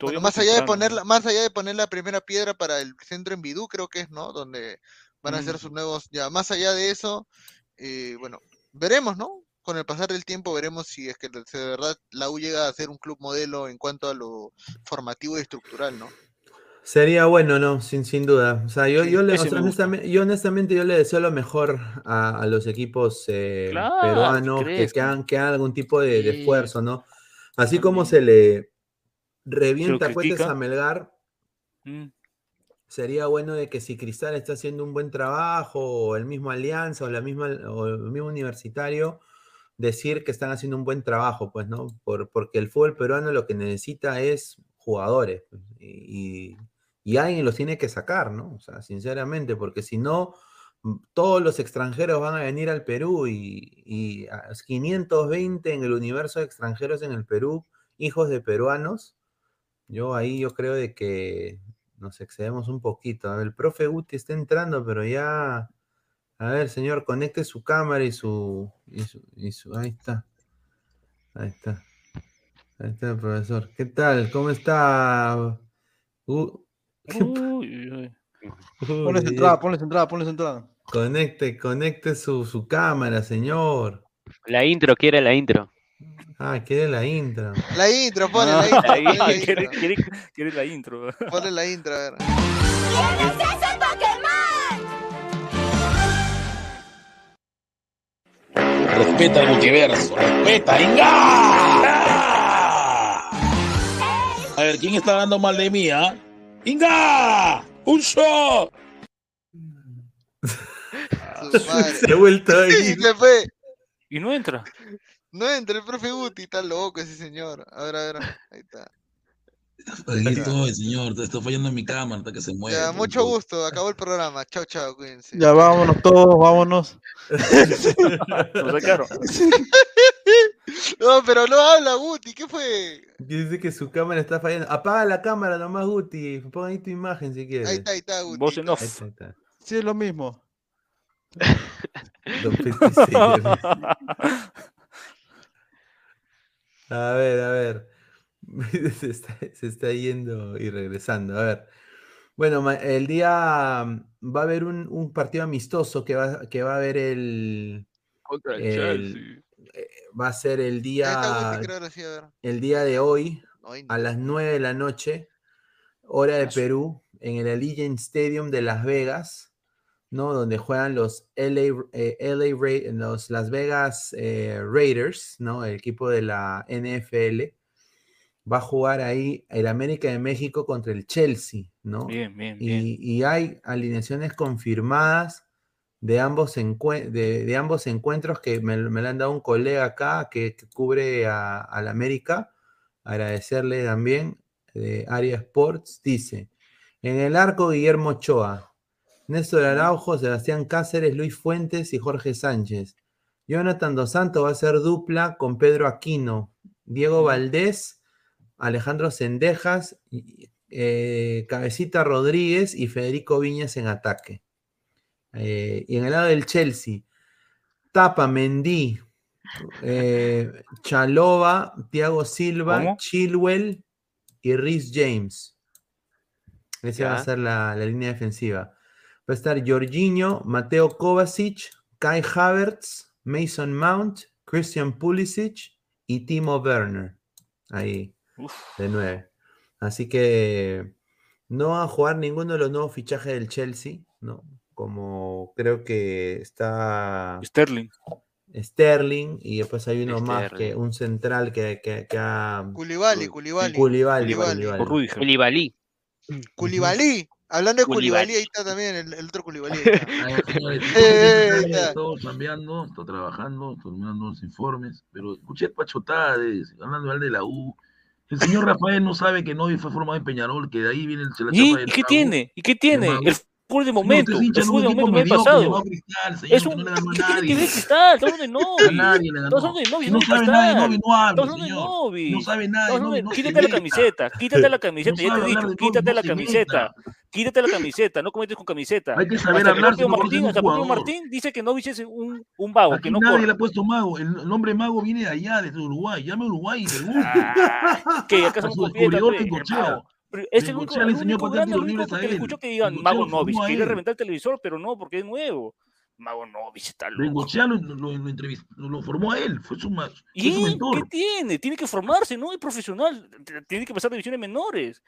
Bueno, más allá de poner, la- más allá de poner la primera piedra para el centro en Bidú, creo que es, ¿no? Donde van a hacer Mm. sus nuevos, ya, más allá de eso, eh, bueno, veremos, ¿no? Con el pasar del tiempo veremos si es que de de verdad la U llega a ser un club modelo en cuanto a lo formativo y estructural, ¿no? Sería bueno, ¿no? Sin, sin duda. O sea, yo, Sí, yo, le- o sea, honestamente, yo honestamente yo le deseo lo mejor a, a los equipos eh, Claro, peruanos que, que, hagan, que hagan algún tipo de, esfuerzo, ¿no? Así como se le revienta critica. a Melgar, Mm. sería bueno de que si Cristal está haciendo un buen trabajo, o el mismo Alianza, o la misma, o el mismo Universitario, decir que están haciendo un buen trabajo, pues, ¿no? Por, porque el fútbol peruano lo que necesita es jugadores, pues, y, y alguien los tiene que sacar, ¿no? O sea, sinceramente, porque si no, m- todos los extranjeros van a venir al Perú y, y a 520 en el universo de extranjeros en el Perú, hijos de peruanos, yo ahí yo creo de que nos excedemos un poquito. El profe Guti está entrando, pero ya. A ver, señor, conecte su cámara y su. Ahí está. Ahí está. Ahí está, profesor. ¿Qué tal? ¿Cómo está? Uh, ¿qué pa- Uy, uy. Ponles Uy, entrada, ponles entrada, ponles entrada. Conecte, conecte su, su cámara, señor. La intro, quiere la intro. Ah, quiere la intro. La intro, ponle Ah, la intro, ahí, ponle la quiere, intro, quiere- quiere la intro. ponle la intro, a ver. Respeta el multiverso. Respeta, Inga. A ver, ¿quién está hablando mal de mí, ah? ¡Inga! ¡Un shot! Se ha vuelto a Sí, ir. se fue. Y no entra. No entra el profe Guti, está loco ese señor. A ver, a ver, ahí está. Aquí estoy, señor. Te está fallando mi cámara hasta que se mueve. Ya, mucho gusto. Acabó el programa. Chao, chao. Cuídense. Ya vámonos todos, vámonos. Nos sacaron. No, pero no habla, Guti. ¿Qué fue? Dice que su cámara está fallando. Apaga la cámara nomás, Guti. Pon ahí tu imagen si quieres. Ahí está, ahí está, Guti. Voz en off. Ahí está, ahí está. Sí, es lo mismo. A ver, a ver. Se está, se está yendo y regresando. A ver. Bueno, el día mm, va a haber un, un partido amistoso que va, que va a haber el. Contra el el- Chelsea. Eh, va a ser el día, el día de hoy a las 9 de la noche, hora de Perú, en el Allegiant Stadium de Las Vegas, ¿no? Donde juegan los LA, eh, LA Ra- los Las Vegas eh, Raiders, ¿no? El equipo de la NFL. Va a jugar ahí el América de México contra el Chelsea, ¿no? Bien, bien, bien. Y, y hay alineaciones confirmadas de ambos, de, de ambos encuentros que me, me lo han dado un colega acá que, que cubre a, al América. Agradecerle también de Aria Sports. Dice: En el arco, Guillermo Ochoa, Néstor Araujo, Sebastián Cáceres, Luis Fuentes y Jorge Sánchez. Jonathan Dos Santos va a ser dupla con Pedro Aquino, Diego Valdés, Alejandro Sendejas, eh, Cabecita Rodríguez y Federico Viñas en ataque. Eh, y en el lado del Chelsea, Tapa, Mendy, eh, Chalova, Thiago Silva, ¿Cómo? Chilwell y Rhys James. Esa va a ser la, la línea defensiva. Va a estar Jorginho, Mateo Kovacic, Kai Havertz, Mason Mount, Christian Pulisic y Timo Werner. Ahí, Uf, de nueve. Así que no va a jugar ninguno de los nuevos fichajes del Chelsea, ¿no? Como creo que está Sterling. Sterling y después hay uno más que un central que, que, que ha... Culibali, Culibali. Rudiger. Koulibaly. Culibali. Hablando de. Culibali, ahí está también el, el otro Culibali. está. Señores, Eh, eh, estoy está. estoy cambiando, estoy trabajando, estoy mandando los informes, pero escuché pachotades, hablando mal de la U. El señor Rafael no sabe que Novi fue formado en Peñarol, que de ahí viene el se la ¿Y, chapa del ¿Y qué tiene? ¿Y qué tiene? El de momento. usted es de un momento pasado. Cristal, señor, Es no le ganó a ¿Qué tiene que nadie. ver Cristal? Estamos hablando de A Novi. nadie le Estamos ganó. hablando de Novi, Si no no sabe nada de. Novi, no señor. No sabe de Novi, no Quítate la camiseta, quítate la No camiseta, ya te he dicho, quítate no la se camiseta, quítate la camiseta, no cometes con camiseta. Hay que saber hablar no Martín, hasta dice que Novich es un, un vago, que no nadie le ha puesto mago. El nombre mago viene de allá, desde Uruguay. Llame a Uruguay y pregunte. Ah, que acá somos Pero es el único, el enseñó a único grande, el único a que le él. escuchó que digan Mago Novich, a quiere reventar el televisor, pero no, porque es nuevo. Mago Novich está loco. Lo, lo, lo entrevistó, lo formó a él. Fue su, fue su ¿Y qué tiene? Tiene que formarse, ¿no? Es profesional, tiene que pasar divisiones menores.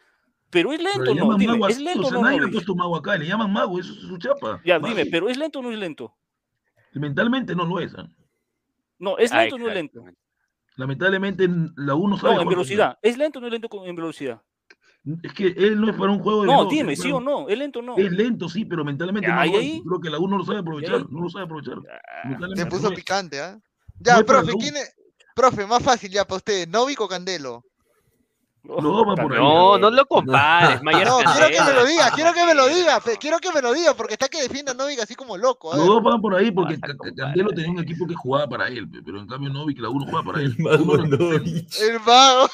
Pero es Pero lento, le ¿no? Dime, mago ¿es lento o sea, no nadie le ha puesto mago acá, le llaman mago, eso es su chapa. Ya, Mago. dime, ¿pero es lento o no es lento? Mentalmente no lo es. ¿ah? No, ¿es lento o no es lento? Lamentablemente la uno sabe No, en velocidad. ¿Es lento o no es lento con- en velocidad? Es que él no es para un juego de No, dime, es ¿sí o no? ¿Es lento o no? Es lento, sí, pero mentalmente Ya, no ¿y lo es. ahí? Creo que la uno no lo sabe aprovechar, ahí? no lo sabe aprovechar. Se puso picante, ¿ah? No Ya, profe, U. ¿quién es? Profe, más fácil ya para ustedes, ¿Novik o Candelo? Por ahí. No, no lo compares, Mayer No, quiero que me lo diga, quiero que me lo diga, fe- quiero que me lo diga, porque está que defienda a Novik así como loco. A Los ver. dos van por ahí porque. Candelo tenía un equipo que jugaba para él, pe, pero en cambio Novik la uno juega para él. El mago. Novich. El vago.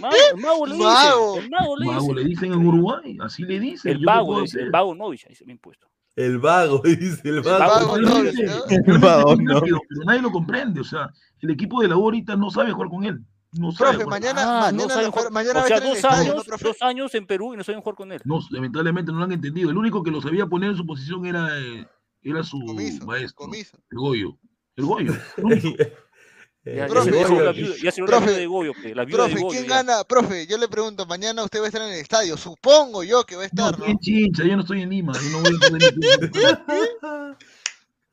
Mago, el mago le dicen. El mago le Mago dicen. le dicen en Uruguay, así le dicen. El ¿yo qué vago, el vago Novich, ahí se me ha impuesto. El vago, dice el El vago. vago Novik, ¿no? él vago, no. rápido, pero nadie lo comprende. O sea, el equipo de la U ahorita no sabe jugar con él. No sabe Profe, jugar. mañana, Ah, no mañana, saben lo- jugar- mañana o va a sea, dos estadio, ¿no, años, dos años en Perú y no saben jugar con él. No, lamentablemente no lo han entendido. El único que lo sabía poner en su posición era, eh, era su Comiso, maestro, comiso. el Goyo. El Goyo. Ya, ya Profe, se Goyo- la viuda- ya se dio la profe, viuda de Goyo, pe, la viuda de Profe, Goyo. ¿quién ya. gana? Profe, yo le pregunto, mañana usted va a estar en el estadio. Supongo yo que va a No, estar, estoy ¿no? en Chincha, yo no estoy en Lima. Yo no voy a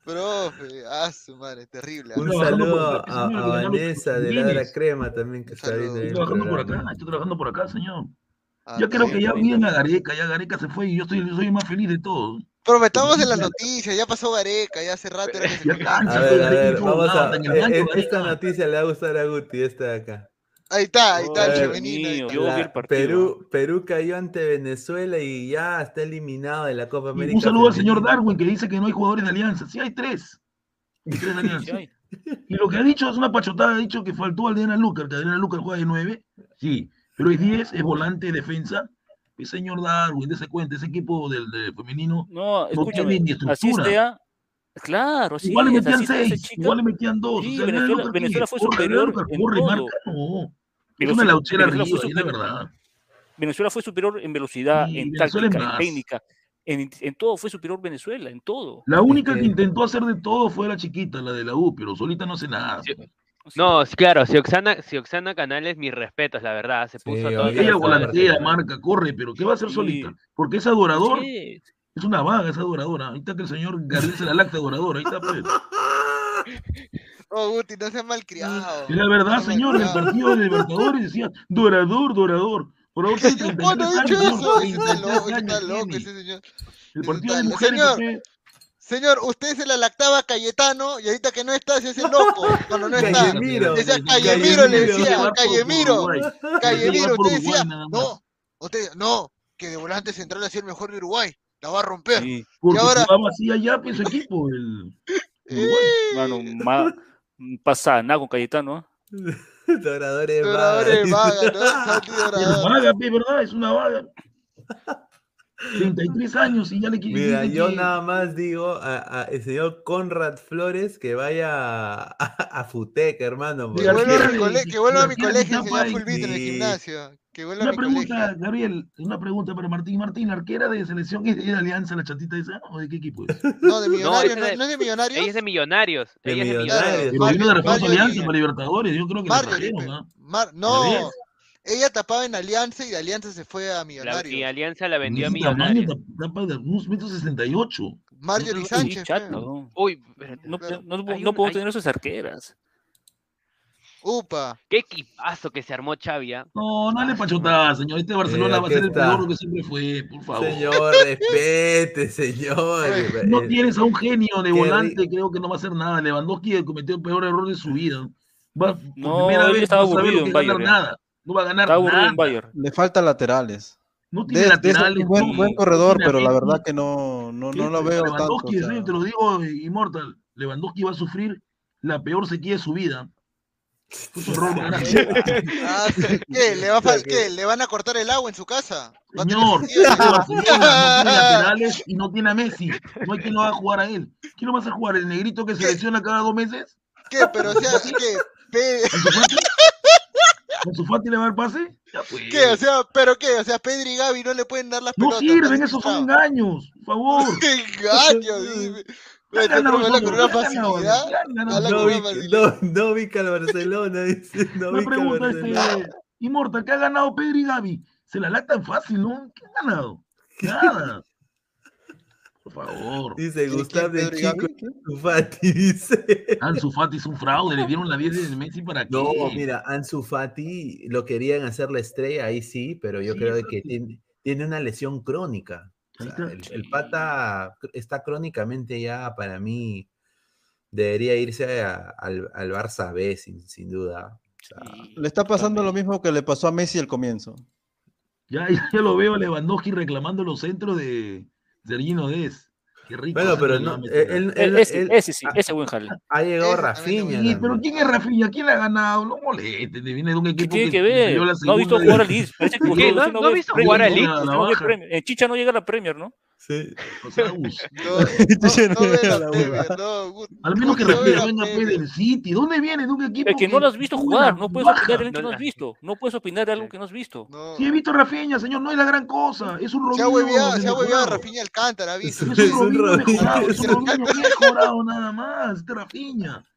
Profe, ah, su madre, terrible. ¿ah? Un saludo a, Vanessa de. Ladra Crema también que está viendo Estoy trabajando por acá, estoy trabajando por acá, señor. Ah, está creo que ya viene a Gareca, ya Gareca se fue y yo yo soy más feliz de todos. Profe, estamos en las noticias, ya pasó Gareca, ya hace rato era que se Ya ponía- cansa, A ver, a ver, vamos a. eh, eh. Esta noticia le va a gustar a Guti, esta de acá. Ahí está, ahí está el femenino. mío, La- el partido. Perú, Perú cayó ante Venezuela y ya está eliminado de la Copa Y América. un saludo al señor. Darwin que dice que no hay jugadores de alianza. Sí, hay tres. Hay tres de Sí alianza. hay. Y lo que ha dicho es una pachotada, ha dicho que faltó Adriana Lucar, que Adriana Lucar juega de nueve. Sí, pero es 10, es volante, defensa. El señor Darwin, dése cuenta, ese equipo del, del femenino No, no escúchame, tiene ni así estructura. Claro, así igual le metían seis, igual le metían dos. Sí, o sea, Adriana Venezuela- fue superior en corre, todo. marca, no. Es Veloci- una lauchera arriba, fue la verdad. Venezuela fue superior en velocidad, Sí, en Venezuela es táctica, en técnica, en, en todo fue superior Venezuela, en todo. La única que- que intentó hacer de todo fue la chiquita, la de la U, pero solita no hace nada. Sí. pues. No, sí, claro, si Oxana, si Oxana Canales, mis respetos, la verdad. Se Sí, puso a oye, todo Ella volantea, marca, corre, pero ¿qué va a hacer Sí. solita? Porque es adorador. Sí, Es una vaga esa adoradora. Ahí está que el señor Gabriel se la lacta adorador. Ahí está, pues. Oh, Guti, no seas malcriado. La verdad, No señor. El partido de Libertadores decía dorador, dorador. Por favor, tiene 33 ¿Cuándo ha dicho eso? está 33 loco, ese está loco ese señor. El partido de mujeres Señor, fue- Señor, usted se la lactaba a Cayetano y ahorita que no está se hace loco. Cuando no está. Callemiro. Decía Callemiro, le decía, Callemiro. Callemiro, usted decía, no, usted, no, que de volante central ha sido el mejor de Uruguay. La va a romper. sí, Porque ahora- jugaba así allá, pues, su equipo. El... Uruguay. mano, ma, pasa nada con Cayetano. Doradores Doradores vagas. vagas, ¿no? Es vaga. Es una vaga. 33 años y ya le quiere Mira, yo que- nada más digo a, a el señor Conrad Flores que vaya a, a Futec, hermano. Que vuelva a mi, que- cole- que vuelva a mi la colegio a full beat en el gimnasio. Que vuelva a Una mi pregunta, colegio. Gabriel, una pregunta para Martín. Martín, ¿la arquera de selección es de Alianza, la chatita esa? ¿O de qué equipo es? No, de millonarios, no, de- no es de millonarios. Ella es de millonarios. De ella es de Millonarios. Pero vino de refuerzo Marjorie- Alianza para Libertadores. Yo creo que la Marjorie, trajeron, pe. ¿ah? Mar- ¿Ya no, ves? Ella tapaba en Alianza y de Alianza se fue a La- Millonarios. y Alianza la vendió a millonarios. tap- tapa de unos metros 68. Marjorie Sí, Sánchez. chato. Uy, No, Claro. no, no, no hay- tener esas arqueras. Upa. qué equipazo que se armó Xavi. ¿ah? No, no le pachotada, señor. Este Barcelona va a ¿qué ser el peor que siempre fue, por favor. Señor, respete, señor. No tienes a un genio de Qué volante, creo que no va a hacer nada. Lewandowski cometió el peor error de su vida. Va, por No, primera vez estaba no aburrido en Bayern, ¿eh? nada. No va a ganar Está aburrido nada. Bayern. Le faltan laterales. No tiene De, de ese laterales. un buen, corredor, pero la verdad que no, no, no lo veo tanto. Lewandowski, o en sea. te lo digo, Immortal. Lewandowski va a sufrir la peor sequía de su vida. Ah, ¿Qué? ¿Le, va a fal- ¿Qué? ¿Le van a cortar el agua en su casa? Va a tener Señor, este Barcelona no tiene laterales y no tiene a Messi. No hay quien lo va a jugar a él. ¿Quién lo vas a jugar? ¿El negrito que selecciona cada dos meses? ¿Qué? Pero, o sea, ¿qué? Pe- ¿Ansu Fati? ¿Ansu Fati le va a dar pase? Ya pues. ¿Qué? O sea, ¿pero qué? O sea, Pedri y Gaby no le pueden dar las No pelotas. sirven, está esos son engaños. Por favor. ¡Qué engaño! dime. Ya ganamos otro habla todo, con una ya ganamos, facilidad. ya ganamos habla todo. con No, una vi- facilidad. no, no vi que al Barcelona, dice. No Una vi que al pregunta, Barcelona. este, Immortal, ¿qué ha ganado Pedro y Gaby? Se la lactan fácil, ¿no? ¿Qué han ganado? Nada. Por favor. Dice ¿Quién, Gustavo de? Chico Ansu Fati, dice. Ansu Fati es un fraude, le dieron la 10 de Messi para qué. No, mira, Ansu Fati lo querían hacer la estrella, ahí sí, pero yo Sí, creo que que- tiene, tiene una lesión crónica. O sea, el, el pata está crónicamente ya, para mí, debería irse a- al, al Barça B, sin, sin duda. O sea, Y- Le está pasando lo mismo que le pasó a Messi al comienzo. Ya, ya, ya lo veo a Lewandowski reclamando los centros de Sergino Des. Qué rico. bueno, pero no, meter. él, E- él- ese, él- ese sí, ha, ese buen jale. ha llegado Rafinha. Sí, pero. ¿quién es Rafinha? ¿Quién le ha ganado? No molesten, viene de un ¿Qué equipo tiene que perdió ver? la No ha visto jugar al Leeds. Que usted- ¿No- usted no ha visto jugar al ¿no? Leeds? La no. En Chicha no llega a la Premier, ¿no? Sí. O sea, No, no, no no. Al menos que la venga pues, del City. ¿Dónde viene? De un equipo Es que no lo has visto jugar. No puedes opinar de algo que No has visto. No puedes opinar de algo que no has visto. Sí he visto a Rafinha, señor, no es la gran cosa. Es un Se ha Robinho se ha hueveado mejorado. Rafinha Alcántara, ¿viste? Es Es un Robinho mejorado, es un Robinho mejorado nada más. Rafinha. Más.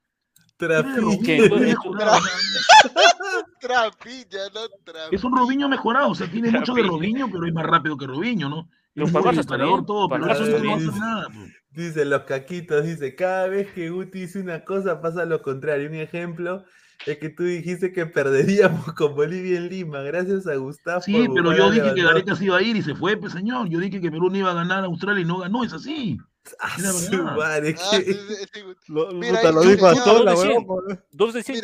Trapiña, no trapiña. Es un Robinho mejorado, o sea, tiene mucho de. Robinho, pero es más rápido que Robinho, ¿no? Los palmares hasta bien, todo, bien. Dice, los caquitos, dice, cada vez que Guti dice una cosa pasa lo contrario. Un ejemplo es que tú dijiste que perderíamos con Bolivia en Lima, gracias a Gustavo. Sí, pero yo dije que Gareca se iba a ir y se fue, pues, señor. Yo dije que Perú no iba a ganar a Australia y no ganó, es así. Ah, su madre, ah, sí, sí, sí. Lo, Mira, lo dijo a la Dos de 100,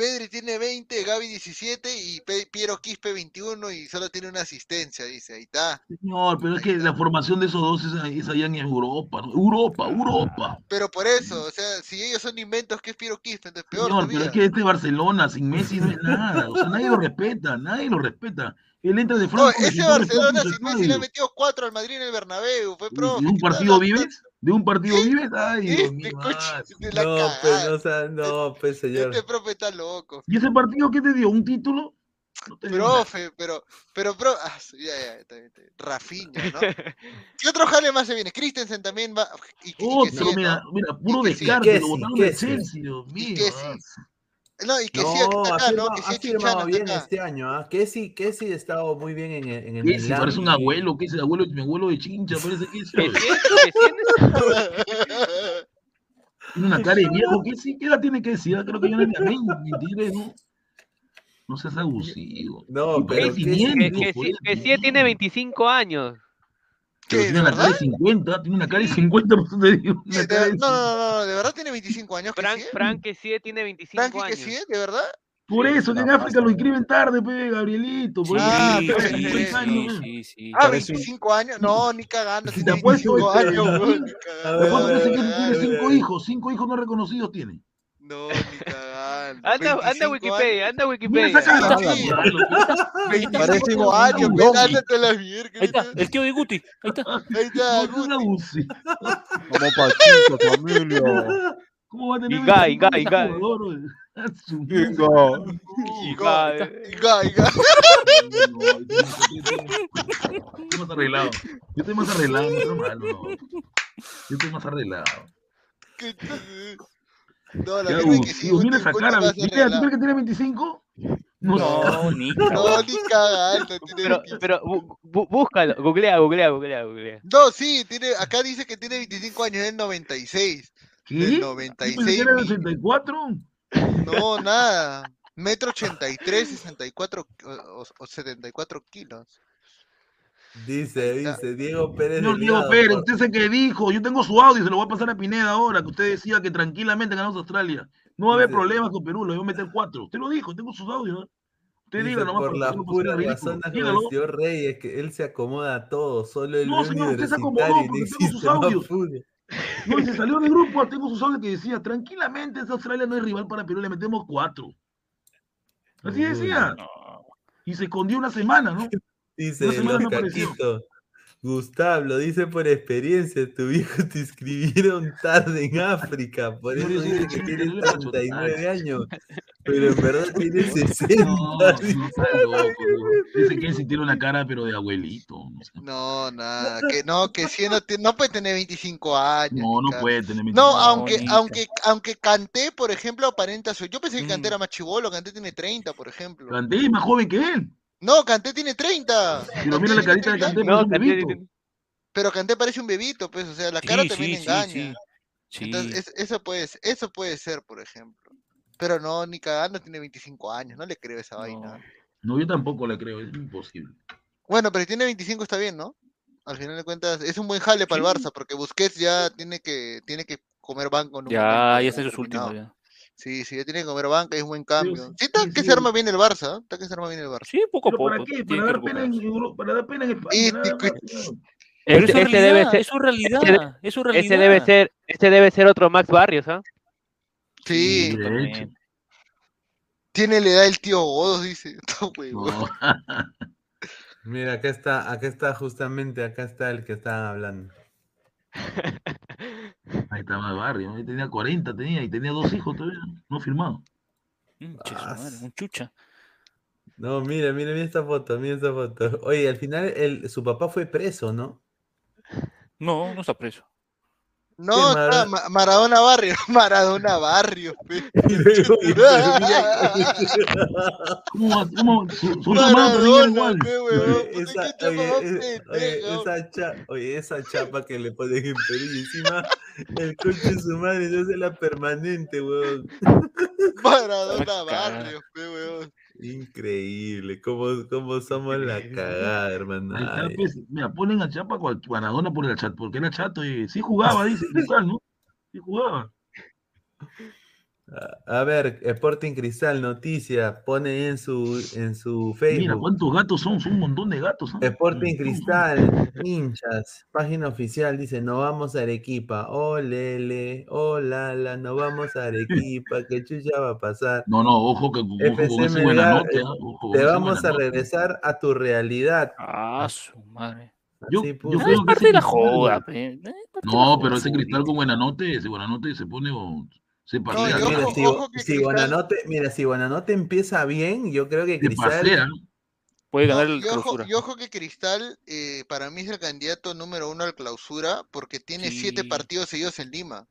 Pedri tiene 20, Gaby 17 y Pe- Piero Quispe 21 y solo tiene una asistencia, dice. Ahí está. Señor, pero es que la formación de esos dos es, es allá en Europa, ¿no? Europa, Europa. Pero por eso, o sea, si ellos son inventos, ¿qué es Piero Quispe? Entonces peor Señor, pero es que este Barcelona sin Messi no es nada. O sea, nadie lo respeta, nadie lo respeta. Él entra de No, Franco. ese Barcelona sin Messi le ha metido 4 al Madrid en el Bernabéu, fue pro. ¿De un partido vives? ¿De un partido vives? Ay, Dios Este mío. coche de la No, pues, no, o sea, no, pues, señor. Este profe está loco. ¿Y ese partido qué te dio? ¿Un título? No te dio nada. Profe, pero, pero, pro, ah, ya, ya, está bien, está bien. Rafinha, ¿no? ¿Qué otro jale más se viene? Christensen también va. Y, y que Otro, mira, ¿no? mira, puro descarte, lo botaron sí. Chelsea, Dios Y mío. que sí. No, y que sí, No, está ha ¿no? firmado, Que ha sí, firmado Chinchana bien acá. este año, ¿ah? Que sí, que sí ha estado muy bien en el, en el ¿Qué? Si Milán parece un abuelo, ¿qué es el abuelo? Mi abuelo de chincha, parece que es. Que que Tiene una cara de viejo, ¿qué sí? ¿Qué edad tiene que decir? Creo que yo no le 20, 23, ¿no? No seas abusivo. No, pero que que, ¿no? que sí, que sí tiene bien. 25 años. Pero ¿Qué, tiene una cara de verdad? 50, tiene una cara de 50, por eso te digo. ¿Qué, Una de- cara de No, no, no, de verdad tiene 25 años. Frank? Frank que sí tiene 25 Frankie que años. sí, de verdad. Por Sí, eso, que en África lo inscriben tarde, pe, Gabrielito. Por eso Ah, pues, sí, 50 sí. Ah, Parece un- 25 años. No, ni cagando. Si te apuesto, 25 este, años, Gabriel, weón, ni A cagando. ver, Lo pasa es que tiene ver, tiene a cinco ver. hijos, cinco hijos no reconocidos tiene. No, ni cagando. Anda, anda 25 Wikipedia, anda Wikipedia. ah, pe. años. Parece 25 un años, zombie. ven, ándate a la Ahí está, el tío de Guti. Ahí está. Ahí está, Guti. Como Pachito, familia. ¿Cómo va a tener Inga, 25 Inga, años Inga. ese jugador, oye? A su Inga. madre. Y Go, va, Iga, Iga. No, no, yo estoy más arreglado. Yo estoy más arreglado, no estoy malo, no. Yo estoy más arreglado. ¿Qué t- No, la gente que sí, abusivo. Mira Guti, esa Guti cara. más Mira, ¿tú crees que tiene 25? No, No, ni No, ni cagando. Tiene Pero, 25. pero búscalo, googlea, googlea, googlea, googlea. No, sí, tiene, acá dice que tiene 25 años, es del 96. ¿Qué? Del Yo pensé 96. que era del mi- 84. No, nada. Metro 83, 64 o, o- o 74 kilos. Dice, dice Diego Pérez Señor Diego Pérez, usted sé que dijo, yo tengo su audio, se lo voy a pasar a Pineda ahora, que usted decía que tranquilamente ganamos Australia. No va a haber Dice- problemas con Perú, le voy a meter cuatro. Usted lo dijo, tengo sus audios. ¿no? Usted dice, diga nomás por que no razones Dígalo. del señor Reyes, que él se acomoda a todo, solo el No, señor, usted se acomodó no porque tengo sus audios. No, y se salió de grupo, tengo sus audios que decía, tranquilamente esta Australia no es rival para Perú, le metemos cuatro. Así decía. Y se escondió una semana, ¿no? Dice los no caquitos. Gustavo, lo dice por experiencia, tu viejo te inscribieron tarde en África, por No, eso dice de que Chile, tiene yo le pacho 39 tarde. años, pero en verdad tiene 60. No, no está loco. digo. Dice que sí tiene una cara, pero de abuelito. No. No, nada, que no, que si no, no puede tener 25 años. no, no puede tener No, 25. aunque, bonita. aunque, aunque Canté, por ejemplo, aparenta su. Yo pensé que Canté Mm. era más chivolo, Canté tiene 30, por ejemplo. Canté es más joven que él. No, Canté tiene 30. Pero mira la carita de Canté, No, parece un Canté- bebito. Pero Canté parece un bebito, pues, o sea, la cara Sí, también sí, engaña. sí. Sí. Entonces, es- eso, puede, ser- eso puede ser, por ejemplo. Pero no, ni cagando tiene 25 años, no le creo esa vaina. No, yo tampoco le creo, es imposible. Bueno, pero si tiene 25 está bien, ¿no? Al final de cuentas, es un buen jale para el Barça, porque Busquets ya tiene que, tiene que comer banco en un Ya, momento ya está en sus últimos. Ya. Sí, sí, ya tiene que comer banca, es buen cambio. sí, Sí, está sí, que sí. se arma bien el Barça, ¿eh? está que se arma bien el Barça. Sí, poco a ¿Pero poco. para qué? Para dar pena en. Europa, para dar pena en España, Y- nada. Pero Este, es su este debe realidad, ser, es su realidad, es su realidad. este debe ser, este debe ser otro Max Barrios, ¿ah? Sí, totalmente. hecho. tiene la edad del tío Godos, dice. No. Mira, acá está, acá está justamente, acá está el que estaban hablando. Ahí está más barrio, ahí tenía 40, tenía, y tenía dos hijos todavía, no firmado. Mm, Ah, un chucha. No, mira, mira, mira esta foto, mira esta foto. Oye, al final el, su papá fue preso, ¿no? No, no está preso. No, ¿Qué, está Mara- Ma- Maradona Barrio, Maradona Barrio. ¿Cómo, su, su Maradona, Oye, esa, chapa que le ponen en Perú y encima el coche de su madre no es la permanente, weón. Maradona. Barrio, huevón. Increíble, cómo, cómo somos la cagada, hermano. Ay, pues, mira, ponen a Chapa Maradona por el chat, porque era chato y sí jugaba, dice, ¿qué tal, no? Sí jugaba. A ver, Sporting Cristal, noticia, pone en su, en su Facebook. Mira, ¿cuántos gatos son? Son un montón de gatos. ¿ah? Sporting Cristal, hinchas, página oficial, dice, no vamos a Arequipa, oh lele, oh lala, no vamos a Arequipa, que chucha va a pasar. No, no, ojo que ojo con FC Melgar, nota. eh, te vamos a regresar a tu realidad. Ah, su madre. Yo, Así yo creo es que parte de la joda, pe. Eh, No, pero ese cristal con Buenanote, ese Buenanote se pone o se No, pasea. ¿no? Mira, ojo- si, ojo que si Cristal- Buenanote, mira, si Buenanote empieza bien, yo creo que Se Cristal pasea. ¿no? Puede No, ganar el y, ojo, clausura. y ojo que Cristal eh, para mí es el candidato número uno al clausura porque tiene siete partidos seguidos en Lima.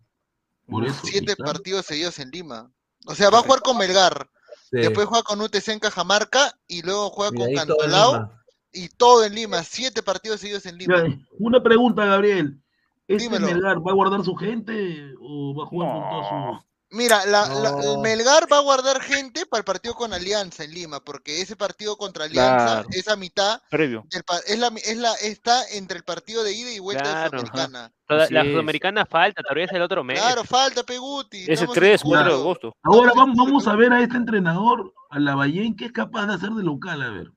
Por eso. Siete Cristal. partidos seguidos en Lima. O sea, va a jugar con Melgar, sí, después juega con UTC en Cajamarca y luego juega y con ahí todo en Cantolao Lima. y todo en Lima. Siete partidos seguidos en Lima. Una pregunta, Gabriel. ¿Este Dímelo. Melgar va a guardar su gente o va a jugar con toda No. Mira, la, la- el No. Melgar va a guardar gente para el partido con Alianza en Lima, porque ese partido contra Alianza Claro. es a mitad Previo. del pa- es la, es la está entre el partido de ida y vuelta de Claro. Sudamericana. Toda- la es. sudamericana falta, todavía es el otro mes. Claro, falta Peguti. Ese estamos en 3, 4 de agosto. Ahora vamos, vamos a ver a este entrenador, a la Ballén, que es capaz de hacer de local, a ver.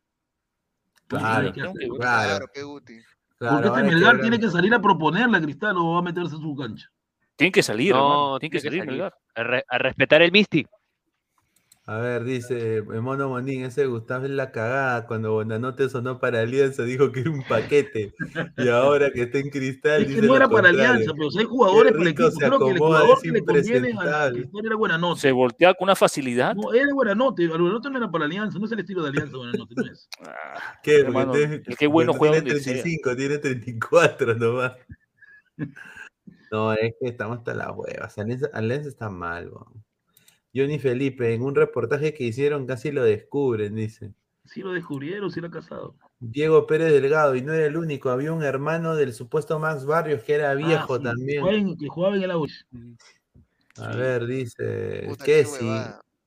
Claro, claro, Claro, Peguti. claro, Porque este Melgar tiene que salir a proponerle a Cristal o va a meterse en su cancha. Tiene que salir, hermano. No, Tiene que salir, Melgar. A, re- a respetar el Misty. A ver, dice el Mono Mondín, ese Gustavo es la cagada. Cuando Bonanote sonó para Alianza, dijo que era un paquete. Y ahora que está en Cristal, Es que dice no era para. Alianza, pero si hay jugadores para el equipo. se Creo que el jugador es que le conviene al impresentable. Cristal era Buenanote. Se voltea con una facilidad. No, era Buenanote. El Buenanote no era para Alianza, no es el estilo de Alianza Buenanote, no es. Ah, ¿Qué? hermano, que bueno juega tiene donde sea. 35, tiene 34 nomás. No, es que estamos hasta las huevas. Alianza, Alianza está mal, weón. Johnny Felipe, en un reportaje que hicieron casi lo descubren, dice. Sí lo descubrieron, sí era casado. Diego Pérez Delgado, y no era el único, había un hermano del supuesto Max Barrios que era viejo Ah, sí, también. que jugaba en el. A Sí. ver, dice, Puta, qué.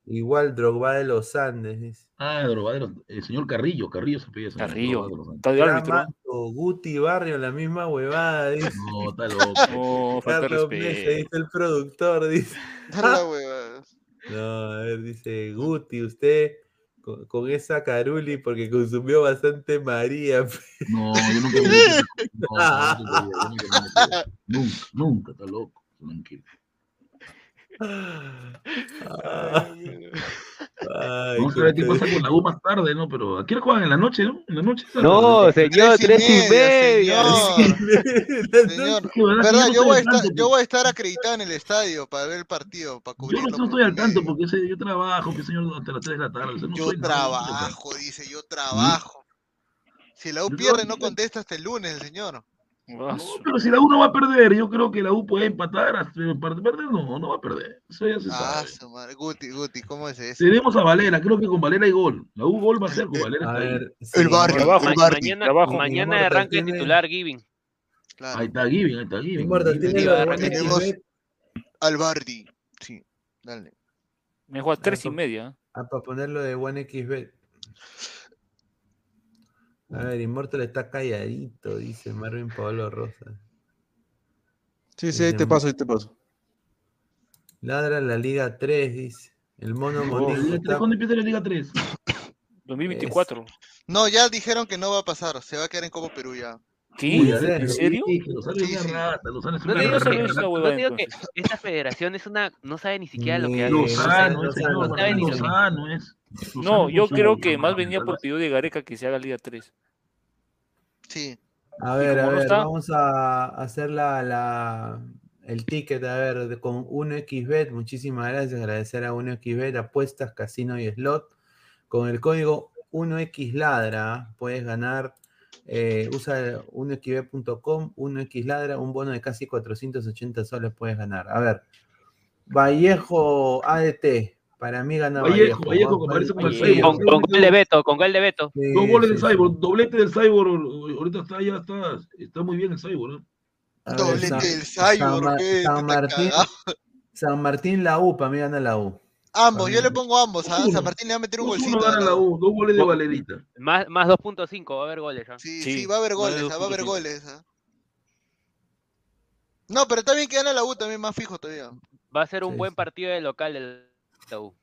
Igual Drogba de los Andes, dice. Ah, Drobadero, el señor Carrillo, Carrillo se pedía. Carrillo. Está de árbitro. Guti Barrio, la misma huevada, dice. No, está loco. No, falta de Carlos Mesa, dice el productor, dice. La huevada. No, a ver, dice Guti, usted con, con esa caruli porque consumió bastante María. No, yo nunca. No, no, nunca, nunca, nunca, nunca, está loco. Tranquilo. Ay, ay, Vamos a ver qué pasa con la U más tarde, ¿no? Pero aquí juegan en la noche, ¿no? En la noche. No, señor, Tres y media, señor. ¿verdad? yo estoy voy, a estar, tanto, yo voy a estar acreditado en el estadio para ver el partido, para Yo cubrirlo. no, no estoy al tanto porque ese- yo trabajo, que señor, hasta las 3 de la tarde. o sea, no Yo nada, trabajo, dice, yo trabajo. Si la U Yo pierde, no contesta hasta el lunes el señor. Ah, No, pero si la U no va a perder, yo creo que la U puede empatar. hasta- Para perder, no, no va a perder. Eso ya se Ah, sabe. su madre. Guti, Guti, ¿cómo es eso? Tenemos a Valera, creo que con Valera hay gol. La U gol va a ser con Valera. A ver, sí, El barrio, Trabajo, el barrio. mañana trabajo. mañana arranca el tiene- titular Giving. Claro. Ahí está Giving, ahí está Giving. Tenemos-. Al Bardi. Sí, dale. Me juega tres y Eso. media. Ah, para ponerlo de One XBet. A ver, Immortal está calladito, dice Marvin Pablo Rosa. Sí, sí, ahí te paso, ahí te paso. Ladra la Liga 3, dice. El mono Oh, tres, ¿Cuándo empieza la Liga 3? 2024. No, ya dijeron que no va a pasar, se va a quedar en Copa Perú ya. ¿Qué? Uy, ¿En serio? Sí, una sí. rata, es No una rata. esa no huevada, digo que esta federación es una, no sabe ni siquiera lo que hace. Lozano, no es sabe, ni lo que- Lozano es. No, yo creo que más venía por pedido de Gareca que se haga Liga 3. Sí. A ver, a ver, vamos a hacer la, la- el ticket, a ver, de- con 1xbet. Muchísimas gracias, agradecer a 1xbet, apuestas, casino y slot. Con el código 1xladra puedes ganar, eh, usa 1xbet.com, 1xladra, un bono de casi 480 soles puedes ganar. A ver, Vallejo ADT, para mí gana Vallejo, Vallejo. Que parece como el Vallejo. Cyborg. Con, con gol de Beto, con gol de Beto. Sí, Dos goles del sí, sí. Cyborg, doblete del Cyborg. Ahorita está, ya está, está muy bien el Cyborg. ver, Doblete del Cyborg. San Martín. San Martín la U, para mí gana la U. Ambos, yo le pongo ambos, ¿ah? Uno. San Martín le va a meter un golcito. uno a gana la la U. U, dos goles de No. Valerita. Más, más 2.5, va a haber goles. ¿ah? Sí, Sí, sí, va a haber goles, ah, va a haber 2.5. goles. No, pero está bien que gana la U también más fijo todavía. Va a ser un Sí, buen partido de local del la U.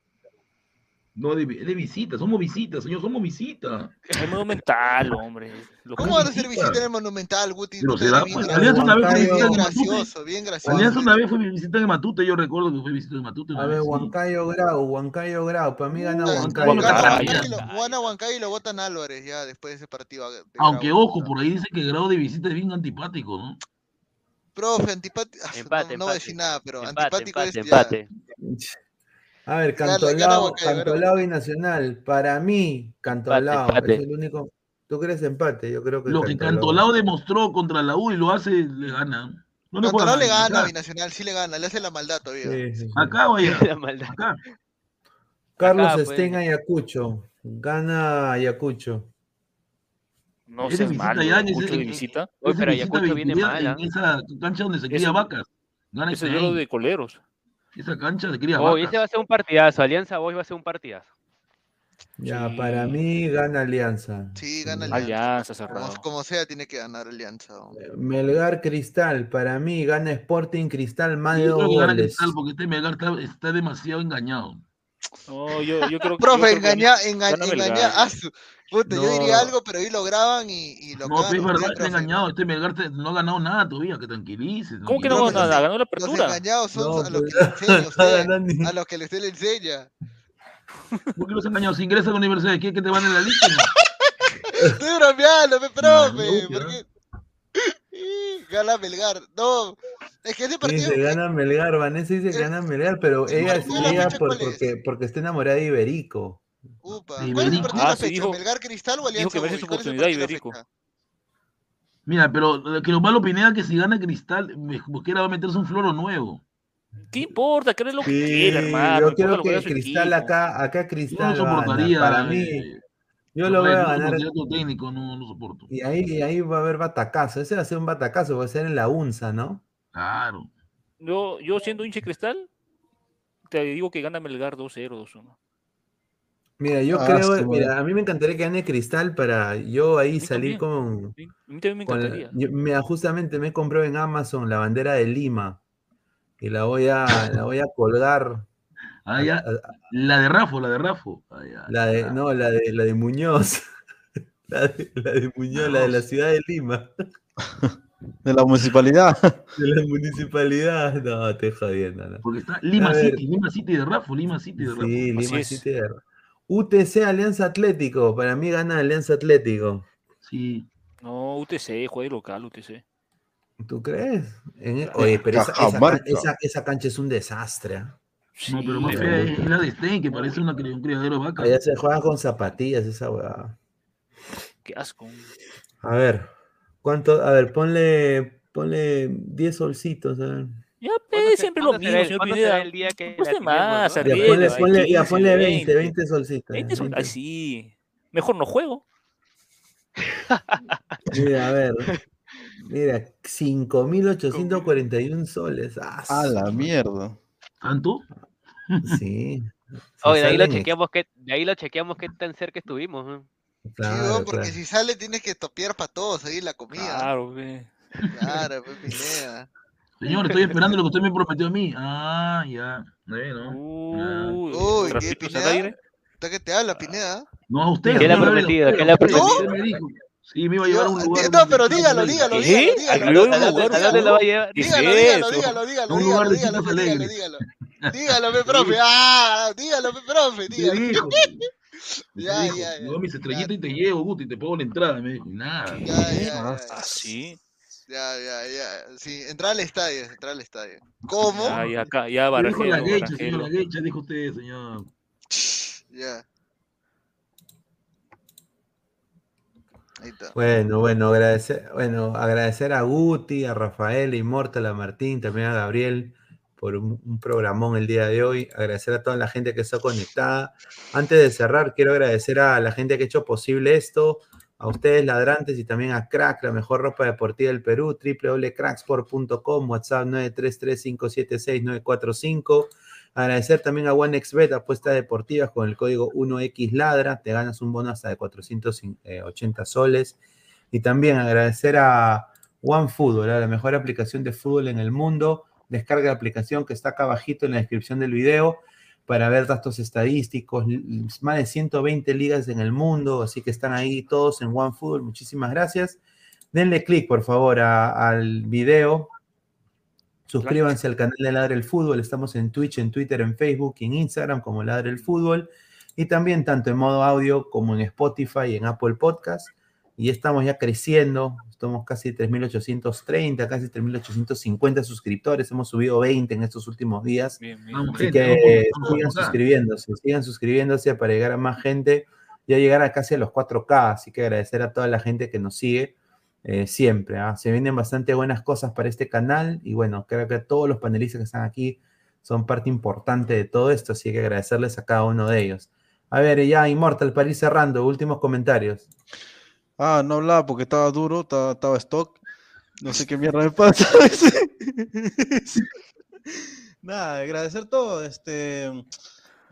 No, de, de visita, somos visitas, señor, somos visita. Es monumental, hombre. Lo ¿Cómo van a hacer visita en el Monumental, Guti? Pero era bien pues, Alianza una vez fue visita bien en Matute. gracioso, bien gracioso. Alianza una vez fue visita en Matute, yo recuerdo que fue visita en Matute. A ver, vez, sí. Huancayo Grau, Huancayo Grau. Para mí gana Huancayo. Gana Huancayo. Y lo- votan Álvarez ya después de ese partido. de Aunque Grau, ojo, por ahí dice que el grado de visita es bien antipático, ¿no? Profe, antipático. Empate, no, no voy a decir nada, pero Empate, antipático empate, es ya. empate. A ver, Cantolao, Cantolao y Nacional. Para mí, Cantolao empate. es el único. ¿Tú crees empate? Yo creo que Lo que Cantolao demostró contra la U y lo hace, le gana. No le Cantolao le gana a. Binacional, sí le gana, le hace la maldad todavía. Sí, sí, sí. Acá La maldad. acá. Carlos Acá, pues. Ayacucho. Gana Ayacucho. No ese- Ayacucho de visita. Oye, pero visita Ayacucho viene mal, ¿ah? En esa cancha donde se cría vacas. Gana Ese duelo de coleros. Esa cancha se cría Hoy ese va a ser un partidazo. Alianza Boys va a ser un partidazo. Ya, Sí. para mí gana Alianza. Sí, gana. Alianza. Alianza Como, cerrado. como sea, tiene que ganar Alianza. hombre. Melgar Cristal, para mí gana Sporting Cristal más de dos goles. Cristal porque este Melgar está, está demasiado engañado. No, yo, yo creo que. Profe, creo que engañar, Melgar. puta, yo diría algo, pero ahí lo graban y, y lo No, pero es verdad, ustedes, está engañado. Este Melgar te- no ha ganado nada todavía, que tranquilices. ¿Cómo que no ganó los nada? Ganó la Los apertura. engañados son No, a los que le enseña usted. A los que usted le enseña. ¿Por qué los ha engañado? Si ingresa a la universidad, ¿quiere que te van en la lista? Estoy bromeando, pe, profe. Gana Melgar. No, es que ese partido. Dice, gana Melgar, Vanessa dice que gana Melgar, pero el ella, ella por- porque, porque está enamorada de Iberico. Upa. ¿Cuál es el partido de la Ah, fecha? dijo- ¿Melgar Cristal o dijo Alianza que merece Boys? su ¿Cuál es el oportunidad, Iberico. Mira, pero eh, que lo malo Pineda que si gana Cristal, Mosquera va a meterse un floro nuevo. ¿Qué importa? Que es lo que Sí, quiera, hermano. yo creo que Cristal equipo. acá, acá Yo Cristal no gana. soportaría. Para mí, eh, yo lo voy a ganar. técnico, no lo soporto. Y ahí, y ahí va a haber batacazo. Ese va a ser un batacazo, va a ser en la UNSA, ¿no? Claro. Yo, yo siendo hincha de Cristal, te digo que gana Melgar 2-0, 2-1. Mira, yo Ah, creo, mira, a mí me encantaría que gane Cristal para yo ahí salir con, Sí, A mí también me con encantaría. yo- mira, justamente me compré en Amazon la bandera de Lima y la voy a, la voy a colgar. Ah, ya. a- a- La de Rafo, la de Rafo. Ah, ya. la de, no, la de, la de Muñoz. La de, la de Muñoz, la de la ciudad de Lima, De la municipalidad. de la municipalidad. No, te jodiendo, ¿no? Porque está Lima. City, Lima City de Rafo, Lima City de Rafo. Sí, Así Lima es. City de- UTC Alianza Atlético, para mí gana Alianza Atlético. Sí. No, UTC, juega local, UTC. ¿Tú crees? En- e, Oye, pero esa, esa, cancha es un desastre. ¿ah? No, pero Sí, más fea es la de Stein, que parece una, un criadero de vacas. Allá se juega con zapatillas esa huevada. Qué asco. A ver, ¿cuánto? A ver, ponle, ponle 10 solcitos. A ver. Ya, ¿Cuándo pe, se- siempre lo mismo, el- señor Pineda. el día que No tiremos, más, no? Ya, ponle, ya, 15, ponle 20, 20 solcitos. 20 sol- 20. Ay, sí. Mejor no juego. Mira, a ver. Mira, 5.841 soles. Ah, A la mierda. ¿Tanto? Sí. Oye, de ahí lo chequeamos que, de ahí lo chequeamos qué tan cerca estuvimos. ¿no? Sí, Claro, weón, porque claro. si sale tienes que topear para todos ahí la comida. Claro, pe. Claro, pues Pineda. Señor, estoy esperando lo que usted me prometió a mí. Ah, ya. Bueno. Uy, Uy, ¿qué, al Pineda? aire. ¿Está que te habla, Pineda? No, a usted. ¿Qué le ha prometido? ¿Qué le ha prometido? me dijo. Sí, me iba a llevar a un Yo- lugar. no, pero dígalo, dígalo, dígalo, ¿A dígalo. lugar- ¿A dónde, lugar- a dónde lo va a llevar? ¿Qué es Dígalo, dígalo, dígalo, dígalo, Un lugar de dígalo, chicos dígalo, alegres. dígalo. Dígalo, pe, profe. Ah, dígalo, pe, profe, dígalo. Ya, dijo, ya, ya. "Llevo mis estrellitas y te llevo, Guti, te pongo la entrada. Me dijo, nada. Ya, ya, ya, Ah, ya. Ya, ya. Sí, entrar al estadio, entrar al estadio. ¿Cómo? Ya, ya, acá, ya Me dijo la barajelo, gecha, señor, barajelo. la gecha, dijo usted, señor. Ya. Ahí está. Bueno, bueno, agradecer, bueno, agradecer a Guti, a Rafael, a Immortal, a Martín, también a Gabriel por un, un programón el día de hoy. Agradecer a toda la gente que está conectada. Antes de cerrar, quiero agradecer a la gente que ha hecho posible esto, a ustedes ladrantes y también a Crack, la mejor ropa deportiva del Perú, www.cracksport.com, WhatsApp 933576945. Agradecer también a OneXBet, apuestas deportivas con el código 1XLadra, te ganas un bono hasta de 480 soles. Y también agradecer a OneFootball, la mejor aplicación de fútbol en el mundo, descargue la aplicación que está acá abajito en la descripción del video para ver datos estadísticos, más de 120 ligas en el mundo, así que están ahí todos en OneFootball. Muchísimas gracias. Denle click, por favor, al video. Suscríbanse al canal de Ladre el Fútbol. Estamos en Twitch, en Twitter, en Facebook en Instagram como Ladre el Fútbol. Y también tanto en modo audio como en Spotify y en Apple Podcast. Y estamos ya creciendo. Estamos casi 3.830, casi 3.850 suscriptores. Hemos subido 20 en estos últimos días. Bien, bien. Vamos, Así gente, que vamos, sigan vamos suscribiéndose, sigan suscribiéndose para llegar a más gente, ya llegar a casi a los 4K, así que agradecer a toda la gente que nos sigue eh, siempre. ¿ah? Se vienen bastante buenas cosas para este canal y bueno, creo que todos los panelistas que están aquí son parte importante de todo esto, así que agradecerles a cada uno de ellos. A ver, ya Immortal, para ir cerrando, últimos comentarios. Ah, no hablaba porque estaba duro, estaba, estaba stock. No sé qué mierda me pasa. Nada, agradecer todo. Este,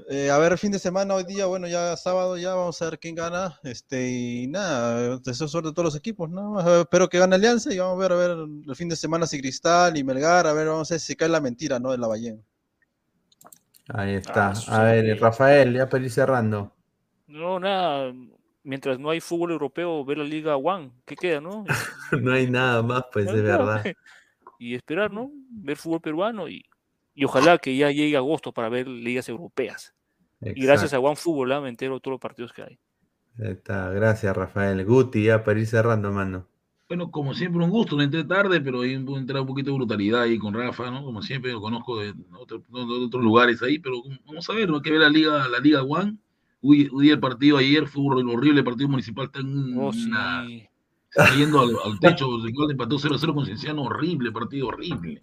eh, a ver, fin de semana hoy día, bueno, ya sábado, ya vamos a ver quién gana. Este, y nada, deseo suerte a todos los equipos, ¿no? Espero que gane Alianza y vamos a ver, a ver, el fin de semana si Cristal y Melgar, a ver, vamos a ver si cae la mentira, ¿no? De la ballena. Ahí está. Ah, eso a ver. Rafael, ya para ir cerrando. No, nada. Mientras no hay fútbol europeo, ver la Liga One, ¿qué queda, no? no hay nada más, pues, No de nada, verdad. Y esperar, ¿no? Ver fútbol peruano y, y ojalá que ya llegue agosto para ver ligas europeas. Y gracias a OneFootball, ¿ah? me entero todos los partidos que hay. Ahí está, gracias Rafael. Guti, ya para ir cerrando, mano. Bueno, como siempre, un gusto. No entré tarde, pero ahí puedo entrar un poquito de brutalidad ahí con Rafa, ¿no? Como siempre, lo conozco de, otro- de otros lugares ahí, pero vamos a ver, hay que ver la Liga, la Liga One. Hoy, hoy el partido ayer fue un horrible, el partido municipal está en Oh, una- sí. al, al techo, empató 0-0 con Cienciano, horrible, partido horrible.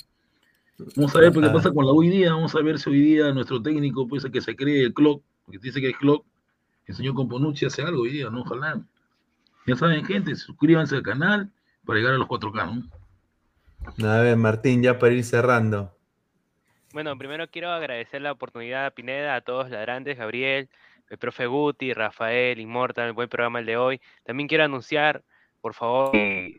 Vamos a ver pues, qué pasa con la hoy día, vamos a ver si hoy día nuestro técnico, pues, el que se cree el clock, porque dice que es clock, el señor Componucci hace algo hoy día, ¿no? Ojalá. Ya saben, gente, suscríbanse al canal para llegar a los 4K, ¿no? A ver, Martín, ya para ir cerrando. Bueno, primero quiero agradecer la oportunidad a Pineda, a todos ladrantes, Gabriel, el profe Guti, Rafael, Immortal, buen programa el de hoy. También quiero anunciar, por favor, si,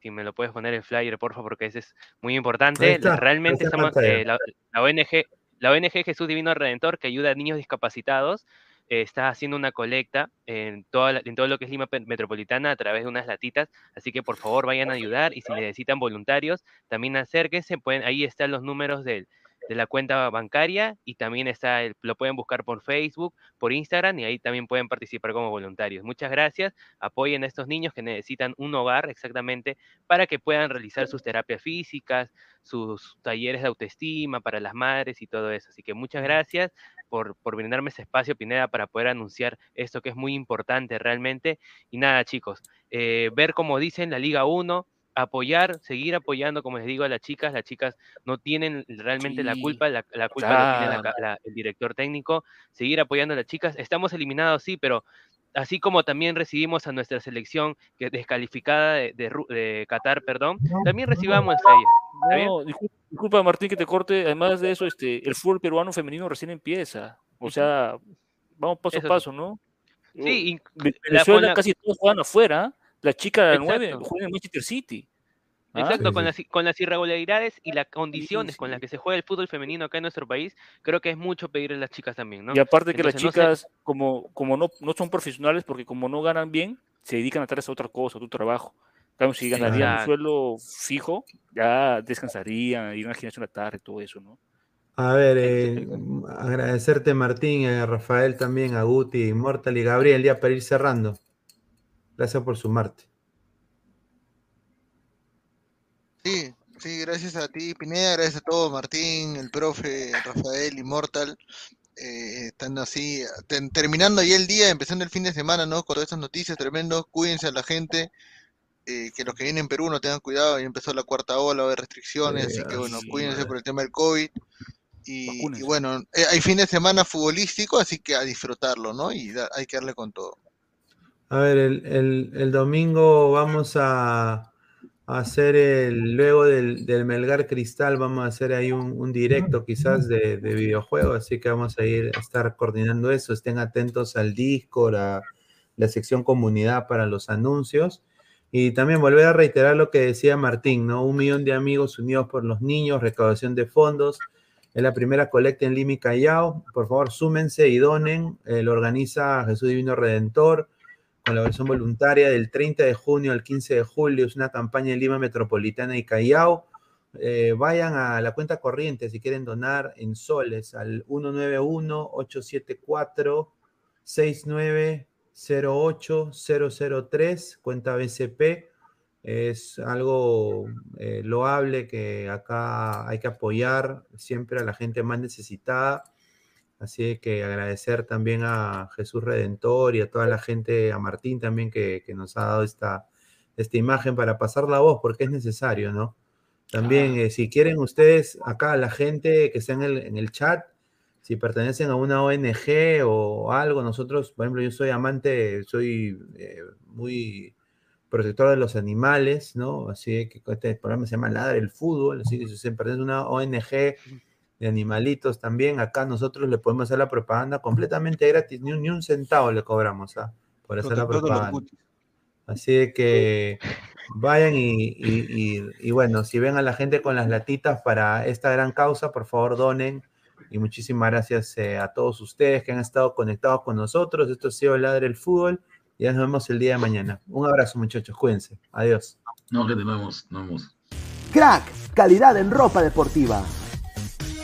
si me lo puedes poner el flyer, por favor, porque ese es muy importante. está, Realmente estamos, eh, la, la ONG, la ONG Jesús Divino Redentor, que ayuda a niños discapacitados, eh, está haciendo una colecta en, toda la- en todo lo que es Lima Metropolitana a través de unas latitas, así que por favor vayan a ayudar y si necesitan voluntarios, también acérquense, pueden, ahí están los números del- de la cuenta bancaria y también está el- lo pueden buscar por Facebook, por Instagram y ahí también pueden participar como voluntarios. Muchas gracias, apoyen a estos niños que necesitan un hogar exactamente para que puedan realizar sus terapias físicas, sus talleres de autoestima para las madres y todo eso. Así que muchas gracias por, por brindarme ese espacio, Pineda, para poder anunciar esto que es muy importante realmente. Y nada, chicos, eh, ver como dicen la Liga 1, apoyar, seguir apoyando, como les digo a las chicas, las chicas no tienen realmente la culpa, la, la culpa tiene la claro. ca- la- el director técnico, seguir apoyando a las chicas. Estamos eliminados, sí, pero así como también recibimos a nuestra selección que descalificada de, de Ru- de Qatar, perdón, también recibamos a discul- disculpa Martín que te corte, además de eso, este, el fútbol peruano femenino recién empieza. O sea, vamos paso Eso a paso, ¿no? Sí, Venezuela la- casi todos juegan afuera. La chica del 9 Exacto. juega en Manchester City. ¿ah? Exacto, Sí, con, sí. Las, con las irregularidades y las condiciones con sí. las que se juega el fútbol femenino acá en nuestro país, creo que es mucho pedirle a las chicas también, ¿no? Y aparte que las Entonces, no sé- chicas, como, como no, no son profesionales, porque como no ganan bien, se dedican a a otra cosa, a tu trabajo. Cambio, si ganarían un sueldo fijo, ya descansarían, irían al gimnasio en la tarde, todo eso, ¿no? A ver, eh, agradecerte Martín, a Rafael también, a Guti, Immortal y Gabriel, ya para ir cerrando. Gracias por sumarte. Sí, sí, gracias a ti, Pineda, gracias a todos, Martín, el profe, Rafael, Immortal, eh, están así, ten- terminando ya el día, empezando el fin de semana, ¿no? Con todas estas noticias tremendas, cuídense a la gente, eh, que los que vienen en Perú no tengan cuidado, ya empezó la cuarta ola, haber restricciones, así que bueno, sí, cuídense madre. por el tema del COVID. Y, bueno, eh, hay fin de semana futbolístico, así que a disfrutarlo, ¿no? Y da- hay que darle con todo. A ver, el, el- el domingo vamos a, a hacer el, luego del, del Melgar Cristal, vamos a hacer ahí un, un directo quizás de, de videojuegos, así que vamos a ir a estar coordinando eso. Estén atentos al Discord, a la sección comunidad para los anuncios. Y también volver a reiterar lo que decía Martín, ¿no? Un millón de amigos unidos por los niños, recaudación de fondos. Es la primera colecta en Lima y Callao. Por favor, súmense y donen. Eh, lo organiza Jesús Divino Redentor con la versión voluntaria del 30 de junio al 15 de julio. Es una campaña en Lima Metropolitana y Callao. Eh, vayan a la cuenta corriente si quieren donar en soles al 191-874-6908-003, cuenta BCP. Es algo eh, loable que acá hay que apoyar siempre a la gente más necesitada. Así que agradecer también a Jesús Redentor y a toda la gente, a Martín también que, que nos ha dado esta, esta imagen para pasar la voz, porque es necesario, ¿no? También, eh, si quieren ustedes, acá la gente que está en el, en el chat, si pertenecen a una ONG o algo, nosotros, por ejemplo, yo soy amante, soy eh, muy protector de los animales, ¿no? Así que este programa se llama Ladra el Fútbol, así que si se pertenece a una ONG de animalitos también, acá nosotros le podemos hacer la propaganda completamente gratis, ni un, ni un centavo le cobramos ¿ah? por hacer la propaganda. Así que vayan y, y- y- y bueno, si ven a la gente con las latitas para esta gran causa, por favor donen. Y muchísimas gracias eh, a todos ustedes que han estado conectados con nosotros. Esto ha sido Ladre el Fútbol. Y ya nos vemos el día de mañana. Un abrazo, muchachos. Cuídense. Adiós. No, gente, nos vemos, nos vemos. Crack, calidad en ropa deportiva.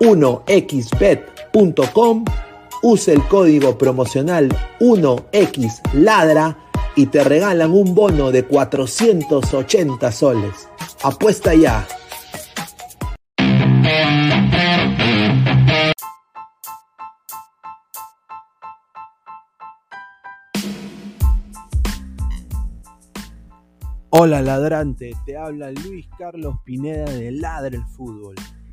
1xbet.com, use el código promocional 1xladra y te regalan un bono de 480 soles. Apuesta ya. Hola ladrante, te habla Luis Carlos Pineda de Ladre el Fútbol.